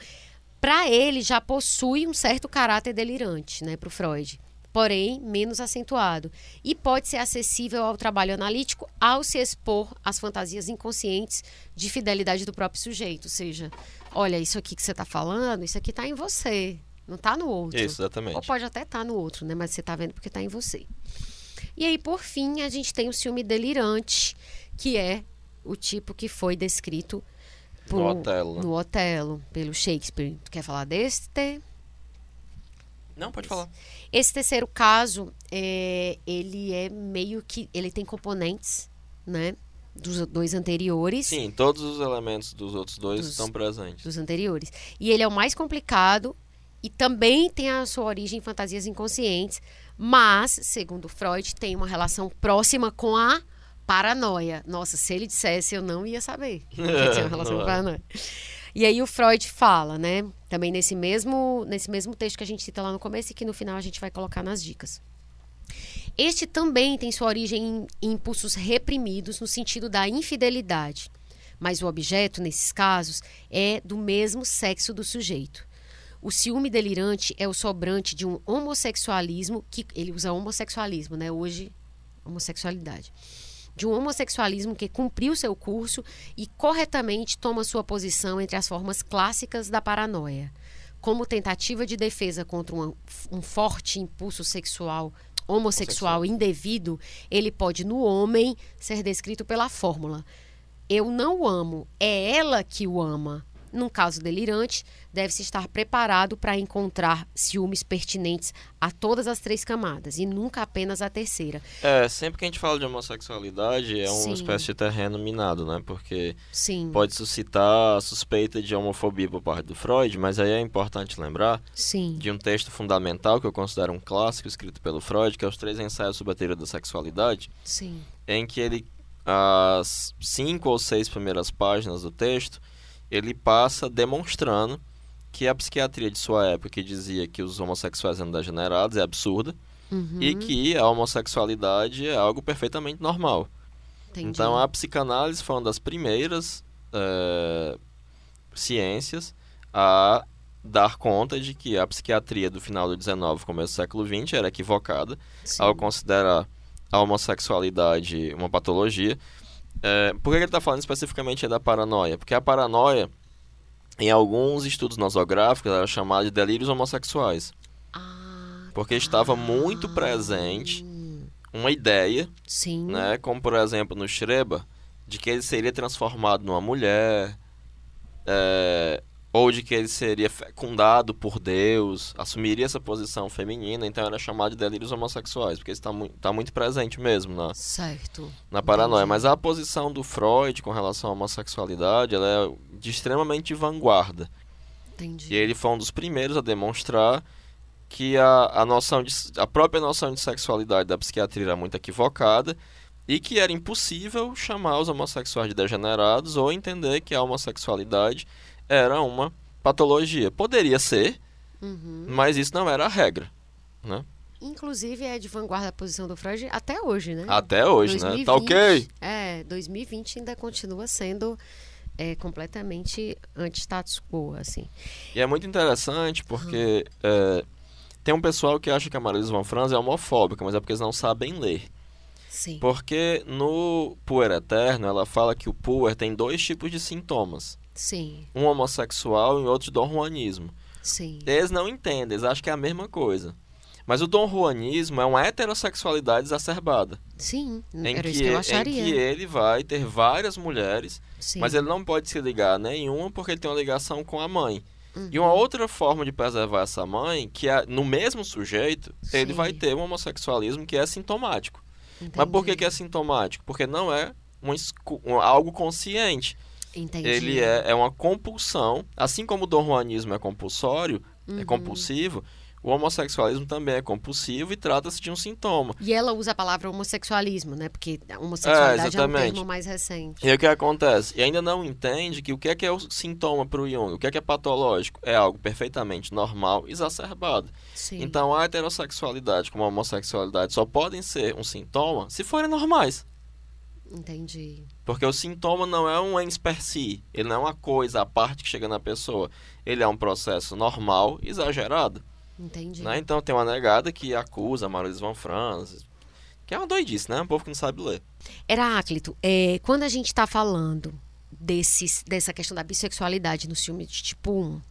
para ele já possui um certo caráter delirante, né? Para o Freud. Porém, menos acentuado. E pode ser acessível ao trabalho analítico ao se expor às fantasias inconscientes de fidelidade do próprio sujeito. Ou seja, olha, isso aqui que você está falando, isso aqui está em você, não está no outro. Isso, exatamente. Ou pode até estar no outro, né? Mas você está vendo porque está em você. E aí, por fim, a gente tem o ciúme delirante, que é o tipo que foi descrito No Otelo, no Otelo, pelo Shakespeare. Tu quer falar desse? Não, pode falar. Esse terceiro caso, é, ele é meio que. Ele tem componentes, né? Dos dois anteriores. Sim, todos os elementos dos outros dois Dos- estão presentes. Dos anteriores. E ele é o mais complicado e também tem a sua origem em fantasias inconscientes, mas, segundo Freud, tem uma relação próxima com a paranoia. Nossa, se ele dissesse, eu não ia saber que tinha uma relação com a paranoia. E aí o Freud fala, né? Também nesse mesmo, nesse mesmo texto que a gente cita lá no começo e que no final a gente vai colocar nas dicas. Este também tem sua origem em, impulsos reprimidos no sentido da infidelidade, mas o objeto, nesses casos, é do mesmo sexo do sujeito. O ciúme delirante é o sobrante de um homossexualismo que ele usa homossexualismo, né? Hoje homossexualidade. De um homossexualismo que cumpriu seu curso e corretamente toma sua posição entre as formas clássicas da paranoia. Como tentativa de defesa contra um, um forte impulso sexual homossexual indevido, ele pode, no homem, ser descrito pela fórmula eu não o amo, é ela que o ama. Num caso delirante, deve-se estar preparado para encontrar ciúmes pertinentes a todas as três camadas e nunca apenas a terceira. É, sempre que a gente fala de homossexualidade é Sim. uma espécie de terreno minado, né? Porque Sim, pode suscitar a suspeita de homofobia por parte do Freud, mas aí é importante lembrar sim, de um texto fundamental que eu considero um clássico escrito pelo Freud, que é os Três Ensaios sobre a Teoria da Sexualidade, em que ele, as cinco ou seis primeiras páginas do texto, ele passa demonstrando que a psiquiatria de sua época, que dizia que os homossexuais eram degenerados, é absurda, Uhum, e que a homossexualidade é algo perfeitamente normal. entendi. Então a psicanálise foi uma das primeiras eh, ciências a dar conta de que a psiquiatria do final do 19 começo do século 20 era equivocada Sim. ao considerar a homossexualidade uma patologia. É, por que ele está falando especificamente da paranoia? Porque a paranoia, em alguns estudos nosográficos, era chamada de delírios homossexuais. Ah, Porque estava muito presente uma ideia, sim. né, como por exemplo no Schreber, de que ele seria transformado numa mulher, é, ou de que ele seria fecundado por Deus, assumiria essa posição feminina, então era chamado de delírios homossexuais, porque isso está mu tá muito presente mesmo na, Certo. na paranoia. Entendi. Mas a posição do Freud com relação à homossexualidade, ela é de extremamente vanguarda. Entendi. E ele foi um dos primeiros a demonstrar que a, a noção de a própria noção de sexualidade da psiquiatria era muito equivocada e que era impossível chamar os homossexuais de degenerados ou entender que a homossexualidade era uma patologia. Poderia ser, Uhum. mas isso não era a regra, né? Inclusive é de vanguarda a posição do Freud até hoje, né? Até hoje, né? Tá ok? É, 2020 ainda continua sendo é, completamente anti-status quo, assim. E é muito interessante porque é, tem um pessoal que acha que a Marisa Van Franz é homofóbica, mas é porque eles não sabem ler. Sim. Porque no Puer Eterno ela fala que o Puer tem dois tipos de sintomas. Sim, Um homossexual e outro Dom Juanismo. sim. Eles não entendem, eles acham que é a mesma coisa. Mas o Dom Juanismo é uma heterossexualidade exacerbada. Sim, Em era que, isso que eu em acharia. que ele vai ter várias mulheres, Sim. mas ele não pode se ligar a nenhuma porque ele tem uma ligação com a mãe. E Uhum. uma outra forma de preservar essa mãe, que é no mesmo sujeito, ele Sim. vai ter um homossexualismo que é sintomático. Mas por que, que é sintomático? Porque não é um, um- algo consciente. Entendi. Ele é, é uma compulsão. Assim como o Dom Juanismo é compulsório, é Uhum. compulsivo, o homossexualismo também é compulsivo e trata-se de um sintoma. E ela usa a palavra homossexualismo, né? Porque a homossexualidade é, um exatamente. termo mais recente. E aí o que acontece? E ainda não entende que o que é que é o sintoma para o Jung, o que é que é patológico, é algo perfeitamente normal, exacerbado. Sim. Então a heterossexualidade como a homossexualidade só podem ser um sintoma se forem normais. Entendi. Porque o sintoma não é um ens per si, ele não é uma coisa, a parte que chega na pessoa. Ele é um processo normal, exagerado. Entendi. Né? Então tem uma negada que acusa a Van Franz, que é uma doidice, né? Um povo que não sabe ler. Heráclito, é, quando a gente está falando desses, dessa questão da bissexualidade no filme de tipo 1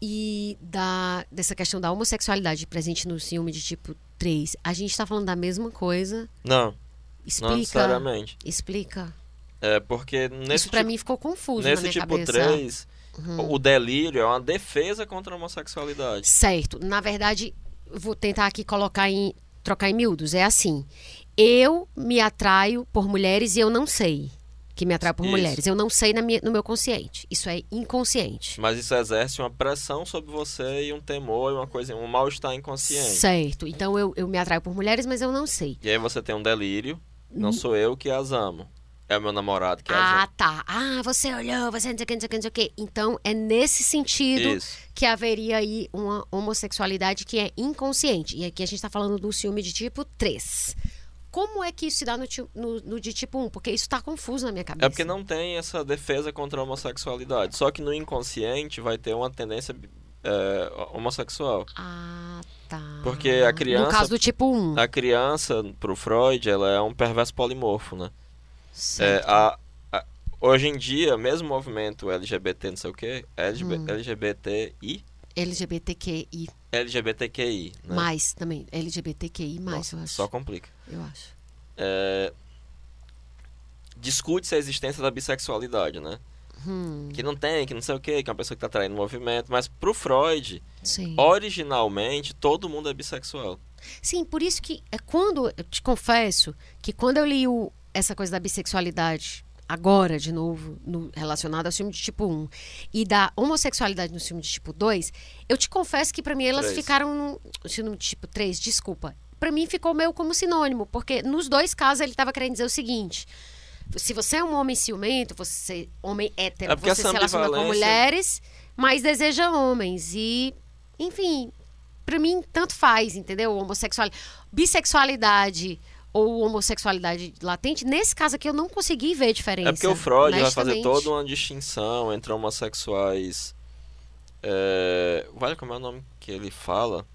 e da, dessa questão da homossexualidade presente no filme de tipo 3, a gente está falando da mesma coisa? Não, não Explica. necessariamente. Explica. É porque nesse Isso pra tipo, mim ficou confuso nesse tipo cabeça. 3, Uhum. o delírio é uma defesa contra a homossexualidade. Certo. Na verdade, vou tentar aqui colocar em. trocar em miúdos. É assim. Eu me atraio por mulheres e eu não sei que me atraio por Isso. mulheres. Eu não sei na minha- no meu consciente. Isso é inconsciente. Mas isso exerce uma pressão sobre você e um temor e uma coisa, um mal-estar inconsciente. Certo. Então eu, eu me atraio por mulheres, mas eu não sei. E aí você tem um delírio, não sou eu que as amo. É o meu namorado que. Ah, as tá. Ah, você olhou, você não sei o que, não sei o que, não sei o que. Então é nesse sentido ama. Isso. que haveria aí uma homossexualidade que é inconsciente. E aqui a gente está falando do ciúme de tipo 3. Como é que isso se dá no, no- no de tipo 1? Porque isso está confuso na minha cabeça. É porque não tem essa defesa contra a homossexualidade. Só que no inconsciente vai ter uma tendência é, homossexual. Ah, tá. Porque a criança- No caso do tipo 1. A criança, pro Freud, ela é um perverso polimorfo, né? É, a, a- hoje em dia, mesmo o movimento LGBT, não sei o quê, LGB, Hum. LGBTI, LGBTQI. LGBTQI, né? Mais também. LGBTQI, mais, Nossa, eu acho. só complica. Eu acho. É, discute-se a existência da bissexualidade, né? Hum, Que não tem, que não sei o quê, que é uma pessoa que tá traindo o movimento. Mas pro Freud, sim. originalmente, todo mundo é bissexual. Sim, por isso que é quando eu te confesso que quando eu li o- essa coisa da bissexualidade agora de novo no, relacionado ao filme de tipo 1 e da homossexualidade no filme de tipo 2, eu te confesso que pra mim elas Três. ficaram no no tipo 3, desculpa. Pra mim ficou meio como sinônimo, porque nos dois casos ele tava querendo dizer o seguinte: se você é um homem ciumento, você homem hétero, É você se relaciona com mulheres, mas deseja homens e enfim, pra mim tanto faz, entendeu? Homossexual, bissexualidade ou homossexualidade latente, nesse caso aqui eu não consegui ver diferença. É porque o Freud vai fazer toda uma distinção entre homossexuais. É... Olha como é o nome que ele fala.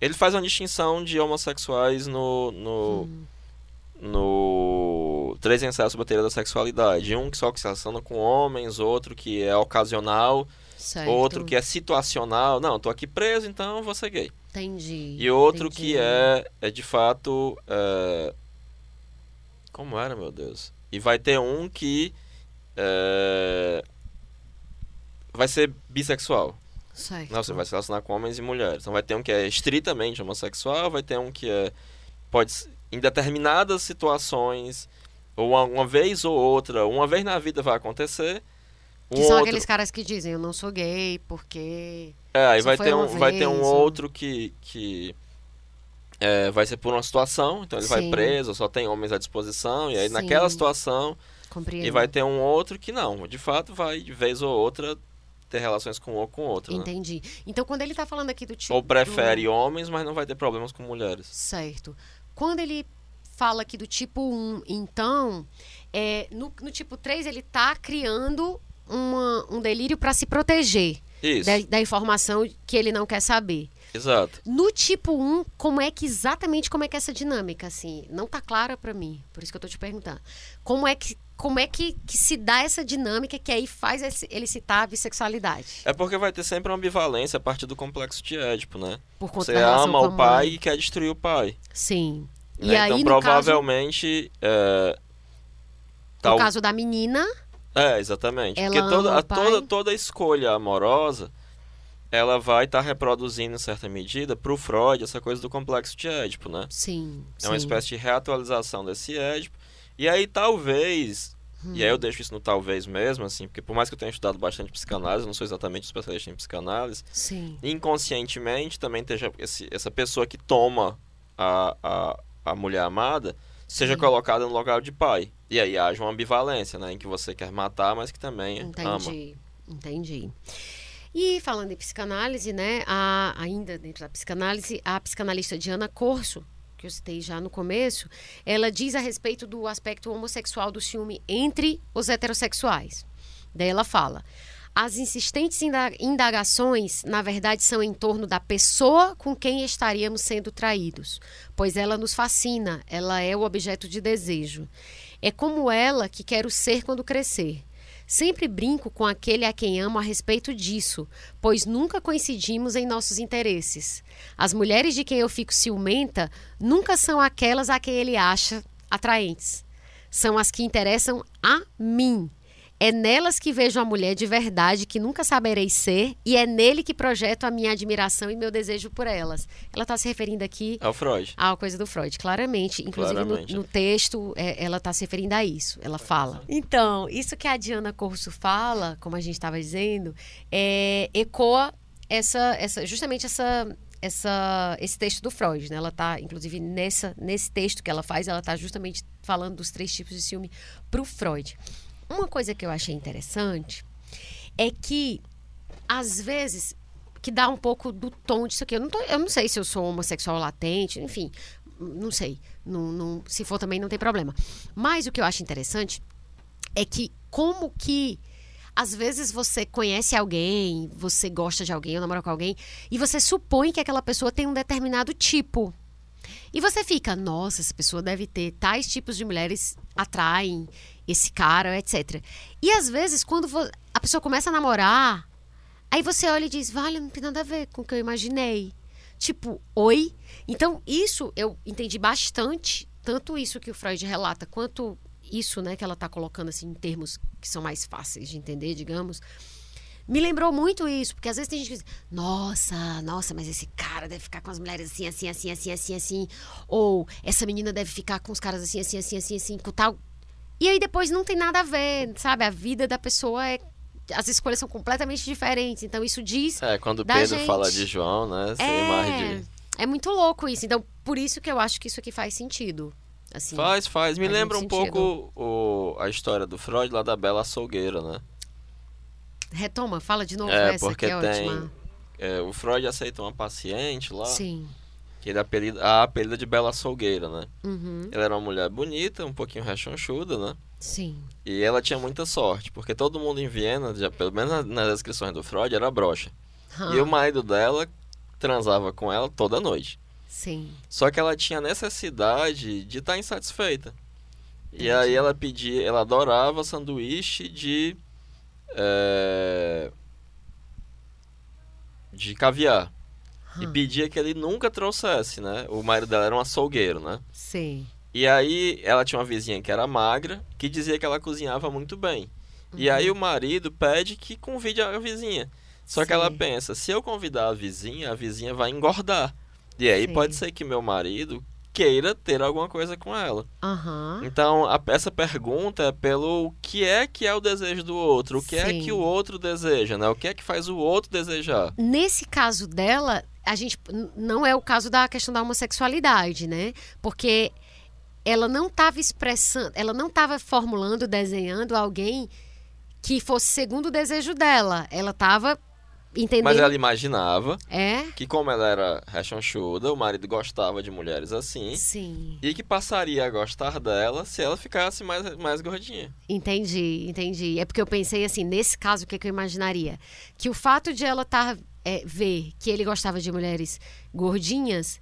Ele faz uma distinção de homossexuais no. no, Hum. no Três ensaios sobre a teoria da sexualidade. Um que só que se relaciona com homens, outro que é ocasional, Certo. outro que é situacional. Não, tô aqui preso, então vou ser gay. Entendi. E outro entendi. que é, é de fato. é, Como era, meu Deus? E vai ter um que. é, Vai ser bissexual. Certo. Não, você vai se relacionar com homens e mulheres. Então vai ter um que é estritamente homossexual, vai ter um que é. Pode. Em determinadas situações, ou uma, uma vez ou outra, uma vez na vida vai acontecer. Um Que são outro- aqueles caras que dizem, eu não sou gay porque... É, aí vai ter, um, vai ter um ou- outro que, que é, vai ser por uma situação, então ele vai Sim. preso, só tem homens à disposição, e aí Sim. naquela situação, Compreendo. e vai ter um outro que não, de fato vai, de vez ou outra, ter relações com um ou com outro, né? Entendi. Então, quando ele tá falando aqui do tipo... Ou prefere do- homens, mas não vai ter problemas com mulheres. Certo. Quando ele fala aqui do tipo 1, então, é, no, no tipo 3 ele tá criando uma- um delírio para se proteger da, da informação que ele não quer saber. exato. No tipo 1, como é que exatamente como é que é essa dinâmica assim? Não tá clara para mim, por isso que eu tô te perguntando. Como é que como é que, que se dá essa dinâmica que aí faz esse- ele citar a bissexualidade? É porque vai ter sempre uma ambivalência a partir do complexo de Édipo, né? Por conta Você ama o pai mãe. e quer destruir o pai. Sim. E né? aí, então no caso, provavelmente... é, no tal- caso da menina, É, exatamente. Porque toda, a- o toda, toda escolha amorosa, ela vai estar reproduzindo, em certa medida, pro Freud, essa coisa do complexo de Édipo, né? sim. É uma sim. espécie de reatualização desse Édipo. E aí, talvez... E Hum. aí eu deixo isso no talvez mesmo, assim, porque por mais que eu tenha estudado bastante psicanálise, eu não sou exatamente especialista em psicanálise, Sim. inconscientemente também esteja essa pessoa que toma a, a, a mulher amada seja Sim. colocada no lugar de pai. E aí haja uma ambivalência, né? Em que você quer matar, mas que também ama. Entendi, entendi. E falando em psicanálise, né, a- ainda dentro da psicanálise, a psicanalista Diana Corso, que eu citei já no começo, ela diz a respeito do aspecto homossexual do ciúme entre os heterossexuais. Daí ela fala: as insistentes inda- indagações, na verdade, são em torno da pessoa com quem estaríamos sendo traídos, pois ela nos fascina, ela é o objeto de desejo. É como ela que quero ser quando crescer. Sempre brinco com aquele a quem amo a respeito disso, pois nunca coincidimos em nossos interesses. As mulheres de quem eu fico ciumenta nunca são aquelas a quem ele acha atraentes. São as que interessam a mim. É nelas que vejo a mulher de verdade que nunca saberei ser e é nele que projeto a minha admiração e meu desejo por elas. Ela está se referindo aqui É o Freud. à coisa do Freud, claramente. Inclusive Claramente. No, no texto é, ela está se referindo a isso. Ela fala. Então, isso que a Diana Corso fala, como a gente estava dizendo, é, ecoa essa, essa, justamente essa, essa, esse texto do Freud. Né? Ela está, inclusive, nessa, nesse texto que ela faz, ela está justamente falando dos três tipos de ciúme para o Freud. Uma coisa que eu achei interessante é que, às vezes, que dá um pouco do tom disso aqui. Eu não, tô- eu não sei se eu sou homossexual latente, enfim, não sei. Não, não- se for também não tem problema. Mas o que eu acho interessante é que como que às vezes você conhece alguém, você gosta de alguém, ou namora com alguém, e você supõe que aquela pessoa tem um determinado tipo. E você fica, nossa, essa pessoa deve ter tais tipos de mulheres atraem esse cara, etc. E às vezes, quando a pessoa começa a namorar, aí você olha e diz, vale, não tem nada a ver com o que eu imaginei. Tipo, oi? Então, isso eu entendi bastante, tanto isso que o Freud relata, quanto isso, né, que ela está colocando assim em termos que são mais fáceis de entender, digamos, me lembrou muito isso, porque às vezes tem gente que diz, nossa, nossa, mas esse cara deve ficar com as mulheres assim, assim, assim, assim, assim, assim, ou essa menina deve ficar com os caras assim, assim, assim, assim, assim, com tal. E aí depois não tem nada a ver, sabe? A vida da pessoa é as escolhas são completamente diferentes. Então isso diz. É, quando Pedro gente. fala de João, né? Sem é, mais de. é muito louco isso. Então, por isso que eu acho que isso aqui faz sentido. Assim, Faz, faz. Me Faz lembra um muito pouco o, a história do Freud lá da Bela Açougueira, né? Retoma, fala de novo É, essa porque que é tem-. É, o Freud aceitou uma paciente lá, Sim. Que ele apelida, a apelida de Bela Açougueira, né? Uhum. Ela era uma mulher bonita, um pouquinho rechonchuda, né? Sim. E ela tinha muita sorte, porque todo mundo em Viena, já, pelo menos na- nas descrições do Freud, era broxa. Ah, E o marido dela transava com ela toda noite. Sim. Só que ela tinha necessidade de estar insatisfeita. E Entendi. aí ela pedia, ela adorava sanduíche de é, de caviar. E pedia que ele nunca trouxesse, né? O marido dela era um açougueiro, né? Sim. E aí ela tinha uma vizinha que era magra, que dizia que ela cozinhava muito bem. E aí o marido pede que convide a vizinha. Só que ela Sim. pensa, se eu convidar a vizinha, a vizinha vai engordar. E aí Sim. pode ser que meu marido queira ter alguma coisa com ela. Aham. Então, a- essa pergunta é pelo o que é que é o desejo do outro, o que é Sim. que o outro deseja, né? O que é que faz o outro desejar. Nesse caso dela, a gente não é o caso da questão da homossexualidade, né? Porque ela não estava expressando, ela não estava formulando, desenhando alguém que fosse segundo o desejo dela. Ela estava entendendo. Mas ela imaginava É? que como ela era rechonchuda, o marido gostava de mulheres assim, Sim. e que passaria a gostar dela se ela ficasse mais, mais gordinha. Entendi, entendi. É porque eu pensei assim, nesse caso, o que, que eu imaginaria? Que o fato de ela estar ver que ele gostava de mulheres gordinhas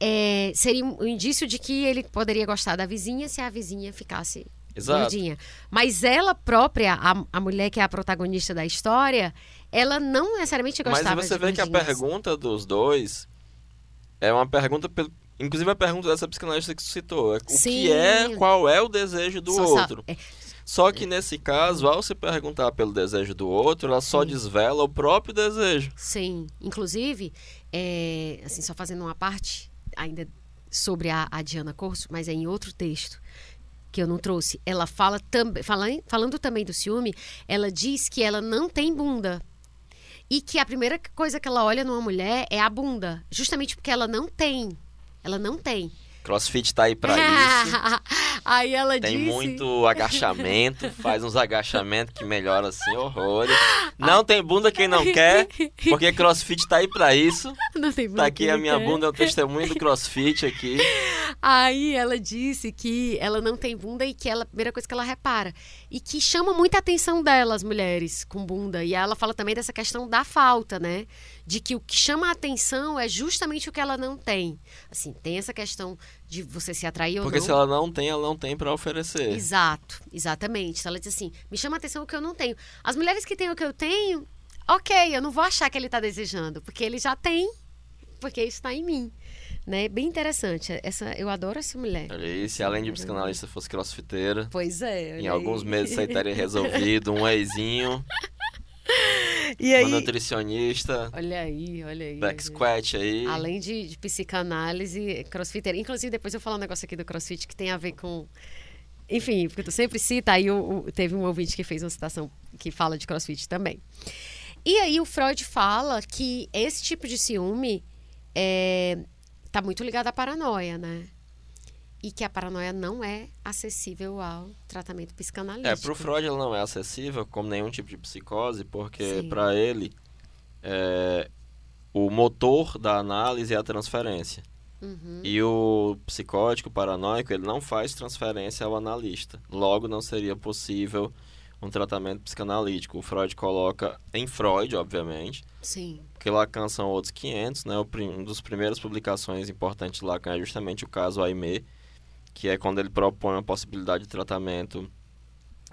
é, seria um indício de que ele poderia gostar da vizinha se a vizinha ficasse Exato. gordinha. Mas ela própria, a, a mulher que é a protagonista da história, ela não necessariamente Mas gostava você de vê que a gordinhas. pergunta dos dois é uma pergunta, pelo- inclusive a pergunta dessa psicanalista que você citou, é o Sim. que é, qual é o desejo do outro. é, Só que nesse caso, ao se perguntar pelo desejo do outro, ela só Sim. desvela o próprio desejo. Sim, inclusive, é, assim, só fazendo uma parte ainda sobre a, a Diana Corso, mas é em outro texto que eu não trouxe. Ela fala também, falando também do ciúme, ela diz que ela não tem bunda. E que a primeira coisa que ela olha numa mulher é a bunda, justamente porque ela não tem. Ela não tem. Crossfit tá aí pra isso. Aí ela Tem disse. muito agachamento, faz uns agachamentos que melhora assim horrores. Não tem bunda quem não quer, porque crossfit tá aí pra isso. Não tem bunda Tá aqui a minha quer. bunda, é o testemunho do crossfit aqui. Aí ela disse que ela não tem bunda e que ela, a primeira coisa que ela repara. E que chama muita atenção dela, as mulheres com bunda. E ela fala também dessa questão da falta, né? De que o que chama a atenção é justamente o que ela não tem. Assim, tem essa questão de você se atrair ou Porque não. se ela não tem, ela não tem pra oferecer. Exato, exatamente. Então, Ela diz assim: me chama atenção o que eu não tenho. As mulheres que têm o que eu tenho, ok, eu não vou achar que ele está desejando, porque ele já tem, porque isso está em mim. Né? Bem interessante. Essa, eu adoro essa mulher. Aí, se além de psicanalista fosse crossfiteira, Pois é. em alguns meses você teria resolvido um eizinho, E uma aí, nutricionista, olha aí, olha aí. back squat aí. Além de, de psicanálise, crossfiteira. Inclusive, depois eu vou falar um negócio aqui do crossfit que tem a ver com. Enfim, porque tu sempre cita, aí o, o- teve um ouvinte que fez uma citação que fala de crossfit também. E aí o Freud fala que esse tipo de ciúme é, tá muito ligado à paranoia, né? E que a paranoia não é acessível ao tratamento psicanalítico. É, pro Freud ela não é acessível como nenhum tipo de psicose, porque pra ele é, o motor da análise é a transferência. Uhum. E o psicótico paranoico, ele não faz transferência ao analista. Logo, não seria possível um tratamento psicanalítico. O Freud coloca, em Freud, obviamente, Sim. porque Lacan são outros 500, né? O prim- Um dos primeiras publicações importantes de Lacan é justamente o caso Aimé, que é quando ele propõe a possibilidade de tratamento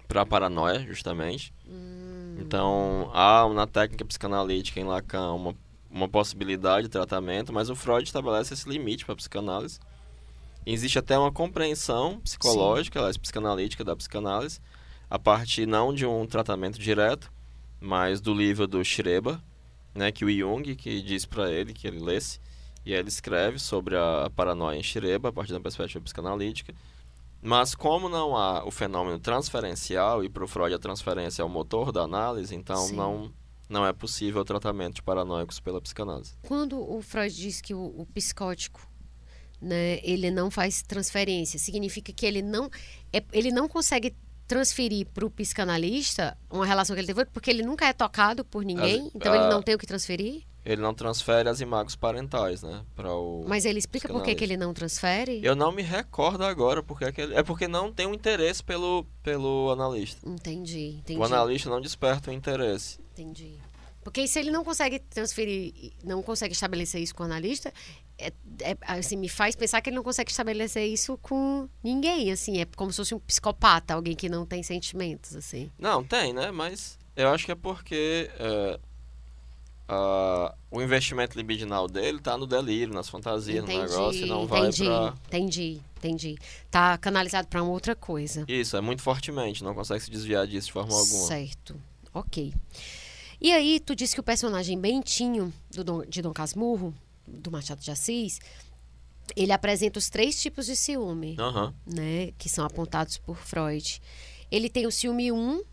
para paranoia, justamente. Hum, Então, há na técnica psicanalítica em Lacan uma, uma possibilidade de tratamento, mas o Freud estabelece esse limite para a psicanálise. Existe até uma compreensão psicológica, aliás, psicanalítica da psicanálise, a partir não de um tratamento direto, mas do livro do Schreber, né, que o Jung que diz para ele que ele lesse, e ele escreve sobre a paranoia em Schreber a partir da perspectiva psicanalítica. Mas como não há o fenômeno transferencial e para o Freud a transferência é o motor da análise, então não não é possível o tratamento de paranoicos pela psicanálise. Quando o Freud diz que o, o psicótico né, ele não faz transferência, significa que ele não, é, ele não consegue transferir para o psicanalista uma relação que ele teve, porque ele nunca é tocado por ninguém, As, então ele não tem o que transferir? Ele não transfere as imagens parentais, né? Para o Mas ele explica por que, que ele não transfere? Eu não me recordo agora porque é ele... É porque não tem um interesse pelo, pelo analista. Entendi, entendi. O analista não desperta o interesse. Entendi. Porque se ele não consegue transferir, não consegue estabelecer isso com o analista, é, é, assim, me faz pensar que ele não consegue estabelecer isso com ninguém, assim, é como se fosse um psicopata, alguém que não tem sentimentos, assim. Não, tem, né? Mas eu acho que é porque é, uh, o investimento libidinal dele tá no delírio, nas fantasias, entendi, no negócio, e não entendi, vai pra... Entendi, entendi. Tá canalizado para uma outra coisa. Isso, é muito fortemente, não consegue se desviar disso de forma alguma. Certo, ok. E aí, tu disse que o personagem Bentinho, do Dom, de Dom Casmurro, do Machado de Assis, ele apresenta os três tipos de ciúme, uhum. né, que são apontados por Freud. Ele tem o ciúme 1, um,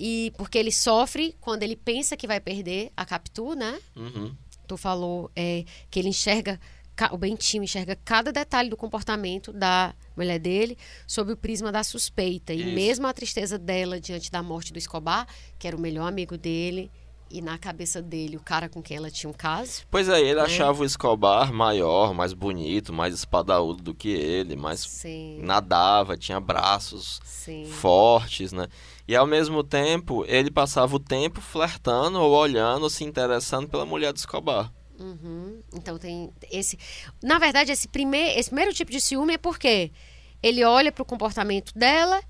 e porque ele sofre quando ele pensa que vai perder a Capitu, né? Uhum. Tu falou é, que ele enxerga, o Bentinho enxerga cada detalhe do comportamento da mulher dele sob o prisma da suspeita. E mesmo a tristeza dela diante da morte do Escobar, que era o melhor amigo dele, e na cabeça dele o cara com quem ela tinha um caso. Pois é, ele né? achava o Escobar maior, mais bonito, mais espadaúdo do que ele, mais Sim. nadava, tinha braços Sim. fortes, né? E ao mesmo tempo, ele passava o tempo flertando ou olhando, ou se interessando pela mulher do Escobar. Uhum. Então tem esse. Na verdade, esse, primeir, esse primeiro tipo de ciúme é porque ele olha para o comportamento dela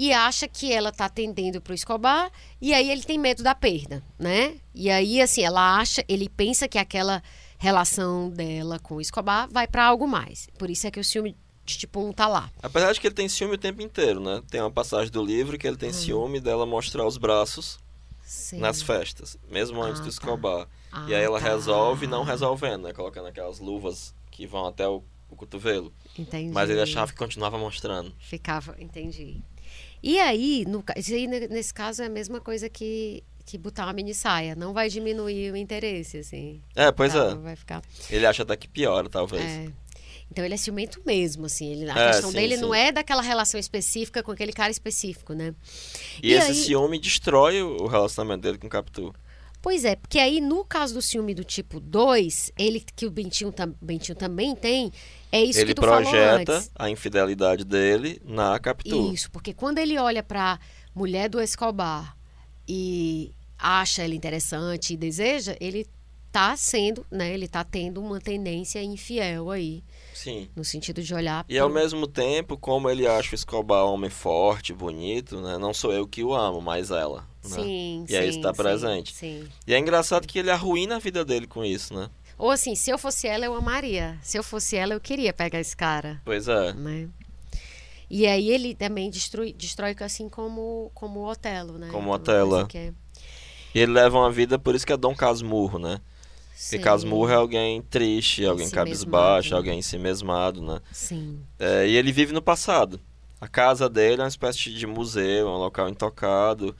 e acha que ela está atendendo para o Escobar e aí ele tem medo da perda, né? E aí assim ela acha, ele pensa que aquela relação dela com o Escobar vai para algo mais. Por isso é que o ciúme de tipo um tá lá. Apesar de que ele tem ciúme o tempo inteiro, né? Tem uma passagem do livro que ele tem hum. ciúme dela mostrar os braços Sim. nas festas, mesmo antes ah, do tá. Escobar. Tá. Ah, e aí ela tá. resolve não resolvendo, né? Colocando aquelas luvas que vão até o, o cotovelo. Entendi. Mas ele achava que continuava mostrando. Ficava, entendi. E aí, no, nesse caso, é a mesma coisa que, que botar uma mini saia. Não vai diminuir o interesse, assim. É, pois tá, é. Vai ficar... Ele acha até que piora, talvez. É. Então ele é ciumento mesmo, assim. Ele, a é, questão sim, dele sim. não é daquela relação específica com aquele cara específico, né? E, e esse aí... ciúme destrói o relacionamento dele com o Capitu. Pois é, porque aí no caso do ciúme do tipo 2, ele que o Bentinho, tam, Bentinho também tem, é isso ele que tu projeta a infidelidade dele na Capitu. Isso, porque quando ele olha para mulher do Escobar e acha ela interessante e deseja, ele tá sendo, né, ele tá tendo uma tendência infiel aí. Sim. No sentido de olhar. E pro... ao mesmo tempo, como ele acha o Escobar homem forte, bonito, né? Não sou eu que o amo, mas ela. Né? Sim, e aí está presente. Sim, E é engraçado que ele arruína a vida dele com isso, né? Ou assim, se eu fosse ela, eu amaria. Se eu fosse ela, eu queria pegar esse cara. Pois é. Né? E aí ele também destrói, destrói assim como, como o Otelo, né? Como o Otelo. É. é. E ele leva uma vida, por isso que é Dom Casmurro, né? Sim. Porque Casmurro é alguém triste, alguém si cabisbaixo, alguém em si mesmado, né? Sim. É, e ele vive no passado. A casa dele é uma espécie de museu, um local intocado.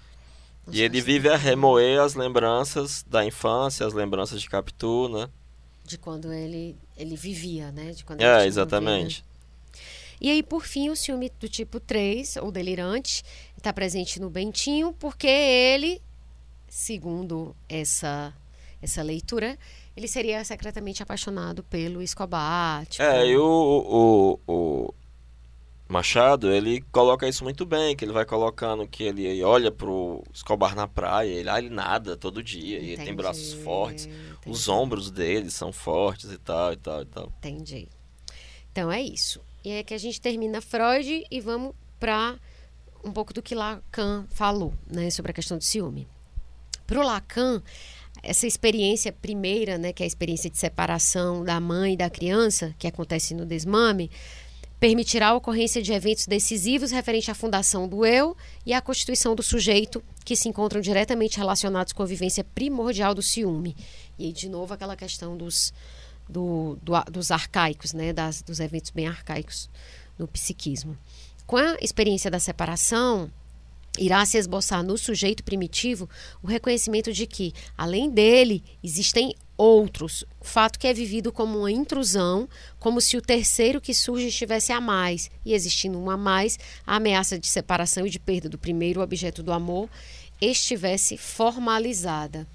Nossa, e ele vive a remoer as lembranças da infância, as lembranças de Capitu, né? De quando ele, ele vivia, né? De quando é, exatamente. E aí, por fim, o ciúme do tipo 3, ou delirante, está presente no Bentinho, porque ele, segundo essa, essa leitura, ele seria secretamente apaixonado pelo Escobar. Tipo... É, e o, o, o, Machado, ele coloca isso muito bem, que ele vai colocando que ele olha pro Escobar na praia, ele, ah, ele nada todo dia, Entendi. e ele tem braços fortes, Entendi. os ombros dele são fortes e tal, e tal, e tal. Entendi. Então é isso. E é que a gente termina Freud e vamos para um pouco do que Lacan falou, né, sobre a questão do ciúme. Pro Lacan, essa experiência primeira, né, que é a experiência de separação da mãe e da criança, que acontece no desmame, permitirá a ocorrência de eventos decisivos referente à fundação do eu e à constituição do sujeito, que se encontram diretamente relacionados com a vivência primordial do ciúme. E aí, de novo, aquela questão dos, do, do, dos arcaicos, né? Das, dos eventos bem arcaicos no psiquismo. Com a experiência da separação, irá se esboçar no sujeito primitivo o reconhecimento de que, além dele, existem outros. Fato que é vivido como uma intrusão, como se o terceiro que surge estivesse a mais, e existindo um a mais, a ameaça de separação e de perda do primeiro objeto do amor estivesse formalizada.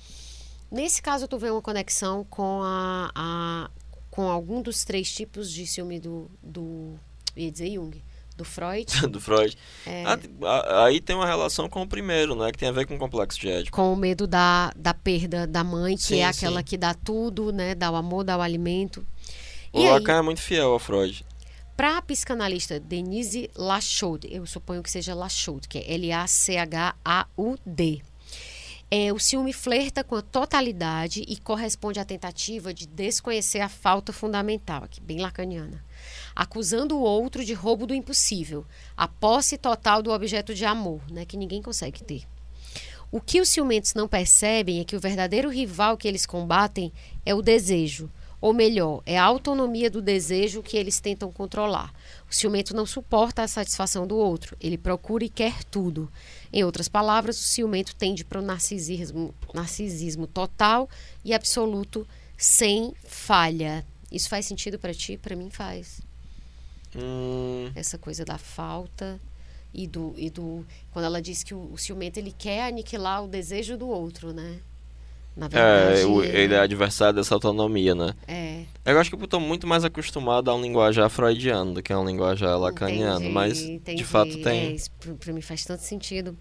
Nesse caso, tu vê uma conexão com a, a com algum dos três tipos de ciúme do, do ia dizer Jung do Freud. do Freud. É... Aí tem uma relação com o primeiro, né? Que tem a ver com o complexo de Édipo. Com o medo da, da perda da mãe, que sim, é aquela sim. que dá tudo, né? Dá o amor, dá o alimento. O e Lacan aí, é muito fiel ao Freud. Para a psicanalista Denise Lachaud, eu suponho que seja Lachaud, que é L-A-C-H-A-U-D. É, o ciúme flerta com a totalidade e corresponde à tentativa de desconhecer a falta fundamental, aqui bem lacaniana acusando o outro de roubo do impossível, a posse total do objeto de amor, né, que ninguém consegue ter. O que os ciumentos não percebem é que o verdadeiro rival que eles combatem é o desejo, ou melhor, é a autonomia do desejo que eles tentam controlar. O ciumento não suporta a satisfação do outro, ele procura e quer tudo. Em outras palavras, o ciumento tende para o narcisismo, narcisismo total e absoluto, sem falha. Isso faz sentido para ti? Para mim faz. Hum. Essa coisa da falta e do, e do quando ela diz que o, o ciumento ele quer aniquilar o desejo do outro, né? Na é, verdade, é, o, ele é adversário dessa autonomia, né? É. Eu acho que eu estou muito mais acostumado a um linguajar freudiano do que a um linguajar lacaniano, entendi, mas entendi. de fato tem. É, isso para mim faz tanto sentido.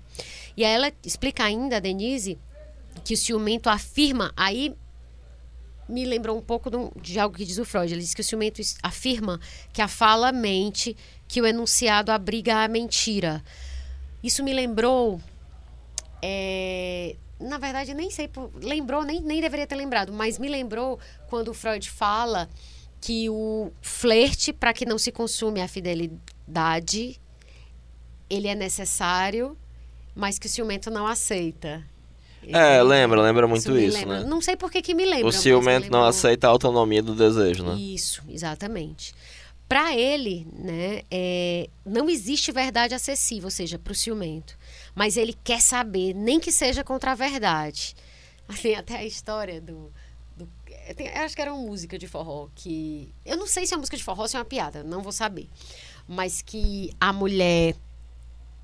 E aí ela explica ainda, a Denise, que o ciumento afirma, aí me lembrou um pouco de algo que diz o Freud. Ele diz que o ciumento afirma que a fala mente, que o enunciado abriga a mentira. Isso me lembrou. É, na verdade, nem sei. Lembrou, nem, nem deveria ter lembrado, mas me lembrou quando o Freud fala que o flerte, para que não se consume a fidelidade, ele é necessário, mas que o ciumento não aceita. É, lembra, lembra muito isso, lembra. né? Não sei por que, que me lembra. O ciumento não aceita a autonomia do desejo, né? Isso, exatamente. Para ele, né, é, não existe verdade acessível, ou seja, para o ciumento. Mas ele quer saber, nem que seja contra a verdade. Tem até a história do. do tem, acho que era uma música de forró que. Eu não sei se é uma música de forró ou se é uma piada, não vou saber. Mas que a mulher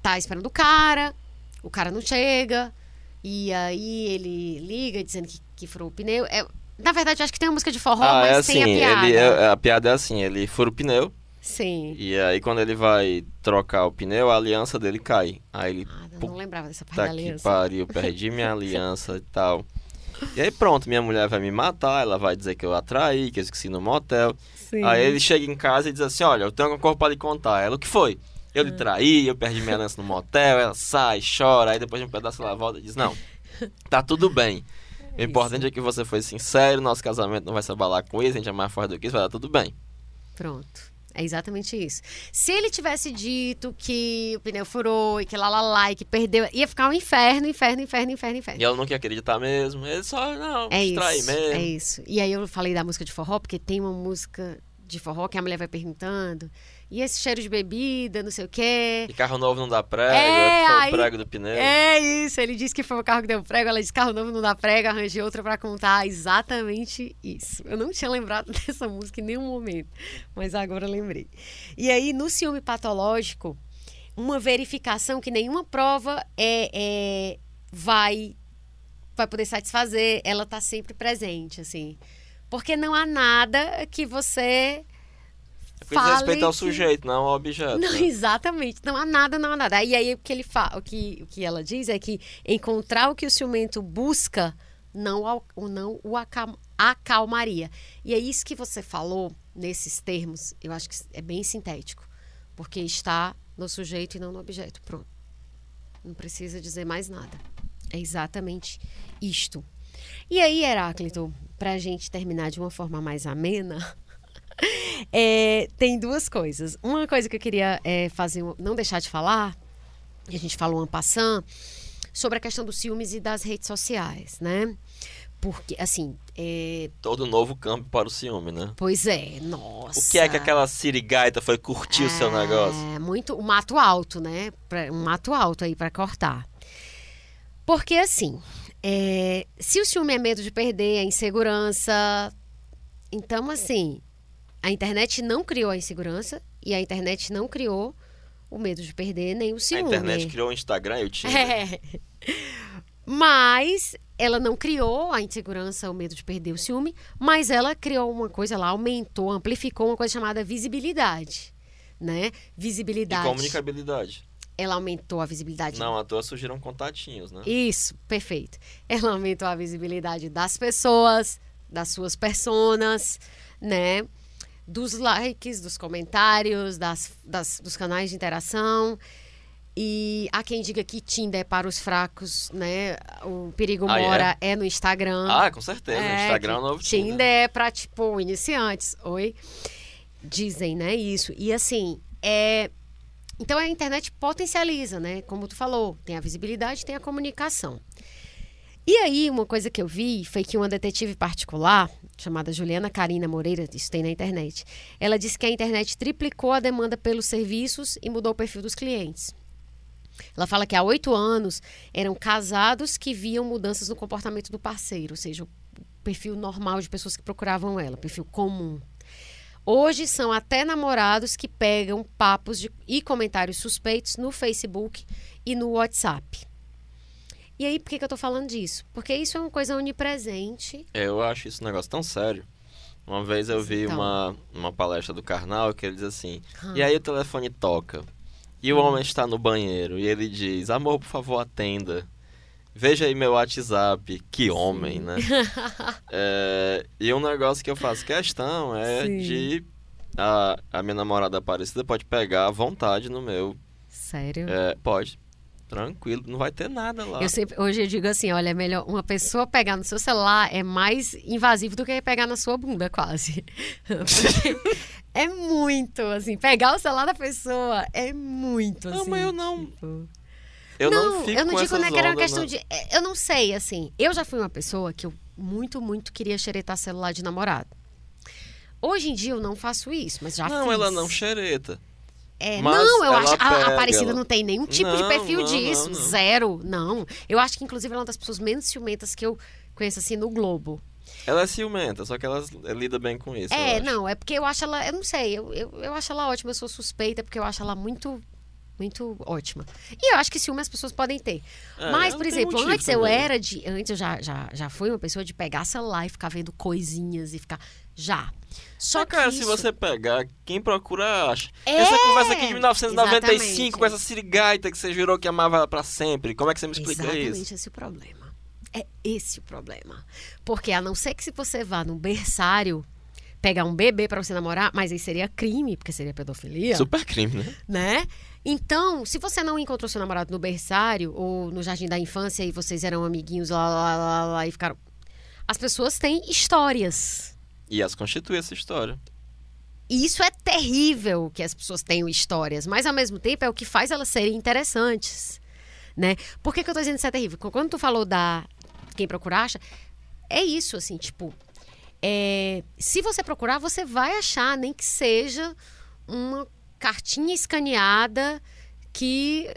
tá esperando o cara, o cara não chega, e aí ele liga dizendo que, que furou o pneu. É, na verdade, acho que tem uma música de forró, ah, mas é assim, tem a assim, piada. Ele é, a piada é assim, ele fura o pneu. Sim. E aí quando ele vai trocar o pneu, a aliança dele cai. Aí ele. Ah, não lembrava dessa parte da aliança. que pariu, perdi minha aliança e tal. E aí pronto, minha mulher vai me matar, ela vai dizer que eu atraí, que eu esqueci no motel. Sim. Aí ele chega em casa e diz assim, olha, eu tenho uma coisa para lhe contar. Ela, o que foi? Eu lhe traí, eu perdi minha aliança no motel, ela sai, chora, aí depois de um pedaço ela volta e diz, não, tá tudo bem. O importante é que você foi sincero, nosso casamento não vai se abalar com isso, a gente é mais forte do que isso, vai dar tudo bem. Pronto. É exatamente isso. Se ele tivesse dito que o pneu furou e que lá, lá, lá, e que perdeu, ia ficar um inferno, inferno, inferno, inferno, inferno. E ela não quer acreditar mesmo, ele só, não, é distrai isso, mesmo. É isso. E aí eu falei da música de forró, porque tem uma música de forró que a mulher vai perguntando. E esse cheiro de bebida, não sei o quê. E carro novo não dá prego, é, foi aí, o prego do pneu. É isso, ele disse que foi o carro que deu prego, ela disse carro novo não dá prego, arranjei outra para contar exatamente isso. Eu não tinha lembrado dessa música em nenhum momento, mas agora lembrei. E aí, no ciúme patológico, uma verificação que nenhuma prova é, é vai, vai poder satisfazer, ela está sempre presente, assim. Porque não há nada que você é fale respeito ao sujeito, não ao objeto. Não, né? Exatamente. Não há nada, não há nada. Aí, aí o que ele fa... o, que, o que ela diz é que encontrar o que o ciumento busca não, não o acalmaria. E é isso que você falou nesses termos, eu acho que é bem sintético. Porque está no sujeito e não no objeto. Pronto. Não precisa dizer mais nada. É exatamente isto. E aí, Heráclito, para a gente terminar de uma forma mais amena, É, tem duas coisas. Uma coisa que eu queria é, fazer, não deixar de falar, e a gente falou um passant, sobre a questão dos ciúmes e das redes sociais, né? Porque, assim. É... Todo novo campo para o ciúme, né? Pois é, nossa. O que é que aquela sirigaita foi curtir é... o seu é, negócio? É, muito. O mato alto, né? Um mato alto aí para cortar. Porque, assim. É... Se o ciúme é medo de perder, a insegurança. Então, assim. A internet não criou a insegurança e a internet não criou o medo de perder nem o ciúme. A internet criou o Instagram e o Tinder. É. Mas ela não criou a insegurança, o medo de perder o ciúme, mas ela criou uma coisa lá, aumentou, amplificou uma coisa chamada visibilidade, né? Visibilidade. E comunicabilidade. Ela aumentou a visibilidade. Não, à toa surgiram contatinhos, né? Isso, perfeito. Ela aumentou a visibilidade das pessoas, das suas personas, né? Dos likes, dos comentários, das, das, dos canais de interação. E há quem diga que Tinder é para os fracos, né? O perigo ah, mora é? é? no Instagram. Ah, com certeza. É, Instagram é o novo Tinder. Tinder é para, tipo, iniciantes. Oi? Dizem, né? Isso. E assim, é... Então a internet potencializa, né? Como tu falou, tem a visibilidade, tem a comunicação. E aí, uma coisa que eu vi foi que uma detetive particular, chamada Juliana Karina Moreira, isso tem na internet, ela disse que a internet triplicou a demanda pelos serviços e mudou o perfil dos clientes. Ela fala que há oito anos eram casados que viam mudanças no comportamento do parceiro, ou seja, o perfil normal de pessoas que procuravam ela, perfil comum. Hoje são até namorados que pegam papos de, e comentários suspeitos no Facebook e no WhatsApp. E aí, por que, que eu estou falando disso? Porque isso é uma coisa onipresente. É, eu acho isso um negócio tão sério. Uma vez eu vi então. uma, uma palestra do Karnal que ele diz assim: hum. e aí o telefone toca. E o homem está no banheiro e ele diz: Amor, por favor, atenda. Veja aí meu WhatsApp. Que homem, né? é, e um negócio que eu faço questão é Sim. de. A, a minha namorada Aparecida pode pegar à vontade no meu. Sério? É, pode. Tranquilo, não vai ter nada lá. Eu sempre, hoje eu digo assim, olha, é melhor uma pessoa pegar no seu celular é mais invasivo do que pegar na sua bunda, quase. é muito, assim, pegar o celular da pessoa é muito, assim. Não, mas eu não... Tipo... Eu não, não fico eu não digo né, que era uma questão de... É, eu não sei, assim, eu já fui uma pessoa que eu muito, muito queria xeretar celular de namorado. Hoje em dia eu não faço isso, mas já não, fiz. Não, ela não xereta. É, não, eu acho. Pega, a Aparecida não tem nenhum tipo não, de perfil não, disso. Não, Zero. Não. Eu acho que, inclusive, ela é uma das pessoas menos ciumentas que eu conheço assim no Globo. Ela é ciumenta, só que ela lida bem com isso. É, não, é porque eu acho ela. Eu não sei, eu, eu, eu acho ela ótima, eu sou suspeita, porque eu acho ela muito. Muito ótima. E eu acho que ciúme as pessoas podem ter. É, Mas, por exemplo, antes eu era de. Antes eu já, já, já fui uma pessoa de pegar celular e ficar vendo coisinhas e ficar. Já. Só que, cara, isso... se você pegar, quem procura acha. É, essa conversa aqui de 1995 exatamente. com essa sirigaita que você jurou que amava para sempre. Como é que você me explica exatamente isso? Exatamente esse o problema. É esse o problema. Porque a não ser que se você vá num berçário pegar um bebê para você namorar, mas aí seria crime, porque seria pedofilia. Super crime, né? Né? Então, se você não encontrou seu namorado no berçário ou no jardim da infância e vocês eram amiguinhos lá, lá, lá, lá e ficaram. As pessoas têm histórias. E as constitui essa história. E isso é terrível que as pessoas tenham histórias, mas ao mesmo tempo é o que faz elas serem interessantes. Né? Por que, que eu tô dizendo que isso é terrível? Quando tu falou da quem procura acha, é isso, assim, tipo. É, se você procurar, você vai achar, nem que seja uma cartinha escaneada que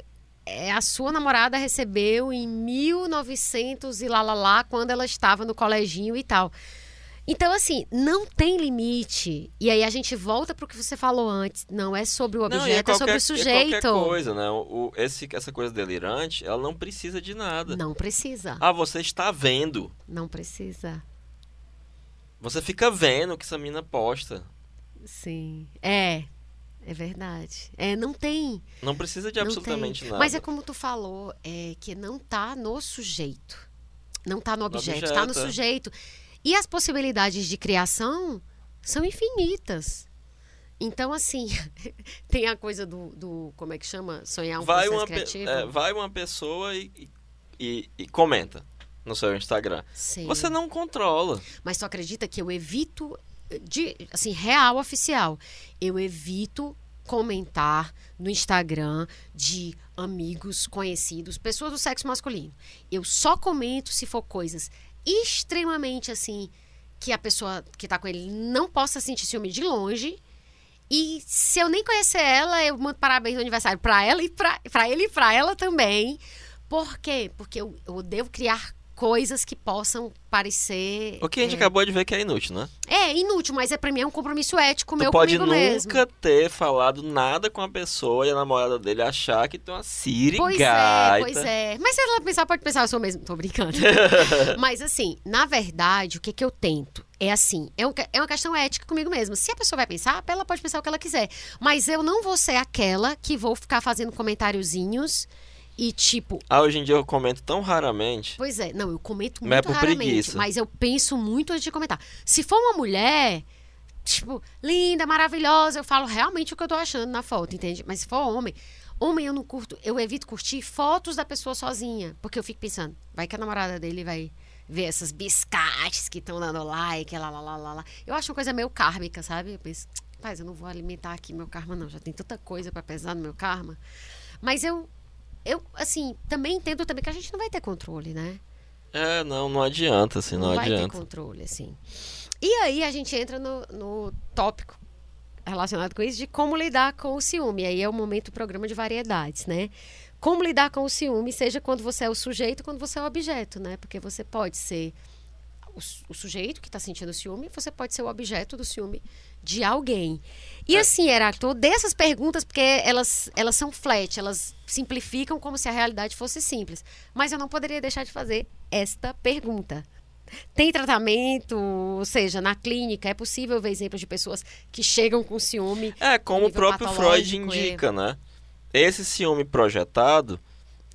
é, a sua namorada recebeu em 1900 e lá, lá, lá, quando ela estava no coleginho e tal. Então, assim, não tem limite. E aí a gente volta para o que você falou antes. Não é sobre o objeto, não, é, qualquer, é, sobre o sujeito. É qualquer coisa, né? O, esse, essa coisa delirante, ela não precisa de nada. Não precisa. Ah, você está vendo. Não precisa. Você fica vendo o que essa mina posta. Sim. É. É verdade. É, não tem. Não precisa de absolutamente nada. Mas é como tu falou, é que não tá no sujeito. Não tá no objeto, no objeto tá no é. sujeito. E as possibilidades de criação são infinitas. Então, assim, tem a coisa do, do, Como é que chama? Sonhar um vai processo criativo. É, vai uma pessoa e, e, e comenta no seu Instagram. Sim. Você não controla. Mas tu acredita que eu evito de, assim, real, oficial. Eu evito comentar no Instagram de amigos, conhecidos, pessoas do sexo masculino. Eu só comento se for coisas extremamente assim que a pessoa que tá com ele não possa sentir ciúme de longe. E se eu nem conhecer ela, eu mando parabéns no aniversário para ela e para ele e para ela também. Por quê? Porque eu, eu devo criar coisas que possam parecer. O que a gente é, acabou de ver que é inútil, né? É, inútil, mas é pra mim é um compromisso ético Tu meu pode comigo mesmo. nunca ter falado nada com a pessoa e a namorada dele achar que tem uma sirigaita. Pois é, pois é. Mas se ela pensar, pode pensar, eu sou mesmo. Tô brincando. Mas assim, na verdade, o que, que eu tento? É assim, é, um, é uma questão ética comigo mesmo. Se a pessoa vai pensar, ela pode pensar o que ela quiser. Mas eu não vou ser aquela que vou ficar fazendo comentáriozinhos e tipo, Ah, hoje em dia eu comento tão raramente. Pois é, não, eu comento Mas é muito por raramente, preguiça. mas eu penso muito antes de comentar. Se for uma mulher, tipo, linda, maravilhosa, eu falo realmente o que eu tô achando na foto, entende? Mas se for homem, homem eu não curto, eu evito curtir fotos da pessoa sozinha, porque eu fico pensando, vai que a namorada dele vai ver essas biscates que estão dando like, lá, lá, lá, lá, lá. Eu acho uma coisa meio kármica, sabe? Eu penso, rapaz, eu não vou alimentar aqui meu karma não, já tem tanta coisa pra pesar no meu karma. Mas eu eu, assim, também entendo também que a gente não vai ter controle, né? É, não, não adianta, assim, não, vai ter adianta. controle, assim. E aí a gente entra no, no tópico relacionado com isso de como lidar com o ciúme. Aí é o momento do programa de variedades, né? Como lidar com o ciúme, seja quando você é o sujeito, quando você é o objeto, né? Porque você pode ser o, o sujeito que está sentindo ciúme, você pode ser o objeto do ciúme de alguém. E assim, Heráclito, eu odeio essas perguntas porque elas, elas são flat, elas simplificam como se a realidade fosse simples. Mas eu não poderia deixar de fazer esta pergunta. Tem tratamento, ou seja, na clínica é possível ver exemplos de pessoas que chegam com ciúme. É, como o próprio Freud patológico, indica, né? Esse ciúme projetado,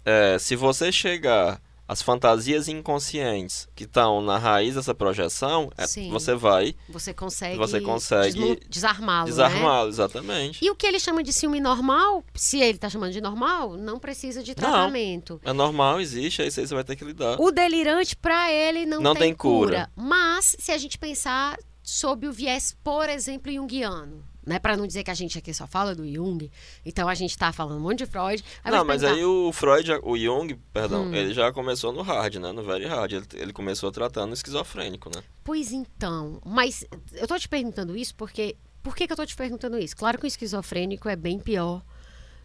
é, se você chegar às fantasias inconscientes que estão na raiz dessa projeção, é, você vai Você consegue, Você consegue desmu- desarmá-lo. Né? desarmá-lo, exatamente. E o que ele chama de ciúme normal, se ele está chamando de normal, não precisa de tratamento. É normal, existe, aí você vai ter que lidar. O delirante, para ele, não, Não tem, tem cura. Mas, se a gente pensar sob o viés, por exemplo, junguiano, né? Para não dizer que a gente aqui só fala do Jung, então a gente tá falando um monte de Freud. Não, mas perguntar, aí o Freud, o Jung, perdão, Hum. ele já começou no hard, né? No very hard. Ele, ele começou tratando esquizofrênico, né? Pois então, mas eu tô te perguntando isso porque... Por que, que eu tô te perguntando isso? Claro que o esquizofrênico é bem pior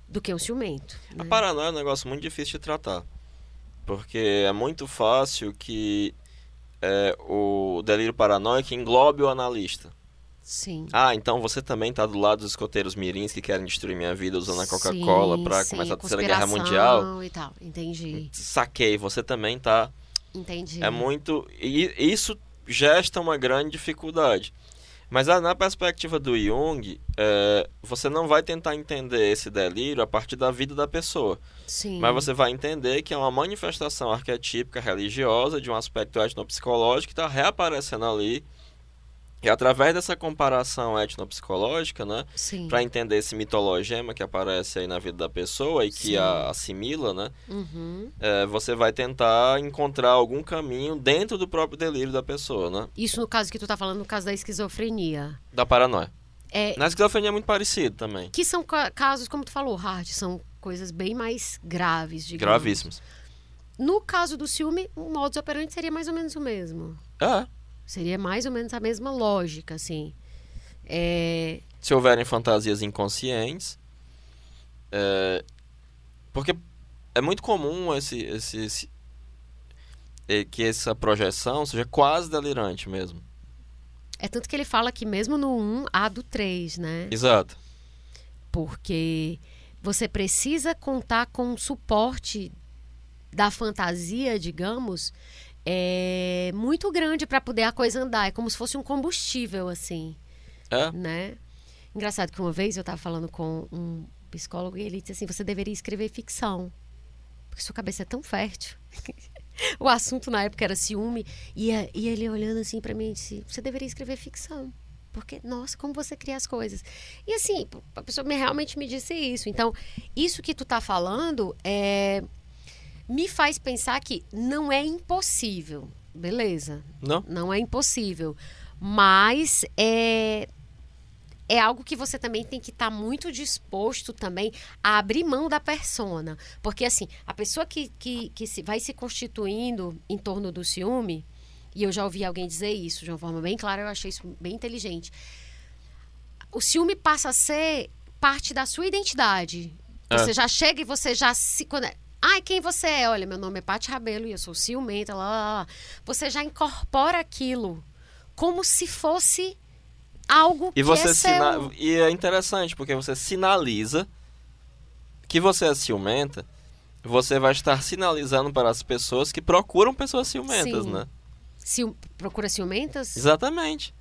do que o ciumento. A né? paranoia é um negócio muito difícil de tratar. Porque é muito fácil que é, o delírio paranoico englobe o analista. Sim. Ah, então você também tá do lado dos escoteiros mirins que querem destruir minha vida usando a Coca-Cola sim, começar a Terceira Guerra Mundial. E tal. Entendi, Saquei, você também tá. entendi. É muito. E isso gesta uma grande dificuldade. Mas ah, na perspectiva do Jung, é, você não vai tentar entender esse delírio a partir da vida da pessoa. Sim. Mas você vai entender que é uma manifestação arquetípica religiosa de um aspecto etnopsicológico que está reaparecendo ali. E através dessa comparação etnopsicológica, né, Sim. para entender esse mitologema que aparece aí na vida da pessoa e que Sim. a assimila, né, Uhum. é, você vai tentar encontrar algum caminho dentro do próprio delírio da pessoa, né, Isso no caso que tu tá falando, no caso da esquizofrenia. da paranoia. É, Na esquizofrenia é muito parecido também, que são ca- casos, como tu falou, hard, são coisas bem mais graves, digamos. gravíssimos. No caso do ciúme, o modus operandi seria mais ou menos o mesmo. É, Seria mais ou menos a mesma lógica, assim. É, se houverem fantasias inconscientes. é, porque é muito comum esse, esse, esse- é, que essa projeção seja quase delirante mesmo. é tanto que ele fala que mesmo no 1 há do 3, né? Exato. Porque você precisa contar com um suporte da fantasia, digamos, é muito grande para poder a coisa andar. É como se fosse um combustível, assim, É? né? Engraçado que uma vez eu estava falando com um psicólogo e ele disse assim: você deveria escrever ficção. Porque sua cabeça é tão fértil. o assunto na época era ciúme. E, e ele olhando assim para mim disse: você deveria escrever ficção. Porque, nossa, como você cria as coisas. E assim, a pessoa me- realmente me disse isso. Então, isso que tu tá falando é, me faz pensar que não é impossível. Beleza, Não? não é impossível. Mas é, é algo que você também tem que estar tá muito disposto também a abrir mão da persona. Porque, assim, a pessoa que, que, que se, vai se constituindo em torno do ciúme, e eu já ouvi alguém dizer isso de uma forma bem clara, eu achei isso bem inteligente. O ciúme passa a ser parte da sua identidade. É. Você já chega e você já se. Ai, quem você é? Olha, meu nome é Paty Rabelo e eu sou ciumenta, lá, lá, lá. Você já incorpora aquilo como se fosse algo e que você é sina... seu. E é interessante, porque você sinaliza que você é ciumenta, você vai estar sinalizando para as pessoas que procuram pessoas ciumentas, Sim. né? Ciu... Procura ciumentas? Exatamente.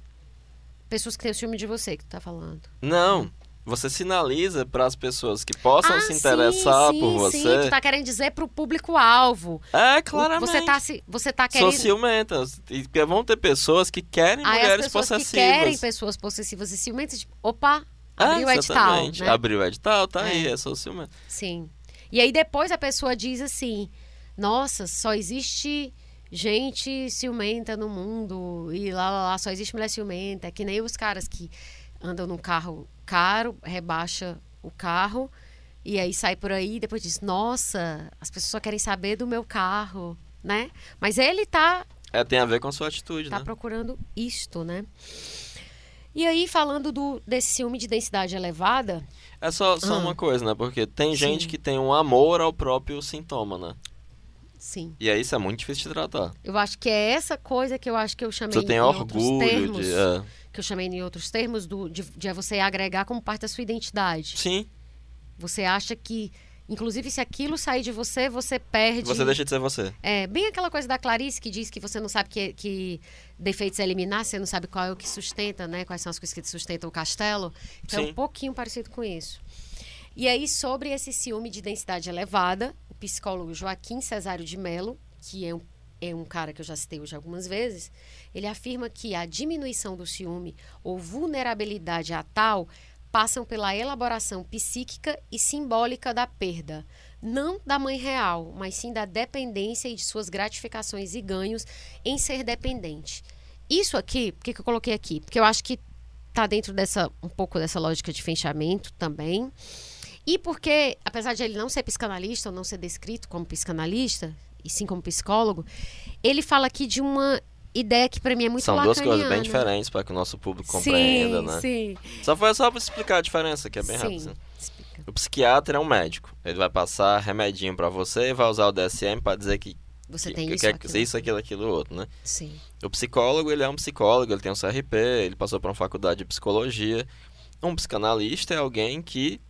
Pessoas que têm ciúme de você que tu tá falando. Não. Você sinaliza para as pessoas que possam ah, se interessar sim, por sim, você. Sim, tu tá querendo dizer pro público-alvo. É, claramente. Você tá, se, você tá querendo... São ciumentas. E vão ter pessoas que querem Aí mulheres as possessivas. que querem pessoas possessivas e ciumentas, tipo, opa, abriu o é, edital, exatamente. né? Abriu o edital, tá É. aí, é só ciumenta. Sim. E aí depois a pessoa diz assim: Nossa, só existe gente ciumenta no mundo. E lá, lá, lá, só existe mulher ciumenta. É que nem os caras que andam num carro caro, rebaixa o carro. E aí sai por aí e depois diz: Nossa, as pessoas só querem saber do meu carro, né? Mas ele tá É, tem a ver com a sua atitude, tá né? procurando isto, né? E aí, falando do, desse ciúme de densidade elevada, É só, só Ah. uma coisa, né? Porque tem gente Sim. que tem um amor ao próprio sintoma, né? Sim, E aí isso é muito difícil de tratar. eu acho que é essa coisa que eu acho que eu chamei Você tem em outros orgulho termos, de. é. que eu chamei em outros termos, do, de, de você agregar como parte da sua identidade. Sim, Você acha que, inclusive, se aquilo sair de você, você perde. você deixa de ser você. É, bem aquela coisa da Clarice que diz que você não sabe que, que defeitos é eliminar, você não sabe qual é o que sustenta, né? Quais são as coisas que sustentam o castelo. Então é Sim. um pouquinho parecido com isso. E aí, sobre esse ciúme de densidade elevada, psicólogo Joaquim Cesário de Mello, que é um, é um cara que eu já citei hoje algumas vezes, ele afirma que a diminuição do ciúme ou vulnerabilidade a tal passam pela elaboração psíquica e simbólica da perda, não da mãe real, mas sim da dependência e de suas gratificações e ganhos em ser dependente. Isso aqui, por que, que eu coloquei aqui? Porque eu acho que está dentro dessa um pouco dessa lógica de fechamento também. E porque, apesar de ele não ser psicanalista ou não ser descrito como psicanalista, e sim como psicólogo, ele fala aqui de uma ideia que para mim é muito São duas coisas bem diferentes para que o nosso público compreenda, sim, né? Sim, Só foi só para explicar a diferença, que é bem sim. rápido. Explica. O psiquiatra é um médico. Ele vai passar remedinho para você e vai usar o DSM para dizer que, Você que, tem que isso, quer aquilo. isso, aquilo, aquilo, outro, né? Sim. O psicólogo, ele é um psicólogo, ele tem um CRP, ele passou por uma faculdade de psicologia. Um psicanalista é alguém que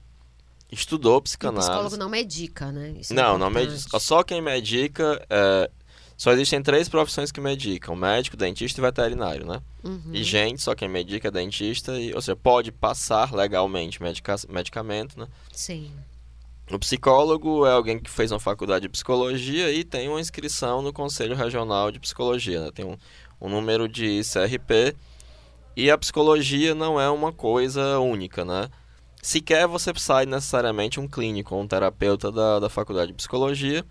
estudou E o psicanálise. psicólogo não medica, né? Isso é Não, não importante. medica. Só quem medica. é, Só existem três profissões que medicam: médico, dentista e veterinário, né? Uhum. E gente, só quem medica é dentista, e, ou seja, pode passar legalmente medica medicamento, né? Sim. O psicólogo é alguém que fez uma faculdade de psicologia e tem uma inscrição no Conselho Regional de Psicologia, né? Tem um, um número de CRP. E a psicologia não é uma coisa única, né? Sequer você sai necessariamente um clínico, um terapeuta da, da faculdade de psicologia.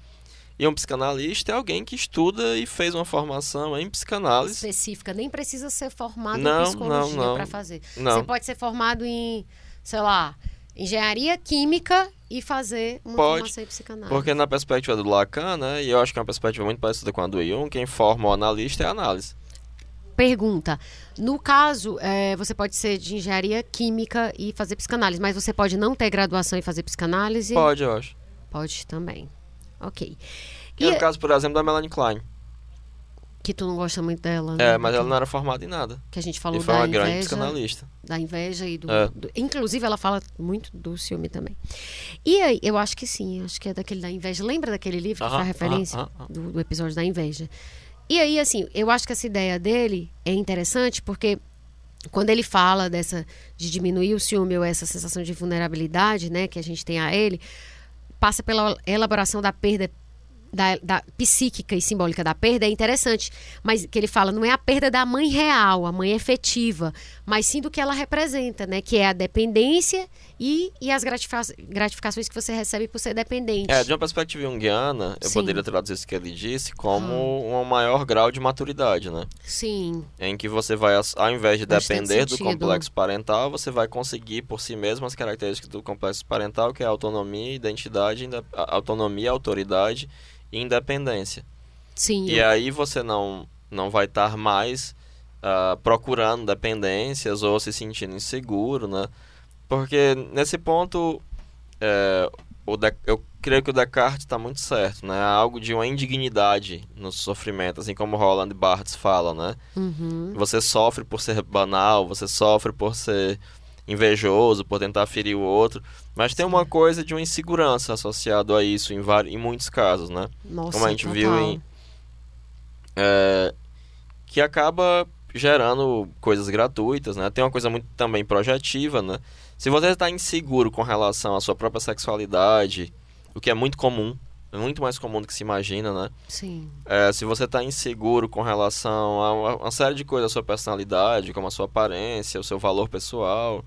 E um psicanalista é alguém que estuda e fez uma formação em psicanálise. Específica, nem precisa ser formado Não, em psicologia para fazer. Não. Você pode ser formado em, sei lá, engenharia química e fazer uma Pode, formação em psicanálise. Porque na perspectiva do Lacan, né, e eu acho que é uma perspectiva muito parecida com a do Jung, quem forma o analista é a análise. Pergunta. No caso, é, você pode ser de engenharia química e fazer psicanálise, mas você pode não ter graduação e fazer psicanálise? Pode, eu acho. Pode também. Ok. Que é E o caso, por exemplo, da Melanie Klein. que tu não gosta muito dela, né? É, mas ela não era formada em nada. Que a gente E falou foi da uma grande inveja, psicanalista. da inveja e do, É. do- Inclusive, ela fala muito do ciúme também. E aí, eu acho que sim, acho que é daquele da inveja. Lembra daquele livro que Aham, faz referência aham. Do, do episódio da inveja? E aí, assim, eu acho que essa ideia dele é interessante porque quando ele fala dessa de diminuir o ciúme ou essa sensação de vulnerabilidade, né, que a gente tem a ele, passa pela elaboração da perda da, da, psíquica e simbólica da perda é interessante, mas que ele fala não é a perda da mãe real, a mãe efetiva, mas sim do que ela representa, né? Que é a dependência e, e as gratificações que você recebe por ser dependente. É, de uma perspectiva junguiana, eu sim. poderia traduzir isso que ele disse como ah. um maior grau de maturidade, né? Sim. Em que você vai, ao invés de depender do complexo parental, você vai conseguir por si mesmo as características do complexo parental, que é autonomia, identidade, autonomia, autoridade independência. Sim. E aí você não, não vai estar mais uh, procurando dependências ou se sentindo inseguro, né? Porque nesse ponto, é, o de, eu creio que o Descartes está muito certo, né? Algo de uma indignidade no sofrimento, assim como Roland Barthes fala, né? Uhum. Você sofre por ser banal, você sofre por ser invejoso, por tentar ferir o outro. Mas tem uma coisa de uma insegurança associada a isso em, vários, em muitos casos, né? Nossa, Como a gente total. viu em. É, que acaba gerando coisas gratuitas, né? Tem uma coisa muito também projetiva, né? Se você está inseguro com relação à sua própria sexualidade, o que é muito comum, é muito mais comum do que se imagina, né? Sim. É, se você está inseguro com relação a uma, uma, série de coisas da sua personalidade, como a sua aparência, o seu valor pessoal,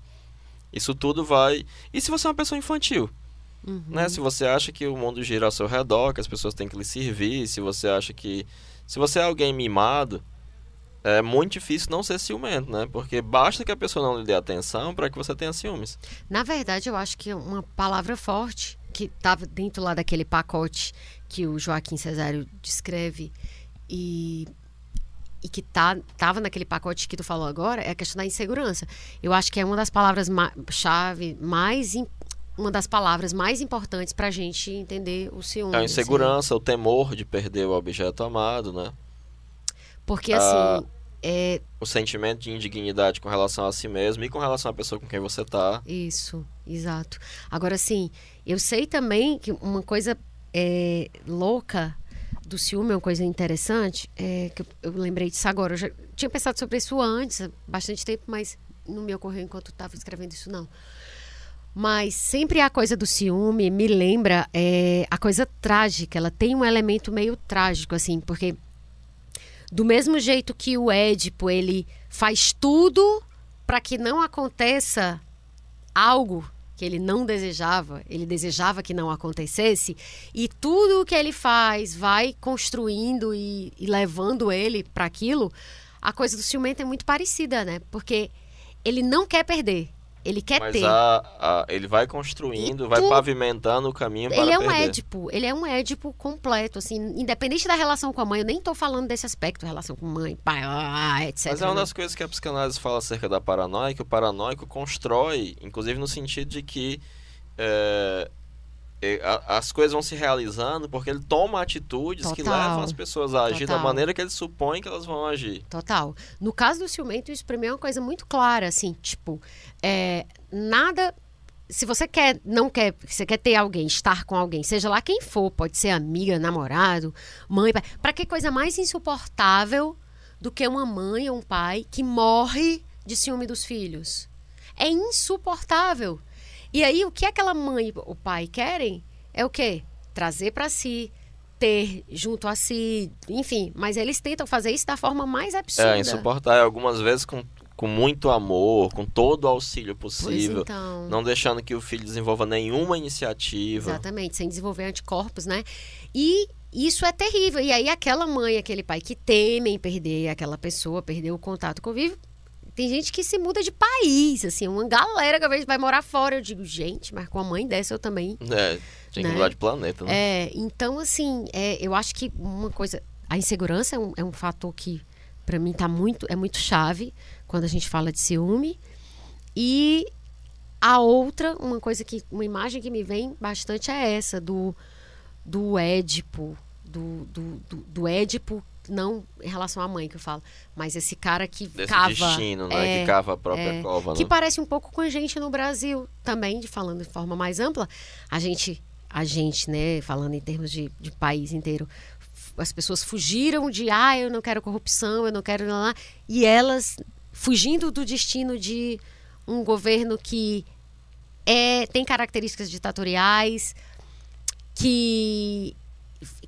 isso tudo vai. E se você é uma pessoa infantil? Uhum. Né? Se você acha que o mundo gira ao seu redor, que as pessoas têm que lhe servir, se você acha que. Se você é alguém mimado, é muito difícil não ser ciumento, né? Porque basta que a pessoa não lhe dê atenção para que você tenha ciúmes. Na verdade, eu acho que uma palavra forte que estava dentro lá daquele pacote que o Joaquim Cesário descreve e e que tá, tava naquele pacote que tu falou agora é a questão da insegurança. Eu acho que é uma das palavras-chave mais uma das palavras mais importantes para a gente entender o ciúme. A insegurança, assim. o temor de perder o objeto amado, né? Porque assim. É... O sentimento de indignidade com relação a si mesmo e com relação à pessoa com quem você está. Isso, exato. Agora, sim, eu sei também que uma coisa é, louca do ciúme, é uma coisa interessante, é, que eu, eu, lembrei disso agora. Eu já tinha pensado sobre isso antes, há bastante tempo, mas não me ocorreu enquanto estava escrevendo isso, não. Mas sempre a coisa do ciúme me lembra é, a coisa trágica. Ela tem um elemento meio trágico, assim, porque do mesmo jeito que o Édipo ele faz tudo para que não aconteça algo que ele não desejava, ele desejava que não acontecesse, e tudo o que ele faz vai construindo e, e levando ele para aquilo, a coisa do ciumento é muito parecida, né? Porque ele não quer perder. Ele quer Mas ter. A, a, ele vai construindo, e vai tu... pavimentando o caminho para Ele é um perder. Édipo, ele é um Édipo completo, assim, independente da relação com a mãe, eu nem estou falando desse aspecto, relação com mãe, pai, etc. Mas é uma né? das coisas que a psicanálise fala acerca da paranoia, que o paranoico constrói, inclusive no sentido de que é, as coisas vão se realizando porque ele toma atitudes Total. que levam as pessoas a agir Total. da maneira que ele supõe que elas vão agir. Total. No caso do ciumento, isso pra mim é uma coisa muito clara, assim, tipo, é, nada. Se você quer, não quer, você quer ter alguém, estar com alguém, seja lá quem for, pode ser amiga, namorado, mãe, pai. Pra que coisa mais insuportável do que uma mãe ou um pai que morre de ciúme dos filhos? É insuportável. E aí, o que aquela mãe e o pai querem é o quê? Trazer para si, ter junto a si, enfim. Mas eles tentam fazer isso da forma mais absurda. É, insuportável. Algumas vezes com, com muito amor, com todo o auxílio possível. Então... Não deixando que o filho desenvolva nenhuma iniciativa. Exatamente, sem desenvolver anticorpos, né? E isso é terrível. E aí, aquela mãe, aquele pai que temem perder aquela pessoa, perder o contato com o vivo, tem gente que se muda de país, assim, uma galera que às vezes vai morar fora. Eu digo, gente, mas com a mãe dessa eu também. É, tem que né? mudar de planeta, né? É, então, assim, é, eu acho que uma coisa. A insegurança é um, é um fator que, para mim, tá muito, é muito chave quando a gente fala de ciúme. E a outra, uma coisa que. Uma imagem que me vem bastante é essa, do, do Édipo. Do, do, do, do Édipo não em relação à mãe que eu falo, mas esse cara que Desse cava. destino, né? É, que cava a própria é, cova. Que né? parece um pouco com a gente no Brasil também, de falando de forma mais ampla. A gente, a gente, né, falando em termos de, de país inteiro, as pessoas fugiram de, ah, eu não quero corrupção, eu não quero. Lá, e elas fugindo do destino de um governo que é, tem características ditatoriais, que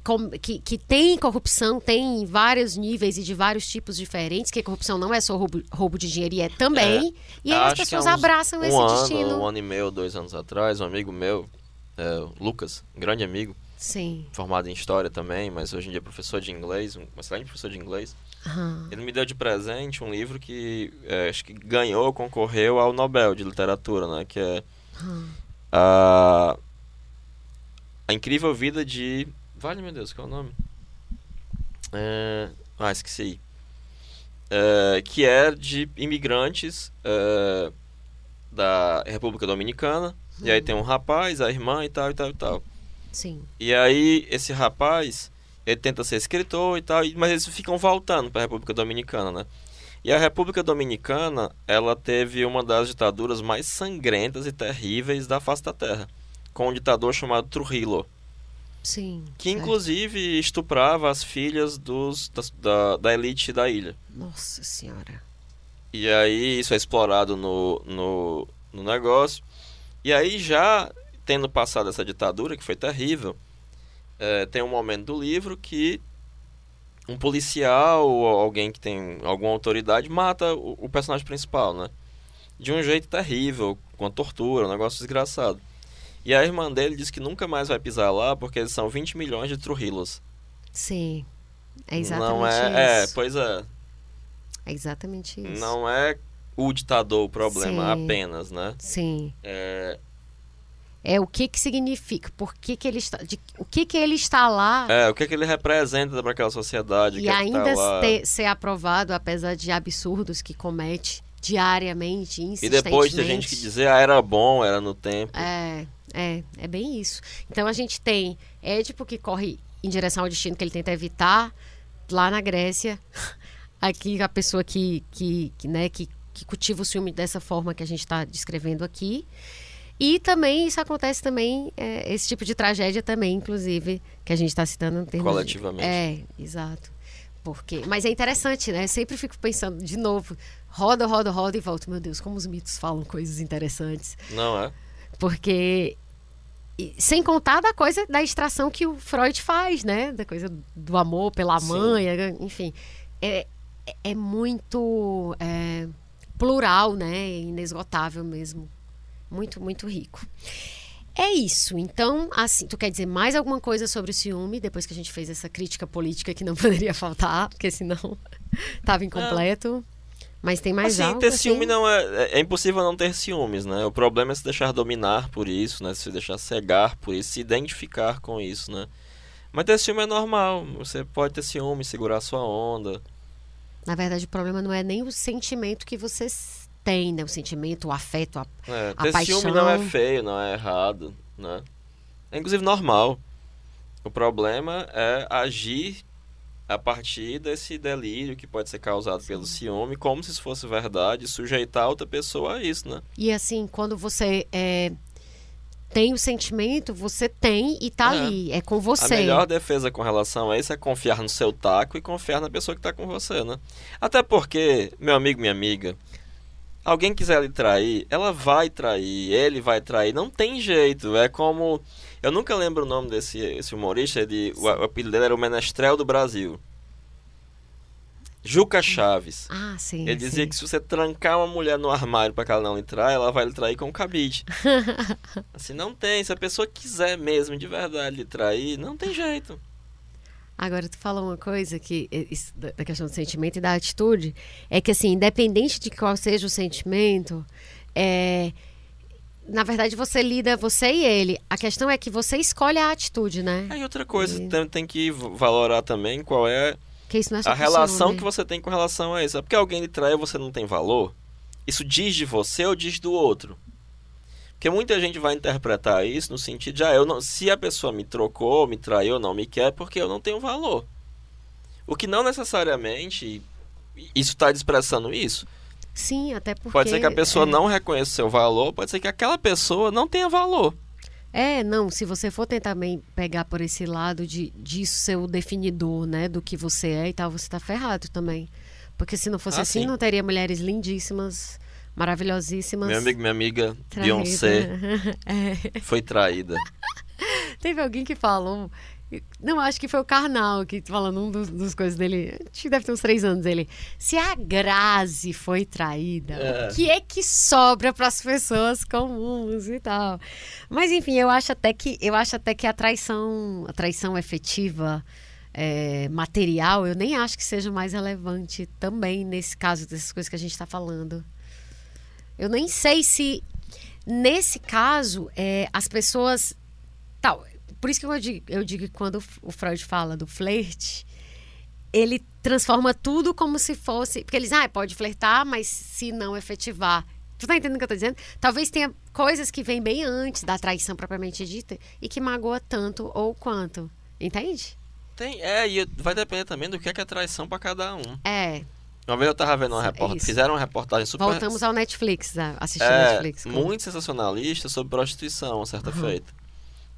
com- que, que tem corrupção, tem vários níveis e de vários tipos diferentes, que corrupção não é só roubo, roubo de dinheiro, e é também. e aí as pessoas uns- abraçam um esse ano, destino. Um ano e meio, dois anos atrás, um amigo meu, é, Lucas, um grande amigo, Sim. formado em História também, mas hoje em dia é professor de inglês, um excelente professor de inglês. Aham. Ele me deu de presente um livro que é, acho que ganhou, concorreu ao Nobel de Literatura, né? Que é a, a Incrível Vida de... Vale, meu Deus, qual é o nome? É, Ah, esqueci. É, que é de imigrantes é, da República Dominicana. E aí tem um rapaz, a irmã e tal, e tal, e tal. Sim. E aí, esse rapaz, ele tenta ser escritor e tal, mas eles ficam voltando para a República Dominicana, né? E a República Dominicana, ela teve uma das ditaduras mais sangrentas e terríveis da face da Terra, com um ditador chamado Trujillo, Sim. que certo. inclusive estuprava as filhas dos, da, da elite da ilha. Nossa Senhora. E aí isso é explorado no, no, no negócio. E aí já tendo passado essa ditadura, que foi terrível, eh, tem um momento do livro que um policial ou alguém que tem alguma autoridade mata o, o personagem principal, né? De um jeito terrível, com a tortura, um negócio desgraçado. E a irmã dele diz que nunca mais vai pisar lá porque eles são 20 milhões de Trujillos. Sim. É exatamente Não é, é, isso. pois é. É exatamente isso. Não é o ditador o problema Sim. apenas, né? Sim. É, É o que que significa, por que que ele está, de- o que que ele está lá É, o que, é que ele representa para aquela sociedade? e é que ainda tá ter- ser aprovado, apesar de absurdos que comete diariamente, E insistentemente. depois tem gente que dizer, ah, era bom, era no tempo. É, é, é bem isso. Então a gente tem Édipo que corre em direção ao destino que ele tenta evitar lá na Grécia. Aqui a pessoa que, que, que, né, que, que cultiva o ciúme dessa forma que a gente está descrevendo aqui. E também isso acontece também, é, esse tipo de tragédia também, inclusive, que a gente está citando em termos de- Coletivamente. É, exato. Porque, mas é interessante, né? Sempre fico pensando de novo, roda, roda, roda e volto. Meu Deus, como os mitos falam coisas interessantes. Não é? Porque. e sem contar da coisa da extração que o Freud faz, né? Da coisa do amor pela Sim. mãe, enfim. É, é- é muito é, plural, né? Inesgotável mesmo. Muito, muito rico. É isso. Então, assim, tu quer dizer mais alguma coisa sobre o ciúme, depois que a gente fez essa crítica política que não poderia faltar, porque senão estava incompleto. Mas tem mais assim, algo? ter assim? ciúme não é, é. é impossível não ter ciúmes, né? O problema é se deixar dominar por isso, né? Se deixar cegar por isso, se identificar com isso, né? Mas ter ciúme é normal. Você pode ter ciúme, segurar sua onda. Na verdade, o problema não é nem o sentimento que você tem, né? O sentimento, o afeto, a... É, A ter paixão. ciúme não é feio, não é errado, né? É inclusive normal. O problema é agir a partir desse delírio que pode ser causado pelo ciúme, como se isso fosse verdade, sujeitar outra pessoa a isso, né? E assim, quando você é, tem o sentimento, você tem e tá É. ali. É com A você. melhor defesa com relação a isso é confiar no seu taco e confiar na pessoa que tá com você, né? Até porque, meu amigo, minha amiga, alguém quiser lhe trair, ela vai trair, ele vai trair, não tem jeito. É como. Eu nunca lembro o nome desse esse humorista, ele, o, o apelido dele era o Menestrel do Brasil. Juca Chaves. Ah, sim. Ele dizia sim. que se você trancar uma mulher no armário para que ela não traia, ela vai lhe trair com cabide. assim, não tem. Se a pessoa quiser mesmo, de verdade, lhe trair, não tem jeito. Agora, tu falou uma coisa que isso da questão do sentimento e da atitude, é que assim, independente de qual seja o sentimento, é, na verdade você lida, você e ele. A questão é que você escolhe a atitude, né? Aí outra coisa, E- tem, tem que valorar também qual é é a relação ciúme. que você tem com relação a isso. É porque alguém lhe traiu você não tem valor? Isso diz de você ou diz do outro? Porque muita gente vai interpretar isso no sentido de, ah, eu não, se a pessoa me trocou, me traiu, não me quer, porque eu não tenho valor. O que não necessariamente isso está expressando isso. Sim, até porque. Pode ser que a pessoa é, não reconheça o seu valor, pode ser que aquela pessoa não tenha valor. É, não, se você for tentar também pegar por esse lado de disso ser o definidor, né, do que você é e tal, você tá ferrado também. Porque se não fosse Ah, assim, sim. não teria mulheres lindíssimas, maravilhosíssimas. Meu amigo, minha amiga traídas. Beyoncé É. foi traída. Teve alguém que falou Não, acho que foi o Karnal que falando um dos, dos coisas dele. Acho que deve ter uns três anos ele. Se a Grazi foi traída, É. o que é que sobra para as pessoas comuns e tal? Mas enfim, eu acho até que eu acho até que a traição, a traição efetiva, é, material, eu nem acho que seja mais relevante também nesse caso dessas coisas que a gente está falando. Eu nem sei se nesse caso é, as pessoas tal por isso que eu digo, eu digo que quando o Freud fala do flerte ele transforma tudo como se fosse porque eles ah pode flertar mas se não efetivar. Tu tá entendendo o que eu tô dizendo? Talvez tenha coisas que vêm bem antes da traição propriamente dita e que magoa tanto ou quanto. Entende? Tem, é, e vai depender também do que é, que é traição pra cada um. é. Uma vez eu tava vendo uma É reportagem, fizeram uma reportagem super voltamos ao Netflix a assistir é, Netflix. com- muito sensacionalista sobre prostituição, certa Uhum. feita.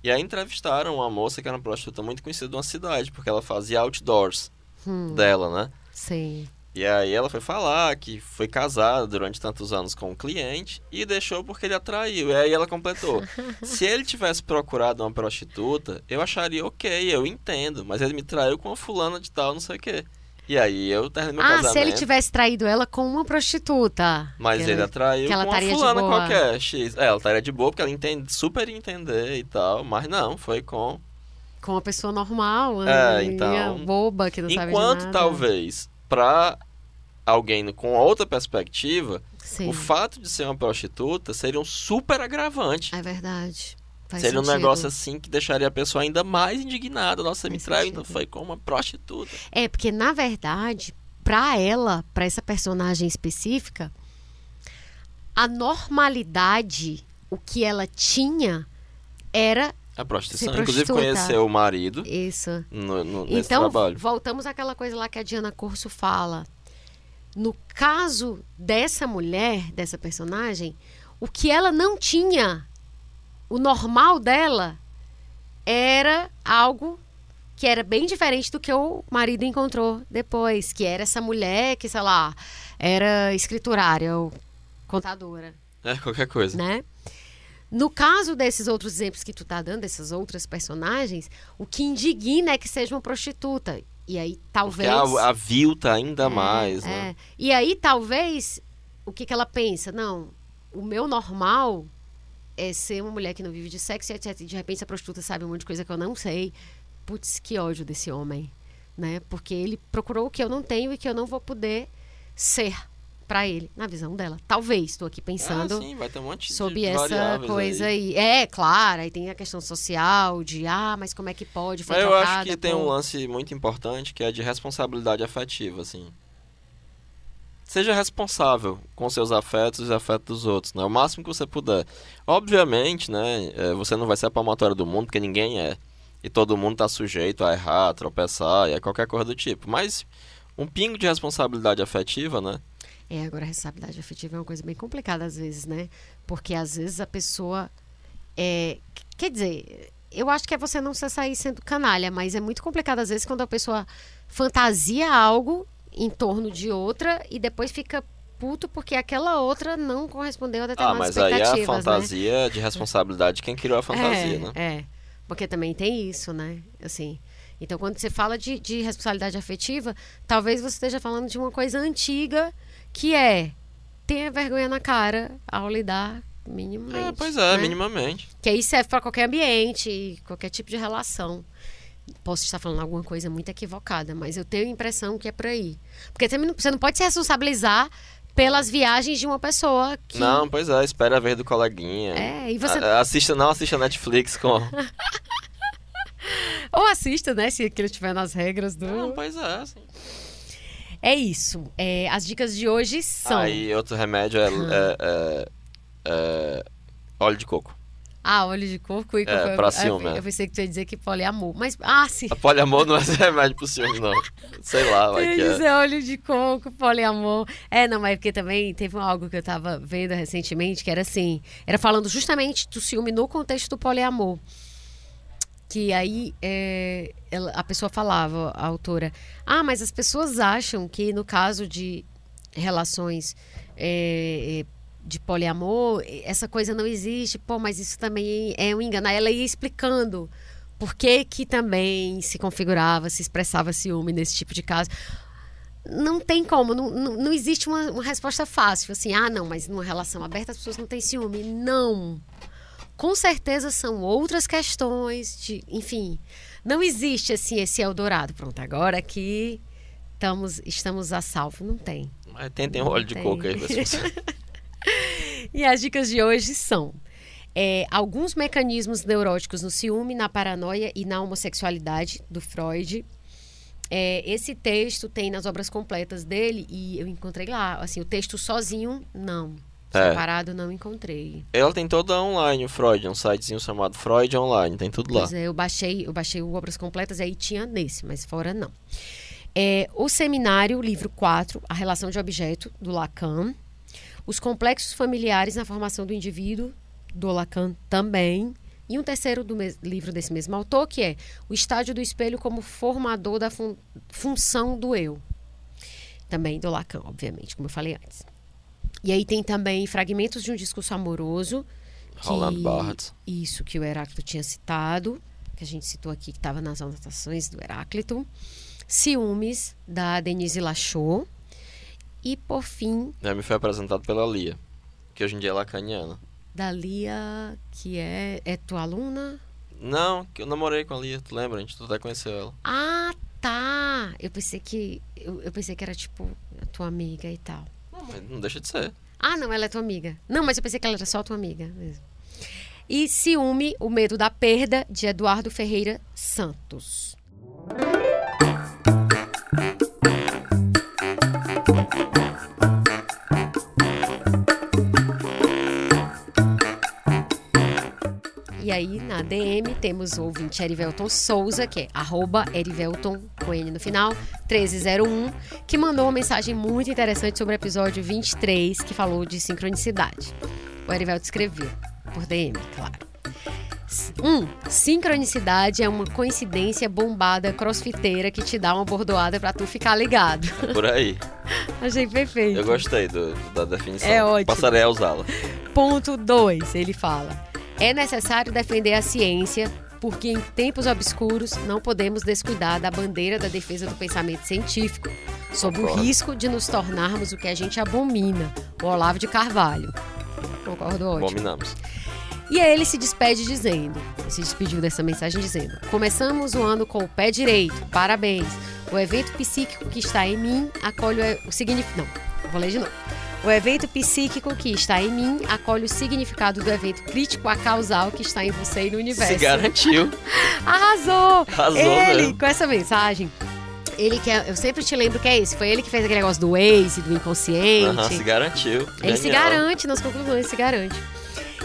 E aí entrevistaram uma moça que era uma prostituta muito conhecida de uma cidade, porque ela fazia outdoors Hum, dela, né? sim E aí ela foi falar que foi casada durante tantos anos com um cliente e deixou porque ele atraiu. E aí ela completou. Se ele tivesse procurado uma prostituta, eu acharia ok, eu entendo. Mas ele me traiu com uma fulana de tal, não sei o quê. E aí eu terminei meu ah casamento. se ele tivesse traído ela com uma prostituta Mas ele ela- atraiu que ela com uma fulana boa. qualquer, X. É, ela estaria de boa porque ela entende, super entender e tal. Mas não, foi com... com uma pessoa normal, É, então- boba que não sabe de Enquanto talvez, pra alguém com outra perspectiva, Sim, o fato de ser uma prostituta seria um super agravante. é verdade. Faz seria um sentido. negócio assim que deixaria a pessoa ainda mais indignada. Nossa, você me traiu, então foi com uma prostituta. É, porque na verdade, pra ela, pra essa personagem específica, a normalidade, o que ela tinha era A prostituição. Inclusive conheceu o marido isso. no, no- nesse Então, trabalho. voltamos àquela coisa lá que a Diana Corso fala. No caso dessa mulher, dessa personagem, o que ela não tinha, o normal dela, era algo que era bem diferente do que o marido encontrou depois, que era essa mulher que, sei lá, era escriturária ou contadora É, qualquer coisa. né? No caso desses outros exemplos que tu tá dando, dessas outras personagens, o que indigna é que seja uma prostituta. E aí Porque talvez. a, a vilta ainda É, mais, é. né? E aí talvez o que, que ela pensa? Não, o meu normal é ser uma mulher que não vive de sexo e etc. E de repente a prostituta sabe um monte de coisa que eu não sei. Putz, que ódio desse homem, né? Porque ele procurou o que eu não tenho e que eu não vou poder ser pra ele, na visão dela. Talvez, estou aqui pensando Ah, sim, vai ter um monte sobre de essa coisa aí. aí. É, claro, aí tem a questão social, de ah, mas como é que pode? Foi Mas eu acho que tem um lance muito importante que é de responsabilidade afetiva, assim. Seja responsável com seus afetos e os afetos dos outros, né? O máximo que você puder. Obviamente, né? é, Você não vai ser a palmatória do mundo, porque ninguém é. E todo mundo tá sujeito a errar, a tropeçar e a qualquer coisa do tipo. Mas um pingo de responsabilidade afetiva, né? É, agora a responsabilidade afetiva é uma coisa bem complicada às vezes, né? Porque às vezes a pessoa é, quer dizer, eu acho que é você não sair sendo canalha, mas é muito complicado às vezes quando a pessoa fantasia algo em torno de outra e depois fica puto porque aquela outra não correspondeu a Ah, determinadas mas aí é a expectativas, né? fantasia de responsabilidade de quem criou a fantasia, é, né? É, porque também tem isso, né? Assim, então quando você fala de, de responsabilidade afetiva, talvez você esteja falando de uma coisa antiga que é tenha vergonha na cara ao lidar minimamente. É, pois é, né? minimamente. Que aí serve para qualquer ambiente, qualquer tipo de relação. Posso estar falando alguma coisa muito equivocada, mas eu tenho a impressão que é por aí. Porque você não pode se responsabilizar pelas viagens de uma pessoa que. Não, pois é, espera a vez do coleguinha. É, e você. A- Assista, não assista Netflix com. Ou assista, né? Se aquilo estiver nas regras do. Não, pois é, assim. É isso. É, as dicas de hoje são. Aí outro remédio é, é- é- é óleo de coco. Ah, óleo de coco e É, foi- pra ciúme, Eu é. pensei que tu ia dizer que poliamor. Mas, ah, sim. A poliamor não é remédio pro ciúme, não. Sei lá, Eu vai que é. dizer óleo de coco, poliamor. É, não, mas porque também teve algo que eu tava vendo recentemente que era assim. Era falando justamente do ciúme no contexto do poliamor. Que aí é, ela- a pessoa falava, a autora, ah, mas as pessoas acham que no caso de relações é, é, de poliamor, essa coisa não existe, pô, mas isso também é um engano. Aí ela ia explicando por que, que também se configurava, se expressava ciúme nesse tipo de caso. Não tem como, não, não, não existe uma, uma resposta fácil, assim, ah, não, mas numa relação aberta as pessoas não têm ciúme. Não. Com certeza são outras questões, de, enfim, não existe assim esse Eldorado. Pronto, agora aqui estamos, estamos a salvo. Não tem. Mas tem, tem um óleo de coco aí. e as dicas de hoje são é, alguns mecanismos neuróticos no ciúme, na paranoia e na homossexualidade do Freud. É, esse texto tem nas obras completas dele e eu encontrei lá. Assim, o texto sozinho, não. É. Separado, não encontrei. Ela tem toda online, o Freud, um sitezinho chamado Freud Online, tem tudo lá. Pois é, eu baixei, eu baixei o Obras Completas e aí tinha nesse, mas fora não. É, o seminário, livro 4, A Relação de Objeto, do Lacan. Os complexos familiares na formação do indivíduo, do Lacan também. E um terceiro do livro desse mesmo autor, que é O Estádio do Espelho como Formador da fun Função do Eu. Também do Lacan, obviamente, como eu falei antes. E aí tem também Fragmentos de um Discurso Amoroso. Roland Barthes. Isso, que o Heráclito tinha citado, que a gente citou aqui, que estava nas anotações do Heráclito. Ciúmes, da Denise Lachot. E, por fim... Me foi apresentado pela Lia, que hoje em dia é lacaniana da Lia, que é, é tua aluna? Não, que eu namorei com a Lia, tu lembra? A gente até conheceu ela. Ah, tá. Eu pensei que eu, eu pensei que era tipo a tua amiga e tal. Não, mas não deixa de ser. Ah, não, ela é tua amiga. Não, mas eu pensei que ela era só tua amiga mesmo. E Ciúme, o medo da perda, de Eduardo Ferreira Santos. Aí, na DM, temos o ouvinte Erivelton Souza, que é arroba Erivelton, com N no final, 1301, que mandou uma mensagem muito interessante sobre o episódio 23, que falou de sincronicidade. O Erivelton escreveu, por DM, claro. 1. Um, sincronicidade é uma coincidência bombada crossfiteira que te dá uma bordoada para tu ficar ligado. É por aí. Achei perfeito. Eu gostei do, da definição. É ótimo. Passarei a usá-la. Ponto 2, ele fala. É necessário defender a ciência, porque em tempos obscuros não podemos descuidar da bandeira da defesa do pensamento científico, sob o risco de nos tornarmos o que a gente abomina, o Olavo de Carvalho. Concordo, ótimo. Abominamos. E aí ele se despede dizendo, se despediu dessa mensagem dizendo: Começamos o ano com o pé direito, parabéns. O evento psíquico que está em mim acolhe o significado. Não, vou ler de novo. O evento psíquico que está em mim acolhe o significado do evento crítico a causal que está em você e no universo. Se garantiu. Arrasou! Arrasou Ele, mesmo. com essa mensagem, ele que é, eu sempre te lembro que é esse. Foi ele que fez aquele negócio do Waze, do inconsciente. Uhum, se garantiu. Ele se garante nas conclusões, se garante.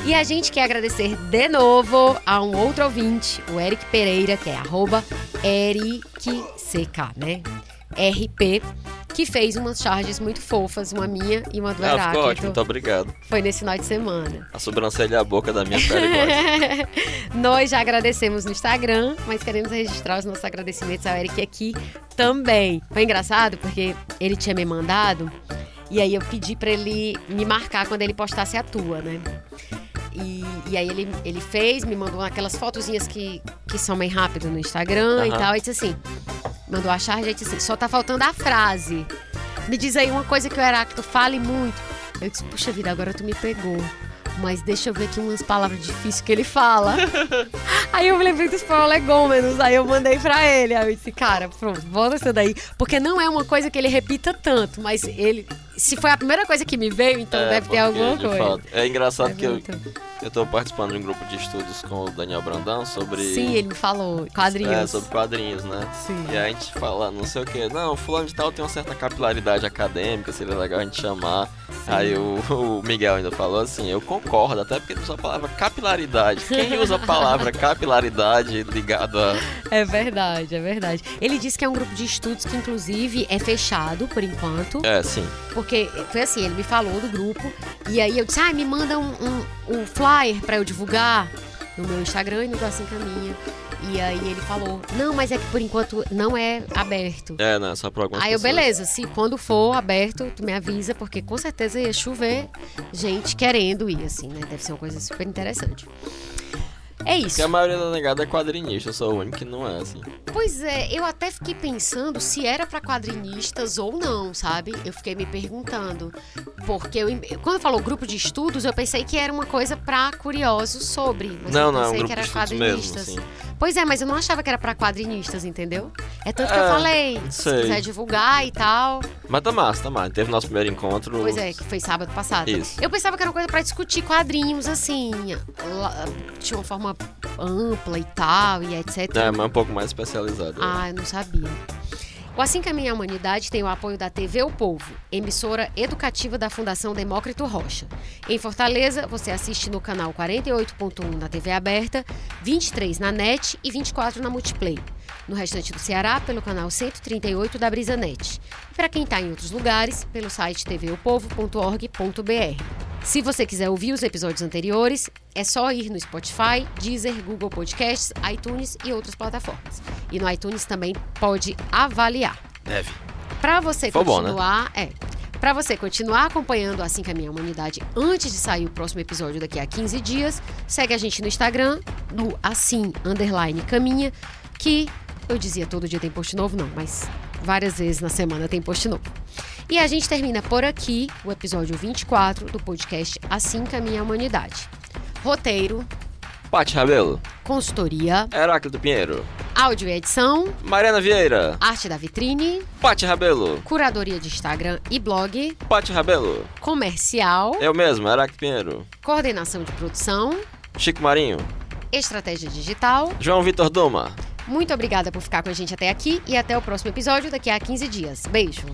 E a gente quer agradecer de novo a um outro ouvinte, o Eric Pereira, que é arroba EricCK, né? RP que fez umas charges muito fofas, uma minha e uma do ah, Heráclito. Ficou ótimo, muito obrigado. Foi nesse final de semana. A sobrancelha e a boca da minha pele Nós já agradecemos no Instagram, mas queremos registrar os nossos agradecimentos ao Eric aqui também. Foi engraçado porque ele tinha me mandado e aí eu pedi para ele me marcar quando ele postasse a tua, né? E, e, aí ele, ele fez, me mandou aquelas fotozinhas que, que são bem rápido no Instagram uhum. e tal. E disse assim: mandou a charge e disse assim: só tá faltando a frase. Me diz aí uma coisa que o Heráclito fale muito. Eu disse: puxa vida, agora tu me pegou. Mas deixa eu ver aqui umas palavras difíceis que ele fala. aí eu me lembrei dos prolegômenos, aí eu mandei pra ele. Aí eu disse, cara, pronto, volta isso daí. Porque não é uma coisa que ele repita tanto, mas ele. Se foi a primeira coisa que me veio, então é, deve ter alguma coisa. É engraçado é que eu, eu tô participando de um grupo de estudos com o Daniel Brandão sobre. Sim, ele me falou, quadrinhos. É, sobre quadrinhos, né? Sim. E a gente fala, não sei o que, não, fulano de tal tem uma certa capilaridade acadêmica, seria legal a gente chamar. Sim. Aí o, o, Miguel ainda falou assim, eu concordo, até porque ele usa a palavra capilaridade. Quem usa a palavra capilaridade ligado a. É verdade, é verdade. Ele disse que é um grupo de estudos que, inclusive, é fechado por enquanto. É, sim. Porque foi assim, ele me falou do grupo, e aí eu disse, ah, me manda um, um, um flyer para eu divulgar no meu Instagram e no Assim Caminha. E aí ele falou: Não, mas é que por enquanto não é aberto. É, não, só pra algumas Aí eu, beleza, se quando for aberto, tu me avisa, porque com certeza ia chover gente querendo ir, assim, né? Deve ser uma coisa super interessante. É isso. Porque a maioria da negada é quadrinista, eu sou o único que não é, assim. Pois é, eu até fiquei pensando se era pra quadrinistas ou não, sabe? Eu fiquei me perguntando. Porque eu, quando falou grupo de estudos, eu pensei que era uma coisa pra curiosos sobre. Mas não, eu não, é um pensei grupo que era de estudos mesmo, quadrinistas. assim. Pois é, mas eu não achava que era pra quadrinistas, entendeu? É tanto que eu É, falei, se sei. quiser divulgar e tal. Mas tá massa, tá massa. Teve nosso primeiro encontro. Pois é, que foi sábado passado. Isso. Eu pensava que era uma coisa pra discutir quadrinhos, assim. Tinha uma forma ampla e tal, e etc. É, mas um pouco mais especializado. Ah, eu não sabia. O Assim Caminha a Humanidade tem o apoio da TV O Povo, emissora educativa da Fundação Demócrito Rocha. Em Fortaleza, você assiste no canal 48.1 na TV aberta, 23 na NET e 24 na Multiplay. No restante do Ceará, pelo canal 138 da Brisa Net. E para quem está em outros lugares, pelo site tvopovo.org.br. Se você quiser ouvir os episódios anteriores, é só ir no Spotify, Deezer, Google Podcasts, iTunes e outras plataformas. E no iTunes também pode avaliar. Deve. Para você Foi bom, né? continuar, é. Para você continuar acompanhando Assim Caminha a Humanidade antes de sair o próximo episódio daqui a 15 dias, segue a gente no Instagram, no assim underline caminha, que eu dizia todo dia tem post novo, não, mas várias vezes na semana tem post novo. E a gente termina por aqui o episódio 24 do podcast Assim Caminha a Humanidade. Roteiro, Pati Rabelo. consultoria, Heráclito Pinheiro. áudio e edição, Mariana Vieira. arte da vitrine, Pati Rabelo. curadoria de Instagram e blog, Pati Rabelo. comercial, Eu mesmo, Heráclito Pinheiro. coordenação de produção, Chico Marinho. estratégia digital. João Vitor Duma. Muito obrigada por ficar com a gente até aqui e até o próximo episódio daqui a 15 dias. Beijo!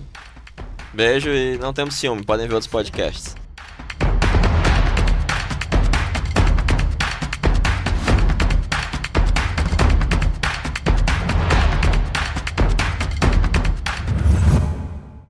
Beijo e não temos ciúme, podem ver outros podcasts.